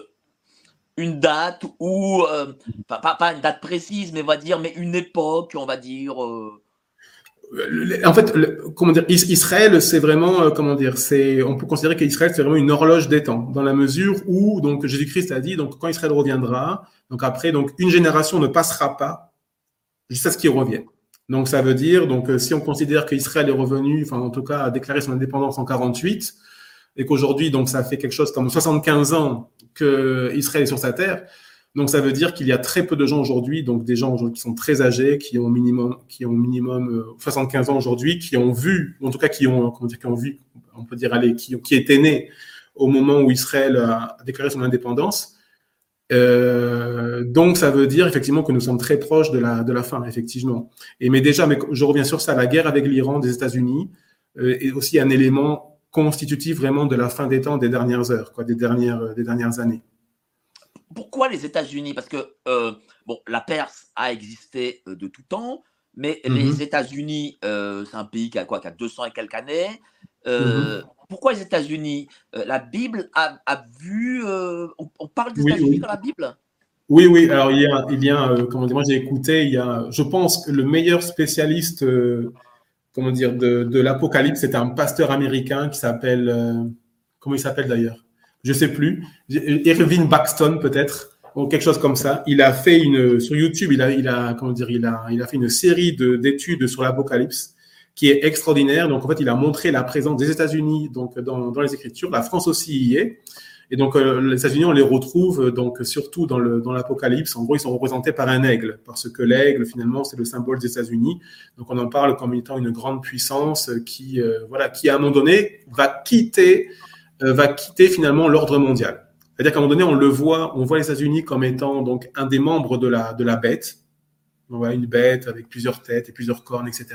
une date ou, euh, pas, une date précise, mais on va dire, mais une époque, on va dire euh en fait, comment dire, Israël, c'est vraiment, euh, comment dire, c'est, on peut considérer qu'Israël, c'est vraiment une horloge des temps, dans la mesure où, donc, Jésus-Christ a dit, donc, quand Israël reviendra, donc après, donc, une génération ne passera pas jusqu'à ce qu'il revienne. Donc, ça veut dire, donc, si on considère qu'Israël est revenu, enfin, en tout cas, a déclaré son indépendance en 48, et qu'aujourd'hui, donc, ça fait quelque chose comme 75 ans que Israël est sur sa terre, donc ça veut dire qu'il y a très peu de gens aujourd'hui, donc des gens qui sont très âgés, qui ont minimum, qui ont minimum euh, 75 ans aujourd'hui, qui ont vu, en tout cas qui ont, comment dire, qui ont vu, on peut dire, allez, qui, qui étaient nés au moment où Israël a déclaré son indépendance. Euh, donc ça veut dire effectivement que nous sommes très proches de la de la fin, effectivement. Et mais déjà, mais je reviens sur ça, la guerre avec l'Iran des États-Unis euh, est aussi un élément constitutif vraiment de la fin des temps, des dernières heures, quoi, des dernières des dernières années pourquoi les États-Unis? Parce que euh, bon, la Perse a existé euh, de tout temps, mais mm -hmm. les États-Unis, euh, c'est un pays qui a quoi, qui a 200 et quelques années. Mm -hmm. Pourquoi les États-Unis? La Bible a, a vu. On, on, parle des oui, États-Unis oui. dans la Bible? Oui, oui. Alors il y a, il y a comment dire, moi j'ai écouté. Il y a, je pense que le meilleur spécialiste, comment dire, de, de l'Apocalypse, c'est un pasteur américain qui s'appelle, comment il s'appelle d'ailleurs? Je sais plus, Irving Baxton peut-être, ou quelque chose comme ça. Il a fait une sur YouTube, il a, comment dire, il a, il a fait une série d'études sur l'Apocalypse qui est extraordinaire. Donc en fait, il a montré la présence des États-Unis dans, dans les Écritures. La France aussi y est. Et donc, euh, les États-Unis, on les retrouve donc surtout dans dans l'Apocalypse. En gros, ils sont représentés par un aigle, parce que l'aigle, finalement, c'est le symbole des États-Unis. Donc, on en parle comme étant une grande puissance qui, voilà, qui à un moment donné va quitter, va quitter finalement l'ordre mondial. C'est-à-dire qu'à un moment donné, on le voit, on voit les États-Unis comme étant donc un des membres de la bête. On voit une bête avec plusieurs têtes et plusieurs cornes, etc. Et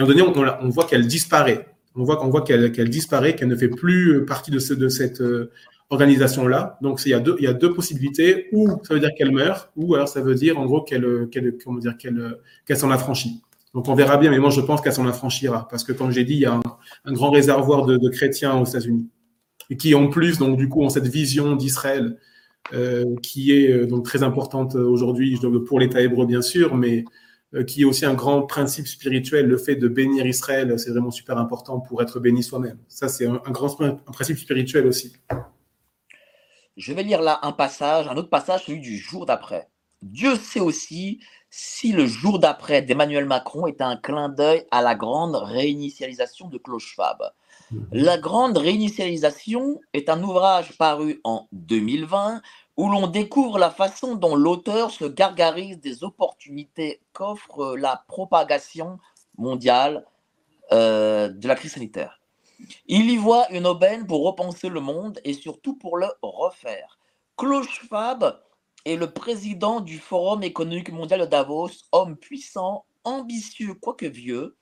à un moment donné, on, voit qu'elle disparaît on voit qu'elle disparaît, qu'elle ne fait plus partie de, ce, de cette euh, organisation-là. Donc, il y, a deux, possibilités. Ou ça veut dire qu'elle meurt, ou alors ça veut dire en gros qu'elle s'en affranchit. Donc, on verra bien, mais moi, je pense qu'elle s'en affranchira. Parce que, comme j'ai dit, il y a un, grand réservoir de, chrétiens aux États-Unis. Et qui, en plus, donc, du coup, ont cette vision d'Israël euh, qui est euh, très importante aujourd'hui pour l'État hébreu, bien sûr, mais euh, qui est aussi un grand principe spirituel. Le fait de bénir Israël, c'est vraiment super important pour être béni soi-même. Ça, c'est un, grand principe spirituel aussi. Je vais lire là un passage, un autre passage, celui du jour d'après. Dieu sait aussi si le jour d'après d'Emmanuel Macron est un clin d'œil à la grande réinitialisation de Klaus mhm. La grande réinitialisation est un ouvrage paru en 2020 où l'on découvre la façon dont l'auteur se gargarise des opportunités qu'offre la propagation mondiale euh, de la crise sanitaire. Il y voit une aubaine pour repenser le monde et surtout pour le refaire. Klaus Schwab est le président du Forum économique mondial de Davos, homme puissant, ambitieux quoique vieux,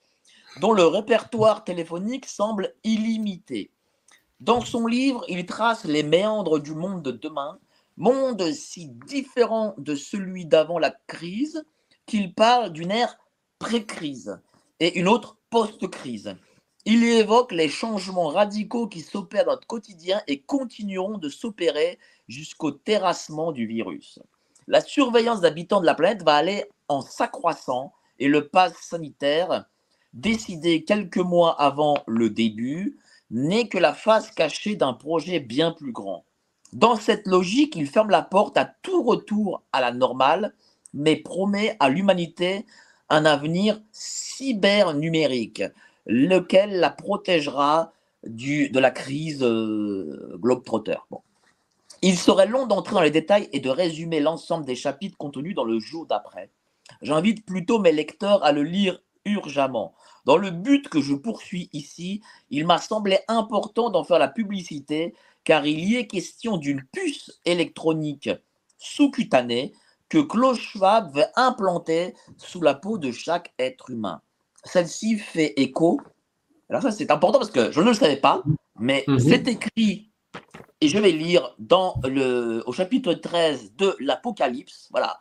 dont le répertoire téléphonique semble illimité. Dans son livre, il trace les méandres du monde de demain monde si différent de celui d'avant la crise qu'il parle d'une ère pré-crise et une autre post-crise. Il évoque les changements radicaux qui s'opèrent dans notre quotidien et continueront de s'opérer jusqu'au terrassement du virus. La surveillance d'habitants de la planète va aller en s'accroissant et le pass sanitaire, décidé quelques mois avant le début, n'est que la face cachée d'un projet bien plus grand. Dans cette logique, il ferme la porte à tout retour à la normale, mais promet à l'humanité un avenir cyber-numérique, lequel la protégera de la crise euh, globe-trotter. Bon. Il serait long d'entrer dans les détails et de résumer l'ensemble des chapitres contenus dans le jour d'après. J'invite plutôt mes lecteurs à le lire urgemment. Dans le but que je poursuis ici, il m'a semblé important d'en faire la publicité car il y est question d'une puce électronique sous-cutanée que Klaus Schwab veut implanter sous la peau de chaque être humain. Celle-ci fait écho. Alors ça c'est important parce que je ne le savais pas, mais mhm. c'est écrit et je vais lire dans le, au chapitre 13 de l'Apocalypse. Voilà.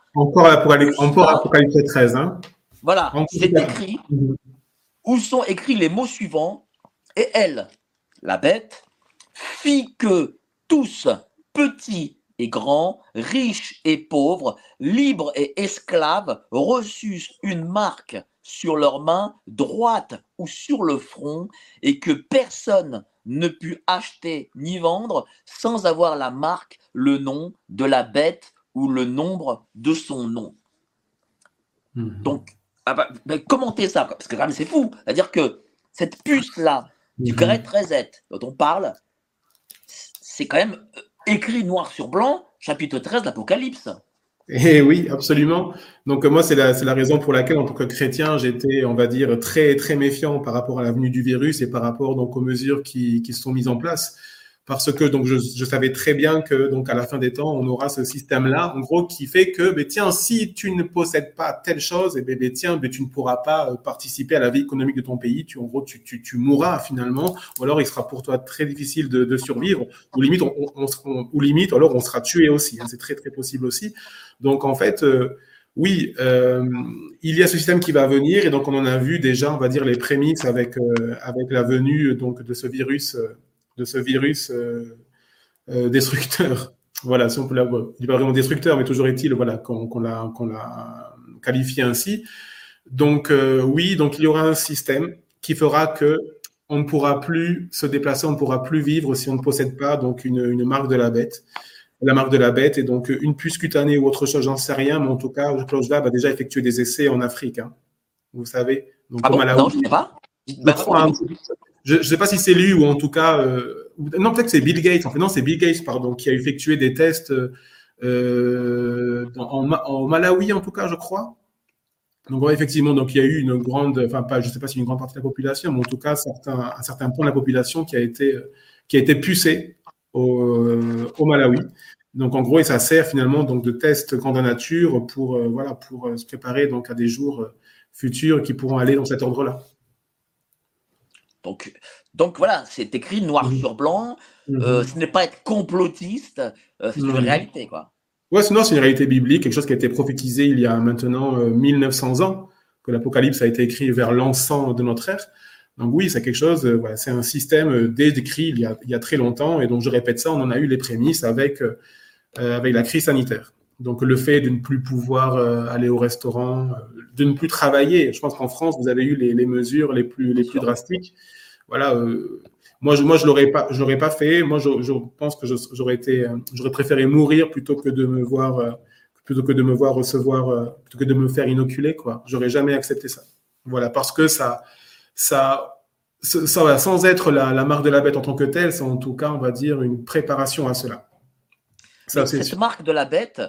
Encore Apocalypse 13. Hein voilà, c'est écrit. Où sont écrits les mots suivants. Et elle, la bête, fit que tous, petits et grands, riches et pauvres, libres et esclaves, reçussent une marque sur leur main droite ou sur le front, et que personne ne put acheter ni vendre sans avoir la marque, le nom de la bête ou le nombre de son nom. Mhm. Donc, ah bah, bah, commentez ça, parce que quand même c'est fou. C'est-à-dire que cette puce-là, du. Great Reset dont on parle, c'est quand même euh, écrit noir sur blanc, chapitre 13 de l'Apocalypse. Eh oui, absolument. Donc moi, c'est la, la, raison pour laquelle, en tant que chrétien, j'étais, on va dire, très très méfiant par rapport à la venue du virus et par rapport donc aux mesures qui, qui se sont mises en place parce que donc je, savais très bien que donc à la fin des temps on aura ce système là en gros qui fait que ben, tiens si tu ne possèdes pas telle chose et eh ben, ben, tiens ben, tu ne pourras pas euh, participer à la vie économique de ton pays. Tu en gros tu, tu, mourras finalement. Ou alors il sera pour toi très difficile de, de survivre. Ou limite on, on, ou limite alors on sera tué aussi hein, c'est très très possible aussi. Donc en fait euh, oui, euh, il y a ce système qui va venir. Et donc on en a vu déjà, on va dire, les prémices avec, avec la venue donc, de ce virus de ce virus euh, euh, destructeur. Voilà, si on peut l'avoir, il pas vraiment destructeur, mais toujours est-il voilà, qu'on l'a qualifié ainsi. Donc euh, oui, donc il y aura un système qui fera que on ne pourra plus se déplacer, on ne pourra plus vivre si on ne possède pas donc une, une marque de la bête. La marque de la bête est donc une puce cutanée ou autre chose, j'en sais rien, mais en tout cas, Klaus Schwab a déjà effectué des essais en Afrique. Hein. vous savez. Donc, ah bon, non, je ne sais pas. Je ne sais pas si c'est lui ou en tout cas, euh, non, peut-être que c'est Bill Gates. En fait, non, c'est Bill Gates, pardon, qui a effectué des tests euh, en, en, Malawi, en tout cas, je crois. Donc, effectivement, donc il y a eu une grande, enfin, pas, je ne sais pas si une grande partie de la population, mais en tout cas, certains, un certain point de la population qui a été, qui a été pucé au, Malawi. Donc, en gros, et ça sert finalement donc de test grandeur nature pour, euh, voilà, pour euh, se préparer donc à des jours euh, futurs qui pourront aller dans cet ordre-là. Donc, donc voilà, c'est écrit noir mhm. sur blanc. Mhm. ce n'est pas être complotiste, c'est une réalité, quoi. Ouais, sinon c'est une réalité biblique, quelque chose qui a été prophétisé il y a maintenant 1900 ans, que l'Apocalypse a été écrit vers l'encens de notre ère. Donc oui, c'est quelque chose, voilà, c'est un système décrit il y, a, il y, a, très longtemps, et donc je répète ça, on en a eu les prémices avec euh, avec la crise sanitaire. Donc le fait de ne plus pouvoir euh, aller au restaurant, euh, de ne plus travailler. Je pense qu'en France, vous avez eu les, les, mesures les plus, les plus drastiques. Voilà. moi, je, moi, je l'aurais pas, pas fait. Moi, je, je pense que j'aurais été, j'aurais préféré mourir plutôt que de me voir, plutôt que de me voir recevoir, plutôt que de me faire inoculer, quoi. J'aurais jamais accepté ça. Voilà, parce que ça, ça, ça, sans être la, la marque de la bête en tant que telle, c'est en tout cas, on va dire, une préparation à cela cette marque de la bête,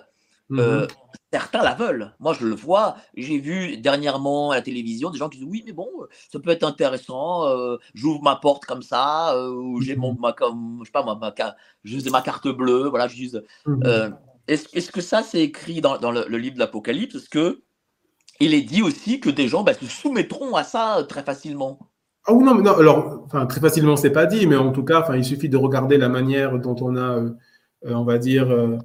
mhm. euh, certains la veulent. Moi, je le vois. J'ai vu dernièrement à la télévision des gens qui disent oui, mais bon, ça peut être intéressant. Euh, j'ouvre ma porte comme ça, euh, ou j'ai mon, ma, je sais pas, ma, ma, ma carte bleue. Voilà, mhm. Est-ce que ça, c'est écrit dans, dans le, livre de l'Apocalypse? Est-ce que il est dit aussi que des gens bah, se soumettront à ça très facilement? Ah non, mais non, alors, enfin, très facilement, c'est pas dit, mais en tout cas, enfin, il suffit de regarder la manière dont on a euh, on va dire, euh, euh,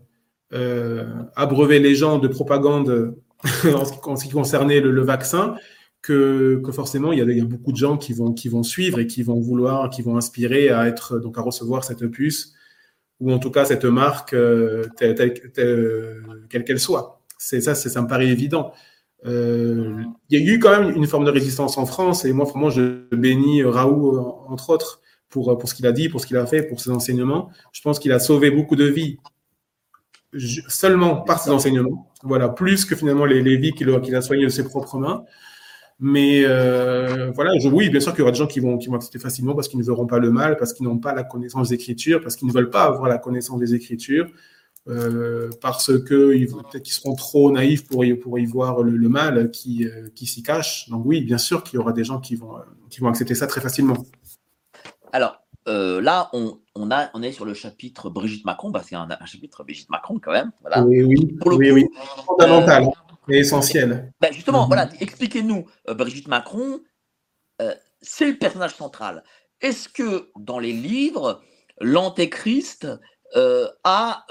abreuver les gens de propagande en, ce qui, concernait le, vaccin, que, forcément il y, a, beaucoup de gens qui vont, suivre et qui vont vouloir, qui vont inspirer à être donc à recevoir cette puce ou en tout cas cette marque quelle qu'elle soit. C'est ça, ça me paraît évident. il y a eu quand même une forme de résistance en France et moi, vraiment, je bénis Raoult, entre autres, pour, pour ce qu'il a dit, pour ce qu'il a fait, pour ses enseignements. Je pense qu'il a sauvé beaucoup de vies seulement par ses enseignements. Voilà, plus que finalement les, les vies qu'il a soignées de ses propres mains. Mais euh, voilà, je, oui, bien sûr qu'il y aura des gens qui vont, qui vont accepter facilement parce qu'ils ne verront pas le mal, parce qu'ils n'ont pas la connaissance des Écritures, parce qu'ils ne veulent pas avoir la connaissance des Écritures, euh, parce qu'ils peut-être qu'ils seront trop naïfs pour y, pour y voir le, le mal qui, euh, qui s'y cache. Donc oui, bien sûr qu'il y aura des gens qui vont, qui vont accepter ça très facilement. Alors, euh, là, on, on, a, on est sur le chapitre Brigitte Macron, parce qu'il y a un, chapitre Brigitte Macron quand même. Voilà. Oui, oui, oui, oui. Fondamental euh, et essentiel. Ben justement, mhm. voilà, expliquez-nous, euh, Brigitte Macron, c'est le personnage central. Est-ce que dans les livres, l'antéchrist a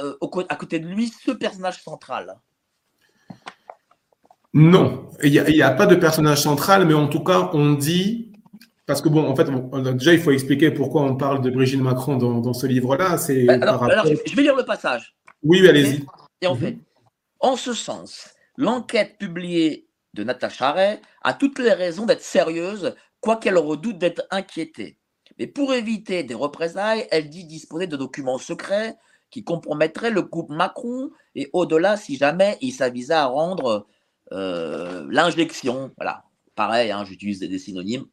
à côté de lui ce personnage central? Non, il n'y a, a, pas de personnage central, mais en tout cas, on dit parce que bon, en fait, déjà, il faut expliquer pourquoi on parle de Brigitte Macron dans, ce livre-là. C'est bah, alors, je vais lire le passage. Oui, allez-y. Et en fait, en ce sens, l'enquête publiée de Natacha Ray a toutes les raisons d'être sérieuse, quoiqu'elle redoute d'être inquiétée. Mais pour éviter des représailles, elle dit disposer de documents secrets qui compromettraient le couple Macron et au-delà si jamais il s'avisait à rendre euh, l'injection. Voilà, pareil, hein, j'utilise des synonymes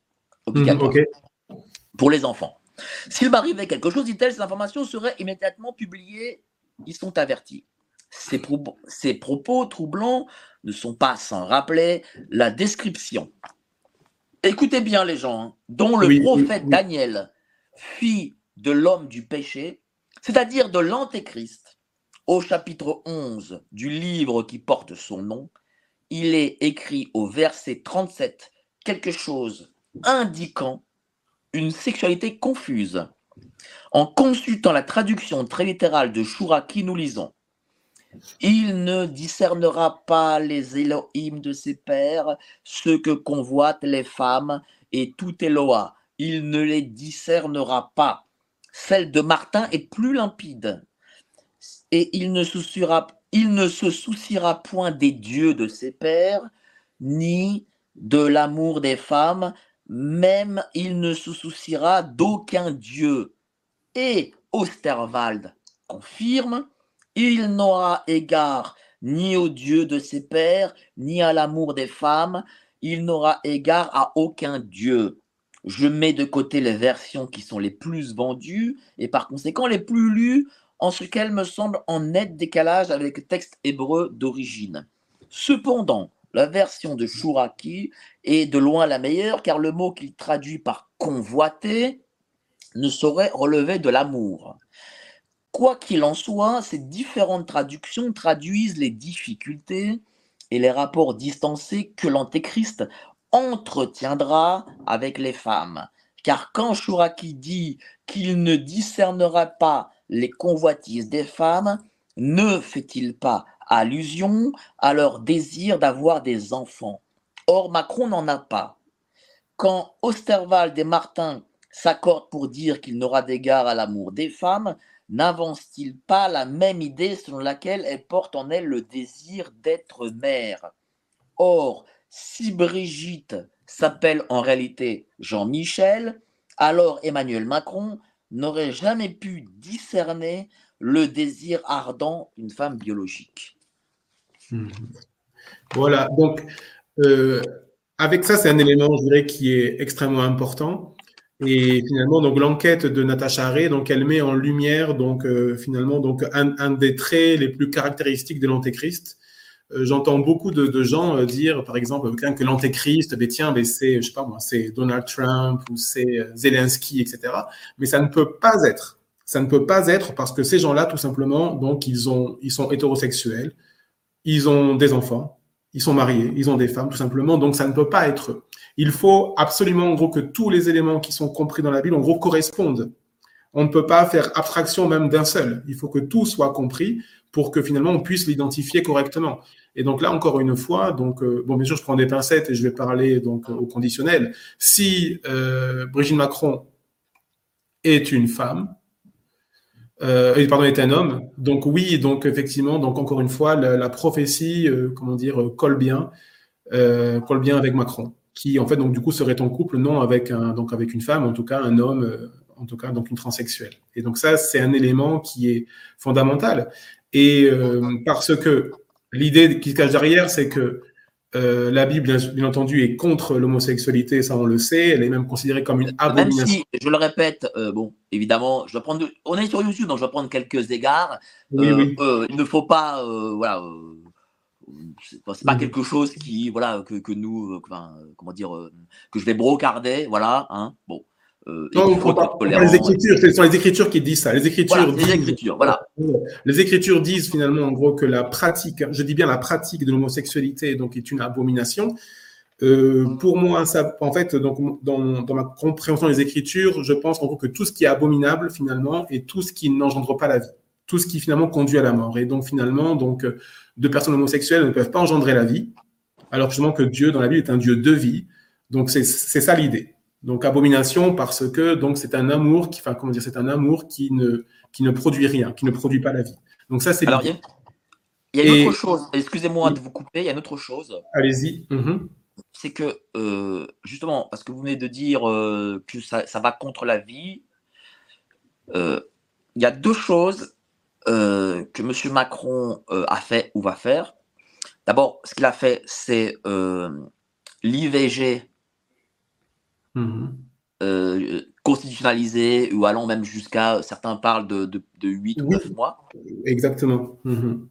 obligatoire pour les enfants. S'il m'arrivait quelque chose, dit-elle, ces informations seraient immédiatement publiées. Ils sont avertis. Ces, propos troublants ne sont pas sans rappeler la description. Écoutez bien les gens, hein, dont le prophète Daniel, fuit de l'homme du péché, c'est-à-dire de l'antéchrist, au chapitre 11 du livre qui porte son nom, il est écrit au verset 37 quelque chose indiquant une sexualité confuse. En consultant la traduction très littérale de Chouraki, nous lisons Il ne discernera pas les Elohim de ses pères, ceux que convoitent les femmes, et tout Eloa. Il ne les discernera pas. Celle de Martin est plus limpide. Et il ne se souciera point des dieux de ses pères, ni de l'amour des femmes, même il ne se souciera d'aucun dieu. Et Osterwald confirme, il n'aura égard ni au dieu de ses pères, ni à l'amour des femmes, il n'aura égard à aucun dieu. je mets de côté les versions qui sont les plus vendues et par conséquent les plus lues, en ce qu'elles me semblent en net décalage avec le texte hébreu d'origine. Cependant, la version de Shuraki est de loin la meilleure car le mot qu'il traduit par convoiter ne saurait relever de l'amour. Quoi qu'il en soit, ces différentes traductions traduisent les difficultés et les rapports distancés que l'Antéchrist entretiendra avec les femmes. Car quand Shuraki dit qu'il ne discernera pas les convoitises des femmes, ne fait-il pas allusion à leur désir d'avoir des enfants Or, Macron n'en a pas. Quand Osterwald et Martin s'accordent pour dire qu'il n'aura d'égard à l'amour des femmes, n'avance-t-il pas la même idée selon laquelle elle porte en elle le désir d'être mère Or, si Brigitte s'appelle en réalité Jean-Michel, alors Emmanuel Macron n'aurait jamais pu discerner le désir ardent d'une femme biologique. Hmm. Voilà, donc euh, avec ça, c'est un élément, je dirais, qui est extrêmement important. Et finalement, donc l'enquête de Natacha Ray, donc elle met en lumière donc euh, finalement donc un, des traits les plus caractéristiques de l'antéchrist, euh, j'entends beaucoup de, gens dire, par exemple, que l'antéchrist, ben tiens, ben c'est, je sais pas c'est Donald Trump ou c'est Zelensky, etc. Mais ça ne peut pas être. Ça ne peut pas être parce que ces gens-là, tout simplement, donc ils ont, ils sont hétérosexuels, ils ont des enfants, ils sont mariés, ils ont des femmes, tout simplement. Donc ça ne peut pas être. Il faut absolument, en gros, que tous les éléments qui sont compris dans la Bible, en gros, correspondent. On ne peut pas faire abstraction même d'un seul. Il faut que tout soit compris pour que finalement on puisse l'identifier correctement. Et donc là, encore une fois, donc euh, bon, bien sûr, je prends des pincettes et je vais parler donc au conditionnel. Si euh, Brigitte Macron est une femme, euh, pardon, est un homme, donc oui, donc effectivement, donc encore une fois, la, prophétie, euh, comment dire, colle bien, colle bien avec Macron, qui en fait donc du coup serait en couple non avec un donc avec une femme, en tout cas un homme, en tout cas donc une transsexuelle. Et donc ça, c'est un élément qui est fondamental. Et parce que L'idée qui se cache derrière, c'est que euh, la Bible, bien, entendu, est contre l'homosexualité, ça on le sait, elle est même considérée comme une abomination. Même si, je le répète, euh, bon, évidemment, je vais prendre, on est sur YouTube, donc je vais prendre quelques égards. Euh, il ne faut pas, voilà, c'est pas, quelque chose qui, voilà, que, que nous, comment dire, que je vais brocarder, voilà, hein, bon. Euh, non, les écritures, ce sont les écritures qui disent ça. Les écritures, disent, les écritures, voilà. Les écritures disent finalement en gros que la pratique, je dis bien la pratique de l'homosexualité, donc est une abomination. Euh, pour moi, ça, en fait, donc dans, dans, ma compréhension des écritures, je pense en gros que tout ce qui est abominable finalement est tout ce qui n'engendre pas la vie, tout ce qui finalement conduit à la mort. Et donc finalement, donc deux personnes homosexuelles ne peuvent pas engendrer la vie, alors justement que Dieu dans la Bible est un Dieu de vie. Donc c'est ça l'idée. Donc abomination parce que donc c'est un amour qui, enfin comment dire, c'est un amour qui ne qui ne produit rien, qui ne produit pas la vie. Donc ça c'est. Alors il y, a une autre chose. Excusez-moi de vous couper. Il y a une autre chose. Allez-y. Mhm. C'est que euh, justement parce que vous venez de dire euh, que ça, ça, va contre la vie. Euh, il y a deux choses que M. Macron a fait ou va faire. D'abord, ce qu'il a fait, c'est l'IVG Mhm. Euh, constitutionnalisé ou allant même jusqu'à, certains parlent de, de, 8 ou 9 mois. Exactement. Mhm.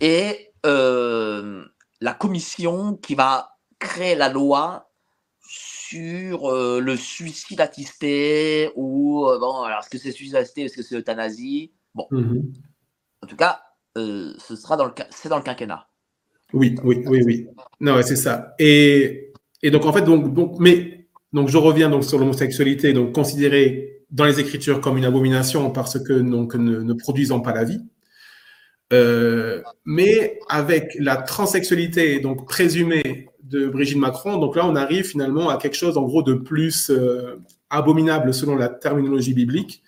Et euh, la commission qui va créer la loi sur euh, le suicide assisté ou bon alors est-ce que c'est suicide assisté est-ce que c'est euthanasie? Bon mhm. en tout cas ce sera dans le c'est dans le quinquennat oui oui oui oui non c'est ça et, et donc en fait donc donc mais donc, je reviens donc sur l'homosexualité, donc considérée dans les Écritures comme une abomination parce que donc ne, produisant pas la vie. Euh, mais avec la transsexualité donc présumée de Brigitte Macron, donc là on arrive finalement à quelque chose en gros de plus euh, abominable selon la terminologie biblique,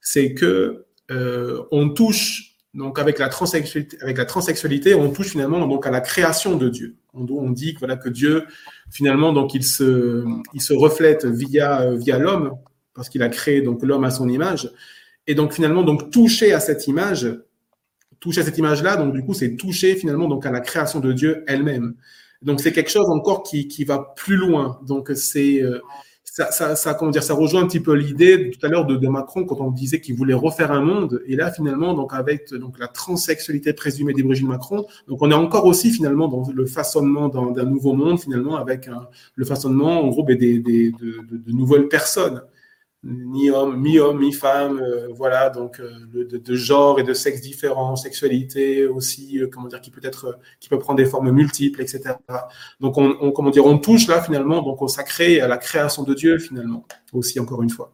c'est que euh, on touche donc avec la transsexualité, avec la transsexualité, on touche finalement donc à la création de Dieu. On, on dit voilà que Dieu finalement donc il se il se reflète via via l'homme parce qu'il a créé donc l'homme à son image et donc finalement donc toucher à cette image, toucher à cette image là donc du coup c'est toucher finalement donc à la création de Dieu elle-même. Donc c'est quelque chose encore qui qui va plus loin. Donc c'est ça, ça, ça, comment dire, ça rejoint un petit peu l'idée tout à l'heure de, Macron quand on disait qu'il voulait refaire un monde. Et là, finalement, donc avec donc la transsexualité présumée des Brigitte Macron, donc on est encore aussi finalement dans le façonnement d'un nouveau monde finalement avec un, le façonnement en gros ben, des, des de, de, de, nouvelles personnes ni homme, mi-homme, mi-femme, euh, voilà, donc euh, de, de, genre et de sexe différents, sexualité aussi, euh, comment dire, qui peut être, qui peut prendre des formes multiples, etc. Donc on, on, comment dire, on touche là finalement donc au sacré à la création de Dieu finalement aussi encore une fois.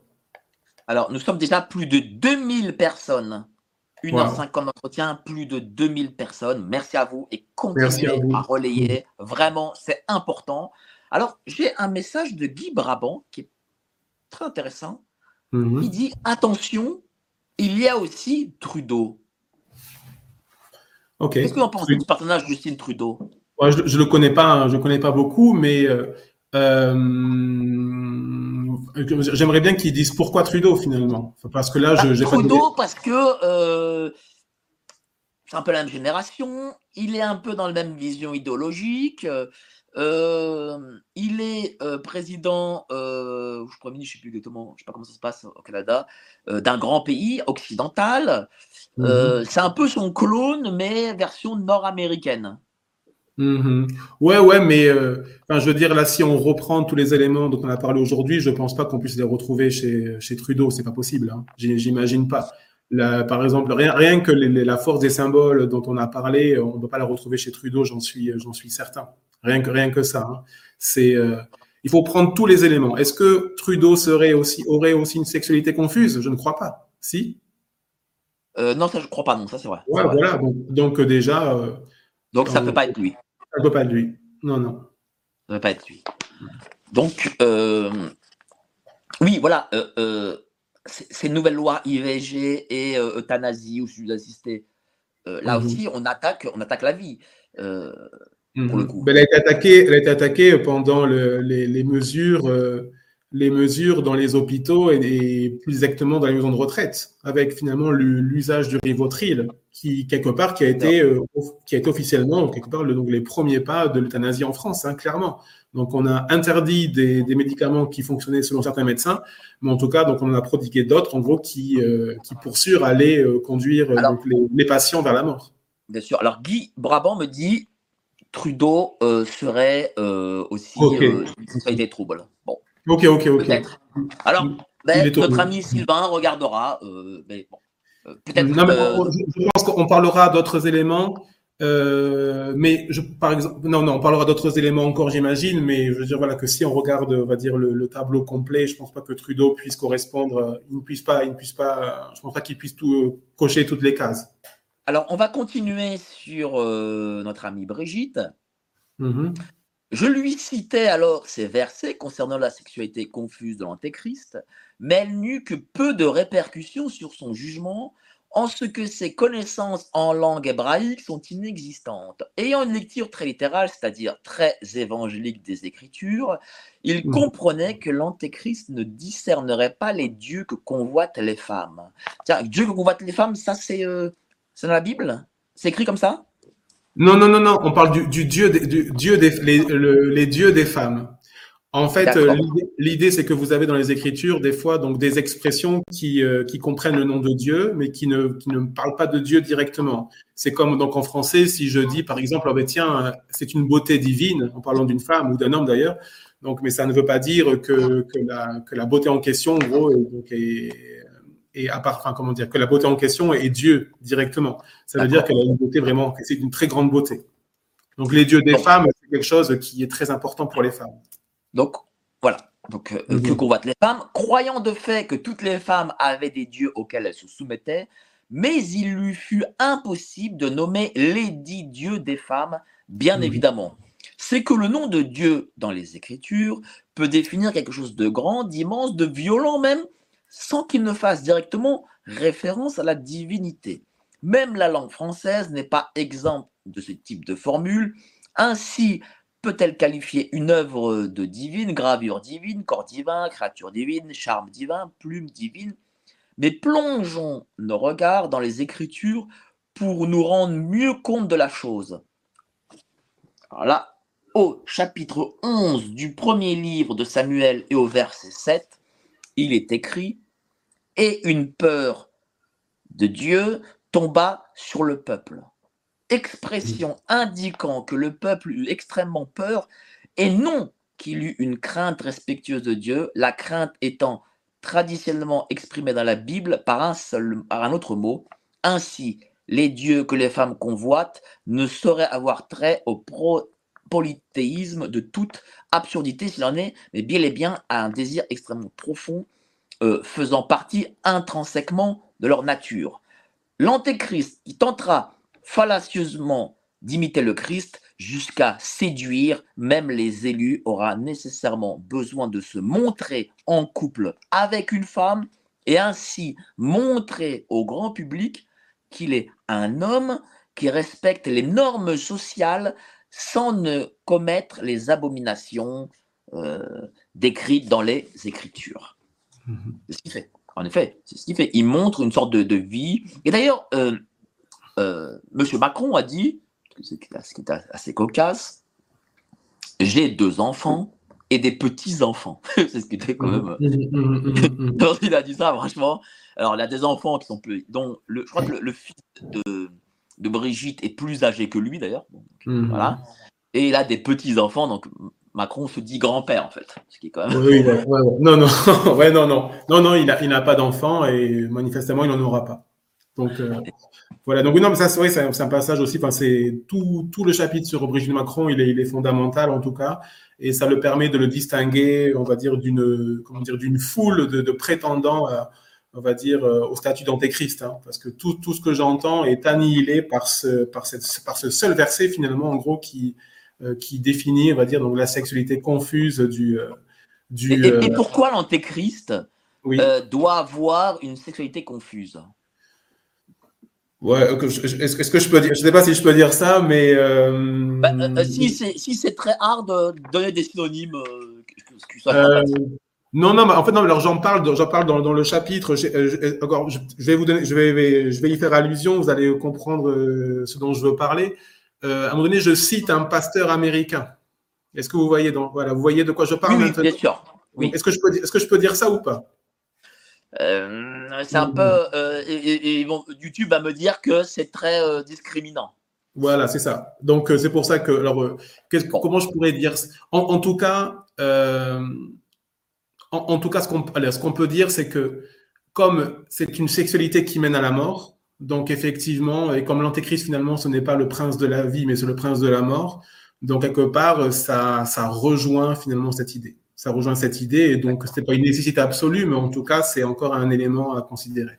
Alors nous sommes déjà plus de 2000 personnes. 1h50 wow. d'entretien, plus de 2000 personnes. Merci à vous et continuez à, vous. à, relayer. Vraiment, c'est important. Alors, j'ai un message de Guy Brabant qui est très intéressant. Mmh. Il dit attention, il y a aussi Trudeau. Ok. Qu'est-ce que vous en pensez du personnage Justin Trudeau? Ouais, Je ne le connais pas, je connais pas beaucoup, mais euh, euh, j'aimerais bien qu'ils disent pourquoi Trudeau finalement. Parce que là, je. Bah, Trudeau, pas parce que euh, c'est un peu la même génération, il est un peu dans la même vision idéologique. Euh, il est euh, président, euh, je crois, je ne sais plus exactement, je sais pas comment ça se passe au Canada, d'un grand pays occidental. Mmh. C'est un peu son clone, mais version nord-américaine. Mmh. Ouais, ouais, mais je veux dire, là, si on reprend tous les éléments dont on a parlé aujourd'hui, je ne pense pas qu'on puisse les retrouver chez, chez Trudeau. C'est pas possible. Hein. J'imagine pas. La, par exemple, rien, rien que les, la force des symboles dont on a parlé, on ne peut pas la retrouver chez Trudeau, j'en suis, j'en suis certain. Rien que, rien que ça. Hein. C'est, euh, il faut prendre tous les éléments. Est-ce que Trudeau serait aussi, aurait aussi une sexualité confuse? Je ne crois pas. Si? Euh, Non, ça, je ne crois pas. Non, ça, c'est vrai. Ouais, voilà. Donc, donc déjà. Euh, donc, ça ne peut pas être lui. Ça ne peut pas être lui. Non, non. Ça ne peut pas être lui. Donc, euh, oui, voilà. Ces nouvelles lois IVG et euthanasie ou suicide assisté, là mmh. aussi, on attaque, on attaque la vie. Mmh. elle, a été attaquée, elle a été attaquée pendant le, les, les, mesures, euh, les mesures dans les hôpitaux et, et, plus exactement dans les maisons de retraite, avec finalement l'usage du Rivotril, qui quelque part qui a été, euh, qui a été officiellement quelque part le, donc les premiers pas de l'euthanasie en France, hein, clairement. Donc on a interdit des, des, médicaments qui fonctionnaient selon certains médecins, mais en tout cas donc on en a prodigué d'autres en gros qui, euh, qui pour sûr allaient euh, conduire Alors, donc, les, les patients vers la mort. Bien sûr. Alors Guy Brabant me dit Trudeau euh, serait euh, aussi okay. euh, une des troubles. Bon. Ok, ok, ok. Alors, ben, notre ami Sylvain regardera. Euh, mais bon, euh, peut-être. Mais je, pense qu'on parlera d'autres éléments. Mais je, par exemple, non, non, on parlera d'autres éléments encore, j'imagine. Mais je veux dire, voilà, que si on regarde, on va dire le, le tableau complet, je pense pas que Trudeau puisse correspondre. Il ne puisse pas, il ne puisse pas. Je pense pas qu'il puisse tout cocher toutes les cases. Alors, on va continuer sur euh, notre amie Brigitte. Mmh. Je lui citais alors ces versets concernant la sexualité confuse de l'Antéchrist, mais elle n'eut que peu de répercussions sur son jugement, en ce que ses connaissances en langue hébraïque sont inexistantes. Ayant une lecture très littérale, c'est-à-dire très évangélique des Écritures, il mmh. comprenait que l'Antéchrist ne discernerait pas les dieux que convoitent les femmes. Tiens, Dieu que convoitent les femmes, ça c'est euh, c'est dans la Bible? C'est écrit comme ça? Non, non, non, non. On parle du, du dieu, des, du dieu des, les, le, les, dieux des femmes. En fait, euh, l'idée, c'est que vous avez dans les Écritures des fois donc des expressions qui, euh, qui comprennent le nom de Dieu, mais qui ne, qui ne parlent pas de Dieu directement. C'est comme donc en français, si je dis par exemple, oh, ben, tiens, c'est une beauté divine, en parlant d'une femme ou d'un homme d'ailleurs. Donc, mais ça ne veut pas dire que, que, la, que la beauté en question, en gros, est, donc est, et à part, enfin, comment dire, que la beauté en question est Dieu directement. Ça veut dire qu'elle a une beauté vraiment, c'est une très grande beauté. Donc les dieux des femmes, c'est quelque chose qui est très important pour les femmes. Donc voilà. Donc euh, Mhm. que convoitent les femmes, croyant de fait que toutes les femmes avaient des dieux auxquels elles se soumettaient, mais il lui fut impossible de nommer les dix dieux des femmes, bien Mhm. évidemment. C'est que le nom de Dieu dans les Écritures peut définir quelque chose de grand, d'immense, de violent même, sans qu'il ne fasse directement référence à la divinité. Même la langue française n'est pas exempte de ce type de formule. Ainsi peut-elle qualifier une œuvre de divine, gravure divine, corps divin, créature divine, charme divin, plume divine? Mais plongeons nos regards dans les Écritures pour nous rendre mieux compte de la chose. Alors là, au chapitre 11 du premier livre de Samuel et au verset 7, il est écrit Et une peur de Dieu tomba sur le peuple. Expression indiquant que le peuple eut extrêmement peur et non qu'il eut une crainte respectueuse de Dieu, la crainte étant traditionnellement exprimée dans la Bible par un, autre mot. Ainsi, les dieux que les femmes convoitent ne sauraient avoir trait au polythéisme de toute absurdité s'il en est, mais bien et bien à un désir extrêmement profond, euh, faisant partie intrinsèquement de leur nature. L'antéchrist qui tentera fallacieusement d'imiter le Christ jusqu'à séduire même les élus aura nécessairement besoin de se montrer en couple avec une femme et ainsi montrer au grand public qu'il est un homme qui respecte les normes sociales sans ne commettre les abominations euh, décrites dans les Écritures. Mhm. C'est ce qu'il fait. En effet, c'est ce qu'il fait. Il montre une sorte de, vie. Et d'ailleurs, euh, euh, M. Macron a dit, ce qui est assez cocasse, j'ai deux enfants et des petits-enfants. c'est ce qui était quand même. Euh, il a dit ça, franchement. Alors, il a des enfants qui sont plus. dont le, je crois que le, fils de, de, Brigitte est plus âgé que lui, d'ailleurs. Voilà. Et il a des petits-enfants, donc Macron se dit grand-père, en fait. Ce qui est quand même. Oui, Non, non, ouais, non, non. Non, non, il n'a il pas d'enfant et manifestement, il n'en aura pas. Donc, euh, voilà. Donc, non, mais ça, c'est un, passage aussi. Enfin, c'est tout, tout, le chapitre sur Brigitte Macron, il est, il est fondamental, en tout cas. Et ça le permet de le distinguer, on va dire, d'une, comment dire, d'une foule de, prétendants, on va dire, euh, au statut d'antéchrist. Hein. parce que tout, tout ce que j'entends est annihilé par ce, par, cette, par ce seul verset, finalement, en gros, qui, euh, qui définit, on va dire, donc la sexualité confuse du. Euh, du et, et, pourquoi l'antéchrist doit avoir une sexualité confuse? Ouais, est-ce que je peux dire, je sais pas si je peux dire ça, mais. Bah, si c'est très hard de donner des synonymes, non, non, mais en fait, non, alors j'en parle, j'en parle dans, dans, le chapitre. Je, je, vais vous donner, je vais, je vais y faire allusion. Vous allez comprendre ce dont je veux parler. Euh, à un moment donné, je cite un pasteur américain. Est-ce que vous voyez, donc, voilà, vous voyez de quoi je parle oui, Bien sûr. Oui. Est-ce que, je peux, est-ce que je peux dire ça ou pas? euh, C'est un peu. Euh, et, YouTube va me dire que c'est très discriminant. Voilà, c'est ça. Donc, c'est pour ça que. Alors, comment je pourrais dire en, tout cas, en, tout cas, ce qu'on, ce qu'on peut dire, c'est que comme c'est une sexualité qui mène à la mort, donc effectivement, et comme l'antéchrist finalement, ce n'est pas le prince de la vie, mais c'est le prince de la mort. Donc quelque part, ça, ça rejoint finalement cette idée. Ça rejoint cette idée, et donc ce n'est pas une nécessité absolue, mais en tout cas, c'est encore un élément à considérer.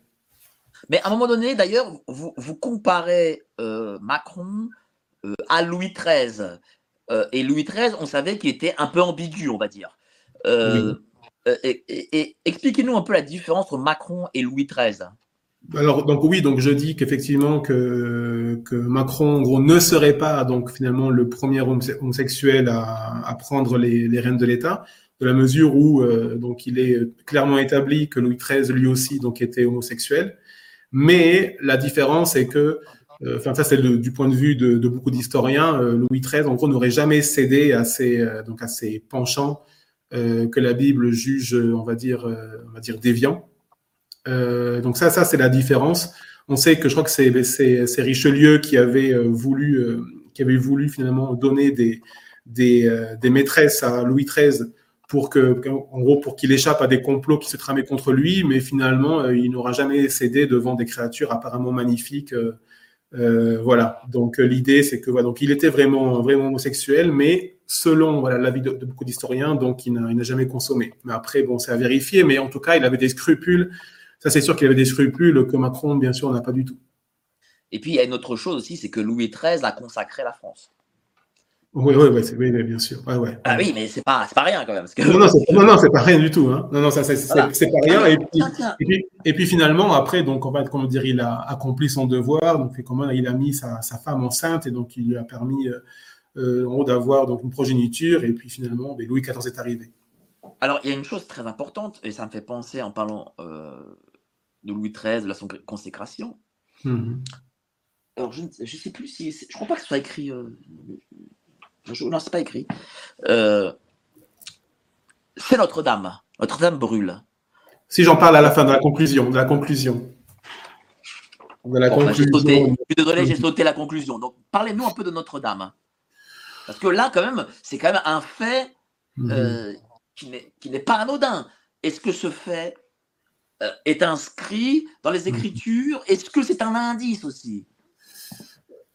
Mais à un moment donné, d'ailleurs, vous, vous comparez euh, Macron euh, à Louis XIII. Euh, et Louis XIII, on savait qu'il était un peu ambigu, on va dire. et, et expliquez-nous un peu la différence entre Macron et Louis XIII. Alors donc oui, donc je dis qu'effectivement que, que Macron en gros ne serait pas donc finalement le premier homosexuel à, à prendre les, les rênes de l'État, de la mesure où euh, donc il est clairement établi que Louis XIII lui aussi donc était homosexuel, mais la différence est que euh, Enfin, ça, c'est du point de vue de, beaucoup d'historiens. Euh, Louis XIII, en gros, n'aurait jamais cédé à ses, donc à ses penchants que la Bible juge, on va dire, on va dire déviants. Donc ça, ça c'est la différence. On sait que je crois que c'est Richelieu qui avait voulu, qui avait voulu finalement donner des, des, des maîtresses à Louis XIII pour que, en gros, pour qu'il échappe à des complots qui se tramaient contre lui, mais finalement, il n'aura jamais cédé devant des créatures apparemment magnifiques. Euh, voilà. Donc l'idée, c'est que voilà, donc il était vraiment vraiment homosexuel, mais selon voilà l'avis de, de, beaucoup d'historiens, donc il n'a jamais consommé. Mais après, bon, c'est à vérifier. Mais en tout cas, il avait des scrupules ça, c'est sûr qu'il avait des scrupules que Macron, bien sûr, n'a pas du tout. Et puis, il y a une autre chose aussi, c'est que Louis XIII a consacré la France. Oui, oui, oui, oui bien sûr. Ouais, Ah oui, mais c'est pas, pas rien quand même. Non, non, c'est, non, non, pas rien du tout. Hein. Non, non, ça, c'est, pas rien. Et puis, et puis, et, puis, finalement, après, donc, comment dire, il a accompli son devoir. Donc, comment il a mis sa, sa, femme enceinte et donc il lui a permis euh, euh d'avoir donc une progéniture. Et puis finalement, ben, Louis XIV est arrivé. Alors, il y a une chose très importante, et ça me fait penser en parlant euh, de Louis XIII, de la consécration. Mhm. Alors, je ne sais plus si. Je crois pas que ce soit écrit. Euh, Je, non, c'est pas écrit. Euh, c'est Notre-Dame. Notre-Dame brûle. Si j'en parle à la fin de la conclusion, de la conclusion. De la bon, conclusion. Sauté, je suis désolé, j'ai sauté la conclusion. Donc, parlez-nous un peu de Notre-Dame. Parce que là, quand même, c'est quand même un fait euh, qui n'est pas anodin. Est-ce que ce fait euh, est inscrit dans les Écritures? Est-ce que c'est un indice aussi?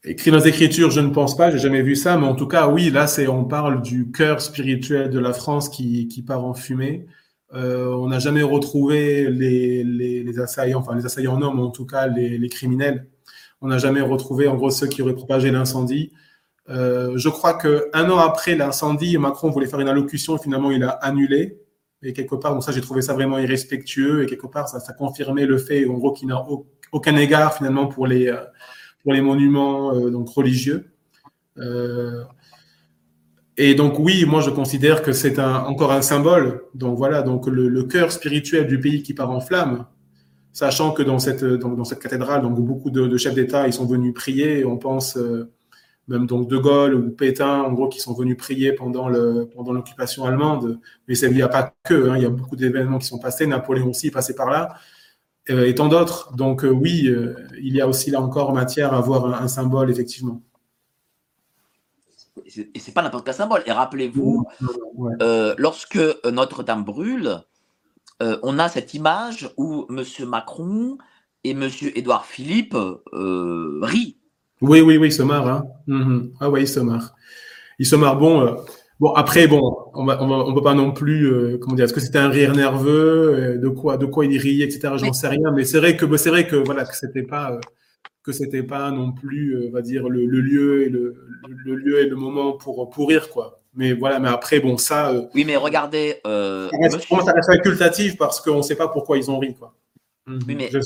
Écrit dans les Écritures, je ne pense pas, j'ai jamais vu ça, mais en tout cas, oui, là, on parle du cœur spirituel de la France qui, part en fumée. Euh, on n'a jamais retrouvé les, assaillants, enfin les assaillants hommes, en tout cas les, les criminels. On n'a jamais retrouvé, en gros, ceux qui auraient propagé l'incendie. Euh, je crois que un an après l'incendie, Macron voulait faire une allocution, finalement, il a annulé. Et quelque part, donc ça, j'ai trouvé ça vraiment irrespectueux. Et quelque part, ça, ça confirmait le fait, en gros, qu'il n'a aucun égard finalement pour les euh, pour les monuments euh, donc religieux. Euh, et donc oui, moi je considère que c'est un, encore un symbole. Donc voilà, donc le, cœur spirituel du pays qui part en flammes, sachant que dans cette dans, cette cathédrale, donc beaucoup de, chefs d'État ils sont venus prier. On pense euh, même donc De Gaulle ou Pétain, en gros, qui sont venus prier pendant le pendant l'occupation allemande. Mais il n'y a pas que, hein, il y a beaucoup d'événements qui sont passés. Napoléon aussi est passé par là, et tant d'autres. Donc euh, oui, euh, il y a aussi là encore matière à avoir un, un symbole effectivement. Et c'est pas n'importe quel symbole. Et rappelez-vous, ouais. euh, lorsque Notre-Dame brûle, euh, on a cette image où M. Macron et M. Édouard Philippe euh, rient oui, oui, oui, il se marre. Hein. Mmh. Ah ouais, il se marre. Il se marre. Bon, euh, bon après, bon, on ne on, on peut pas non plus, euh, comment dire, est-ce que c'était un rire nerveux, euh, de quoi, de quoi il riait, etc. J'en sais rien. Mais c'est vrai que, c'est vrai que voilà, que c'était pas, que c'était pas non plus, on va dire, le, le lieu et le, le, lieu et le moment pour pour rire, quoi. Mais voilà, mais après, bon, ça. oui, mais regardez. ça reste, monsieur... ça reste facultatif parce qu'on ne sait pas pourquoi ils ont ri, quoi. Mmh. Oui, mais. Je...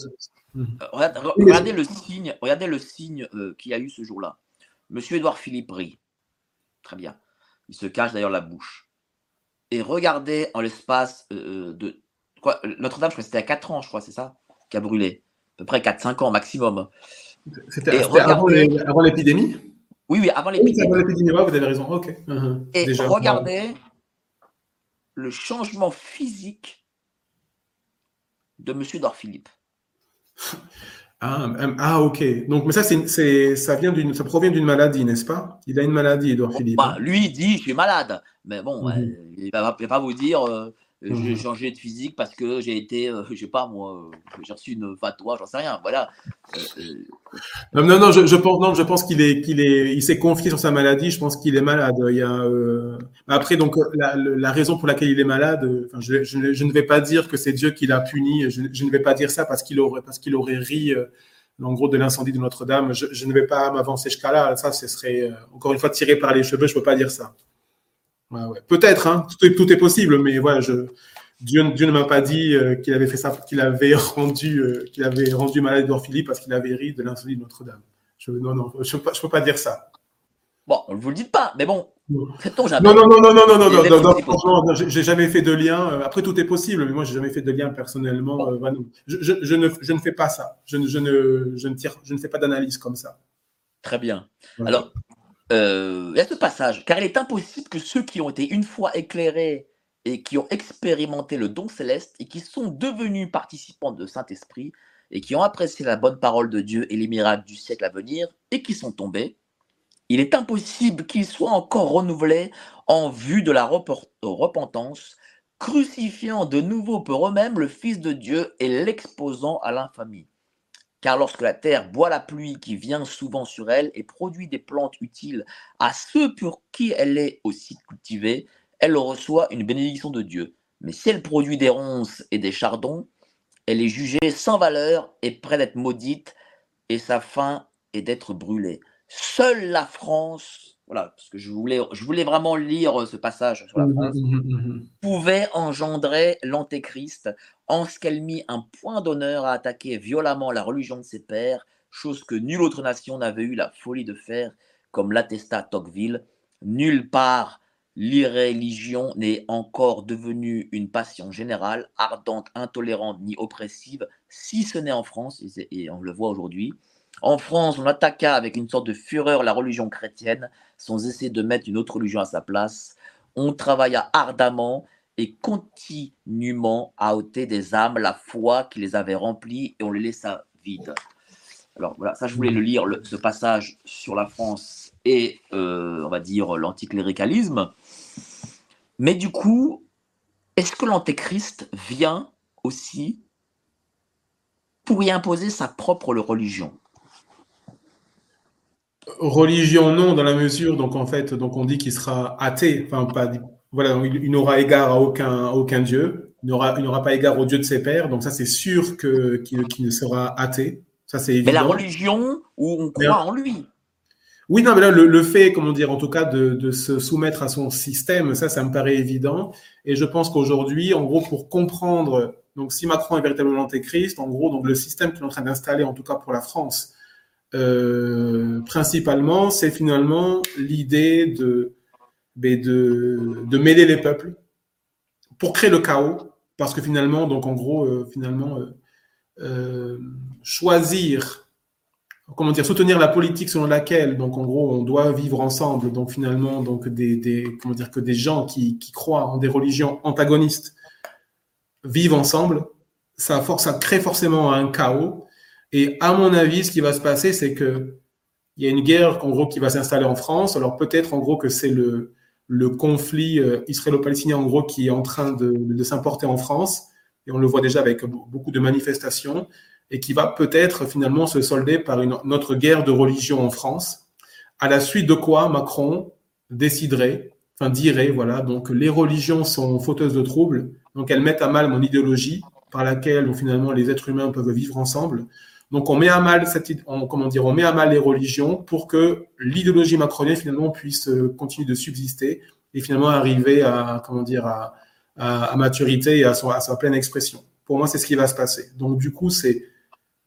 Mmh. Regardez, regardez, le signe, regardez le signe euh, qu'il y a eu ce jour-là. Monsieur Édouard Philippe rit. Très bien. Il se cache d'ailleurs la bouche. Et regardez en l'espace euh, de. Notre-Dame, je crois que c'était à 4 ans, je crois, c'est ça Qui a brûlé. À peu près 4-5 ans maximum. C'était avant l'épidémie? Oui, oui, avant l'épidémie. Oui, avant l'épidémie, vous avez raison. Ok. Uh -huh. Et Déjà, regardez le changement physique de Monsieur Édouard Philippe. Ah, ah, ok. Donc, mais ça, c'est, ça, vient d'une, ça provient d'une maladie, n'est-ce pas? Il a une maladie, Edouard Philippe. Bah, lui, il dit, je suis malade. Mais bon, mm -hmm. ouais, il ne va, pas vous dire, euh, -hmm. j'ai changé de physique parce que j'ai été, euh, je sais pas moi, j'ai reçu une fatwa, j'en sais rien. Voilà. Euh, non, non, non, je, je pense, non, je pense qu'il est, qu'il est, il s'est confié sur sa maladie. Je pense qu'il est malade. Il y a, après, donc, la, la, raison pour laquelle il est malade, enfin, je, je, je, ne vais pas dire que c'est Dieu qui l'a puni. Je, ne vais pas dire ça parce qu'il aurait, parce qu'il aurait ri, en gros, de l'incendie de Notre-Dame. Je, ne vais pas m'avancer jusqu'à là. Ça, ce serait, encore une fois, tiré par les cheveux. Je peux pas dire ça. Ouais, ouais. Peut-être, hein, tout, est, tout est possible, mais voilà, je, Dieu, Dieu ne m'a pas dit euh, qu'il avait fait ça, qu'il avait rendu, euh, qu'il avait rendu malade Edouard Philippe parce qu'il avait ri de l'incendie de Notre-Dame. Je, non, non, je ne peux, peux, pas dire ça. Bon, vous le dites pas, mais bon. Non, non, non, non, non, non, non, non, non, franchement, j'ai jamais fait de lien. Après, tout est possible, mais moi, j'ai jamais fait de lien personnellement. Bon. Euh, je, je, je, ne, je ne fais pas ça. Je, je, ne, je, ne, tire, je ne fais pas d'analyse comme ça. Très bien. Alors, euh, il y a ce passage, car il est impossible que ceux qui ont été une fois éclairés et qui ont expérimenté le don céleste et qui sont devenus participants de Saint-Esprit et qui ont apprécié la bonne parole de Dieu et les miracles du siècle à venir et qui sont tombés, il est impossible qu'ils soient encore renouvelés en vue de la repentance, crucifiant de nouveau pour eux-mêmes le Fils de Dieu et l'exposant à l'infamie. Car lorsque la terre boit la pluie qui vient souvent sur elle et produit des plantes utiles à ceux pour qui elle est aussi cultivée, elle reçoit une bénédiction de Dieu. Mais si elle produit des ronces et des chardons, elle est jugée sans valeur et près d'être maudite, et sa fin est d'être brûlée. Seule la France, voilà, parce que je voulais, je voulais vraiment lire ce passage sur la France, pouvait engendrer l'antéchrist en ce qu'elle mit un point d'honneur à attaquer violemment la religion de ses pères, chose que nulle autre nation n'avait eu la folie de faire, comme l'attesta Tocqueville. Nulle part l'irréligion n'est encore devenue une passion générale, ardente, intolérante ni oppressive, si ce n'est en France, et, et on le voit aujourd'hui. En France, on attaqua avec une sorte de fureur la religion chrétienne sans essayer de mettre une autre religion à sa place. On travailla ardemment et continuellement à ôter des âmes la foi qui les avait remplies et on les laissa vides. Alors voilà, ça je voulais le lire, ce passage sur la France et euh, on va dire l'anticléricalisme. Mais du coup, est-ce que l'antéchrist vient aussi pour y imposer sa propre religion? Religion non, dans la mesure donc en fait donc on dit qu'il sera athée, enfin pas voilà, il, n'aura égard à aucun, aucun dieu, il n'aura, il n'aura pas égard au dieu de ses pères, donc ça c'est sûr que, qu'il, ne sera athée. Ça, c'est évident. Mais la religion où on croit en lui. Oui, non, mais là, le, fait, comment dire, en tout cas, de, de, se soumettre à son système, ça, ça me paraît évident. Et je pense qu'aujourd'hui, en gros, pour comprendre, donc si Macron est véritablement l'antéchrist, en gros, donc le système qu'il est en train d'installer, en tout cas pour la France, euh, principalement, c'est finalement l'idée de de, de mêler les peuples pour créer le chaos, parce que finalement, donc en gros, euh, finalement, euh, choisir, comment dire, soutenir la politique selon laquelle, donc en gros, on doit vivre ensemble, donc finalement, donc des, comment dire, que des gens qui, qui, croient en des religions antagonistes vivent ensemble, ça, force, ça crée forcément un chaos. Et à mon avis, ce qui va se passer, c'est que il y a une guerre en gros qui va s'installer en France. Alors peut-être en gros que c'est le conflit euh, israélo-palestinien, en gros, qui est en train de, s'importer en France, et on le voit déjà avec beaucoup de manifestations, et qui va peut-être finalement se solder par une, notre guerre de religion en France, à la suite de quoi Macron déciderait, enfin dirait, voilà, donc les religions sont fauteuses de troubles, donc elles mettent à mal mon idéologie, par laquelle finalement les êtres humains peuvent vivre ensemble. Donc on met à mal cette, on, on met à mal les religions pour que l'idéologie macronienne finalement puisse euh, continuer de subsister et finalement arriver à comment dire à, à, maturité et à, à, sa pleine expression. Pour moi, c'est ce qui va se passer. Donc du coup, c'est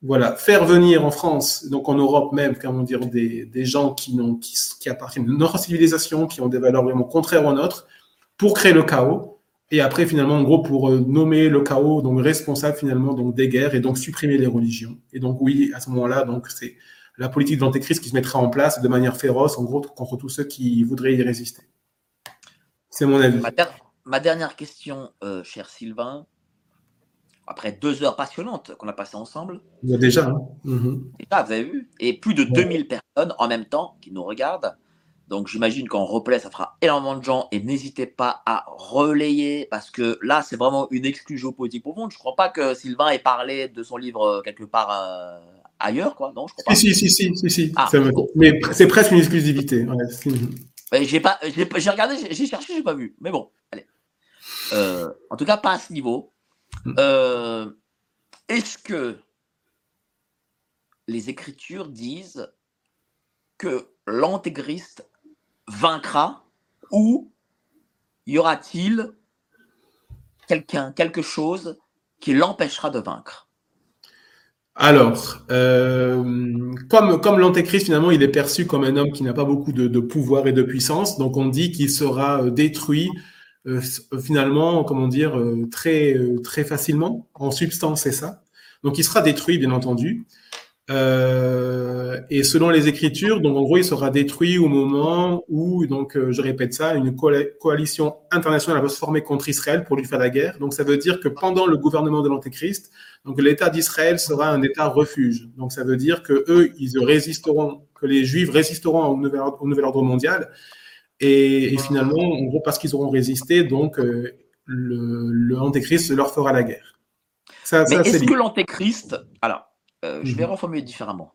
voilà faire venir en France, donc en Europe même, comment dire, des, des gens qui, qui, appartiennent de notre civilisation, qui ont des valeurs vraiment contraires aux nôtres, pour créer le chaos et après, finalement, en gros, pour euh, nommer le chaos, donc responsable finalement donc des guerres et donc supprimer les religions. Et donc oui, à ce moment-là, donc c'est la politique de l'antéchrist qui se mettra en place de manière féroce, en gros, contre tous ceux qui voudraient y résister. C'est mon avis. Ma, dernière question, euh, cher Sylvain, après deux heures passionnantes qu'on a passées ensemble. Il y a déjà. Hein. Mhm. Déjà, vous avez vu Et plus de 2000 personnes en même temps qui nous regardent. Donc j'imagine qu'en replay, ça fera énormément de gens et n'hésitez pas à relayer parce que là, c'est vraiment une exclue géopolitique profonde. Je ne crois pas que Sylvain ait parlé de son livre euh, quelque part euh, ailleurs, quoi. Non, je crois pas. Si, si, si, si, si. Ah, mais c'est presque une exclusivité. j'ai pas, j'ai regardé, j'ai cherché, j'ai pas vu. Mais bon, allez. Euh, en tout cas, pas à ce niveau. Hmm. Est-ce que les Écritures disent que l'antéchrist vaincra ou y aura-t-il quelqu'un, quelque chose qui l'empêchera de vaincre? Alors, euh, comme, comme l'antéchrist, finalement, il est perçu comme un homme qui n'a pas beaucoup de, pouvoir et de puissance, donc on dit qu'il sera euh, détruit euh, finalement, comment dire, très, très facilement. En substance, c'est ça. Donc il sera détruit, bien entendu. Euh, et selon les Écritures, donc en gros, il sera détruit au moment où, donc euh, je répète ça, une coalition internationale va se former contre Israël pour lui faire la guerre. Donc ça veut dire que pendant le gouvernement de l'Antéchrist, donc l'État d'Israël sera un État refuge. Donc ça veut dire que eux, ils résisteront, que les Juifs résisteront au nouvel, au nouvel ordre mondial. Et, et, finalement, en gros, parce qu'ils auront résisté, donc euh, l'Antéchrist leur fera la guerre. Ça, Mais est-ce que l'Antéchrist, alors euh, je vais mhm. reformuler différemment.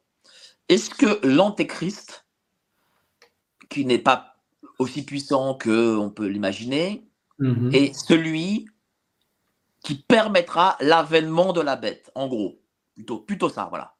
Est-ce que l'antéchrist, qui n'est pas aussi puissant qu'on peut l'imaginer, mhm. est celui qui permettra l'avènement de la bête, en gros? Plutôt, plutôt ça, voilà.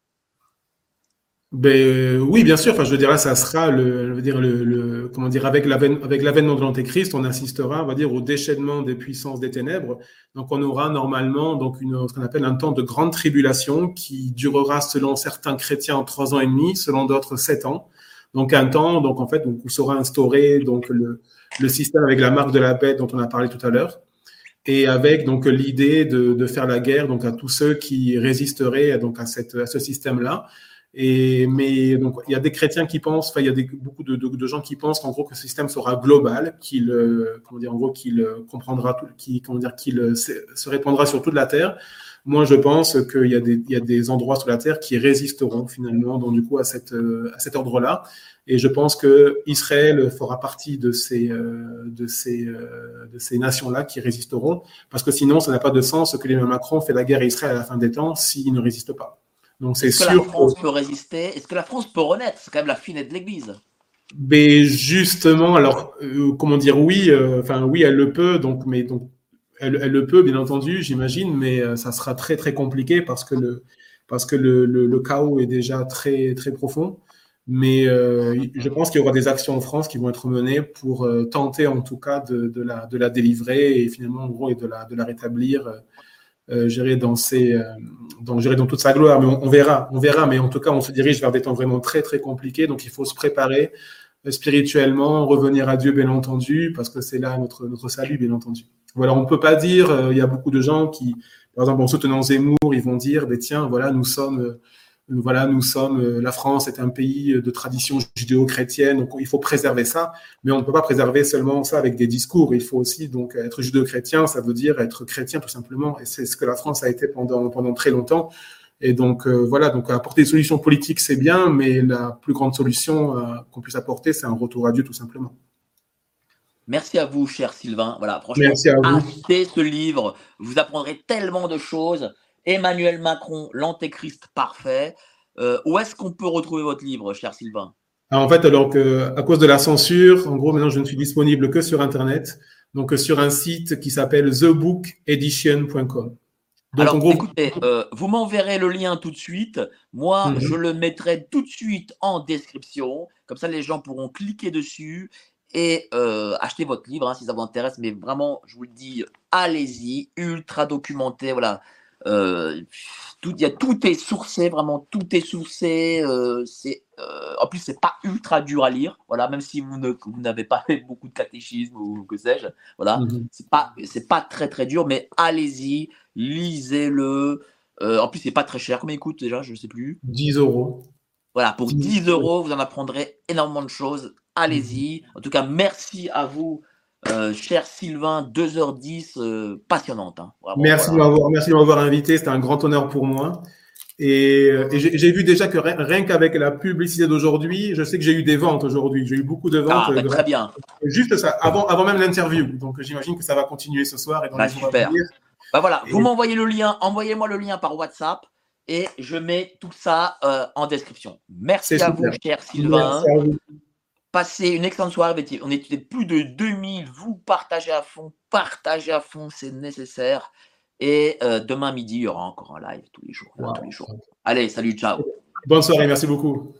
Ben, oui, bien sûr. Enfin, je veux dire, là, ça sera le, je veux dire, le, comment dire, avec l'avènement de l'Antéchrist, on assistera, on va dire, au déchaînement des puissances des ténèbres. Donc, on aura normalement donc une, ce qu'on appelle un temps de grande tribulation qui durera, selon certains chrétiens, trois ans et demi, selon d'autres, sept ans. Donc, un temps, donc en fait, où sera instauré donc le, le système avec la marque de la bête dont on a parlé tout à l'heure et avec donc l'idée de, de, faire la guerre donc à tous ceux qui résisteraient donc à, cette, à ce système-là. Et, mais donc, il y a des chrétiens qui pensent, enfin, il y a beaucoup de, gens qui pensent qu'en gros, que ce système sera global, qu'il, euh, euh, comprendra tout, qu'il, euh, se répandra sur toute la terre. Moi, je pense qu'il y, a des, endroits sur la terre qui résisteront finalement, donc du coup, à, cet ordre-là. Et je pense que Israël fera partie de ces, nations-là qui résisteront, parce que sinon, ça n'a pas de sens que Emmanuel Macron fait la guerre à Israël à la fin des temps s'il ne résiste pas. Donc c'est sûr. Que la France peut résister? Est-ce que la France peut renaître? C'est quand même la finette de l'Église. Mais justement, alors euh, comment dire oui, euh, enfin oui, elle le peut. Donc, mais donc elle, elle le peut bien entendu, j'imagine, mais euh, ça sera très très compliqué parce que le parce que le, le, le chaos est déjà très très profond. Mais je pense qu'il y aura des actions en France qui vont être menées pour tenter en tout cas de, de, la, de la délivrer et finalement en gros et de la, de la rétablir gérer dans ses, euh, dans, toute sa gloire. Mais on, verra, on verra. Mais en tout cas, on se dirige vers des temps vraiment très, très compliqués. Donc, il faut se préparer euh, spirituellement, revenir à Dieu, bien entendu, parce que c'est là notre, notre salut, bien entendu. Voilà, on ne peut pas dire, euh, il y a beaucoup de gens qui, par exemple, en soutenant Zemmour, ils vont dire, ben, tiens, voilà, nous sommes voilà, nous sommes, euh, la France est un pays de tradition judéo-chrétienne, donc il faut préserver ça, mais on ne peut pas préserver seulement ça avec des discours. Il faut aussi donc être judéo-chrétien, ça veut dire être chrétien tout simplement, et c'est ce que la France a été pendant pendant très longtemps. Et donc euh, voilà, donc apporter des solutions politiques c'est bien, mais la plus grande solution euh, qu'on puisse apporter, c'est un retour à Dieu tout simplement. Merci à vous, cher Sylvain. Voilà, franchement, Merci à vous. achetez ce livre, vous apprendrez tellement de choses. Emmanuel Macron, l'antéchrist parfait. Euh, où est-ce qu'on peut retrouver votre livre, cher Sylvain? Alors, En fait, alors que, à cause de la censure, en gros, maintenant, je ne suis disponible que sur Internet, donc sur un site qui s'appelle thebookedition.com. Alors, en gros, écoutez, euh, vous m'enverrez le lien tout de suite. Moi, mm-hmm. je le mettrai tout de suite en description. Comme ça, les gens pourront cliquer dessus et euh, acheter votre livre hein, si ça vous intéresse. Mais vraiment, je vous le dis, allez-y, ultra documenté. Voilà, euh, tout, y a, tout est sourcé, vraiment tout est sourcé. Euh, c'est, euh, en plus, c'est pas ultra dur à lire. Voilà, même si vous, ne, vous n'avez pas fait beaucoup de catéchisme ou que sais-je. Voilà, mm-hmm. c'est pas c'est pas très très dur, mais allez-y, lisez-le. En plus, c'est pas très cher. Combien écoute déjà Je sais plus? 10 euros. Voilà, pour 10 euros, vous en apprendrez énormément de choses. Allez-y. En tout cas, merci à vous euh, cher Sylvain, 2h10, euh, passionnante. Hein. Vraiment, merci, voilà. de m'avoir, merci de m'avoir invité, c'était un grand honneur pour moi. Et, euh, et j'ai, vu déjà que rien, rien, qu'avec la publicité d'aujourd'hui, je sais que j'ai eu des ventes aujourd'hui. J'ai eu beaucoup de ventes. Ah, bah, très bien. Juste ça, avant, avant même l'interview. Donc j'imagine que ça va continuer ce soir. Et dans bah, les super. Bah, voilà, et... vous m'envoyez le lien, envoyez-moi le lien par WhatsApp et je mets tout ça euh, en description. Merci C'est à super. vous, cher Sylvain. Merci à vous. Passez une excellente soirée. On était plus de 2000. Vous partagez à fond, partagez à fond, c'est nécessaire. Et euh, demain midi, il y aura encore un live tous les jours. Wow. Tous les jours. Allez, salut, ciao. Bonne soirée, merci beaucoup.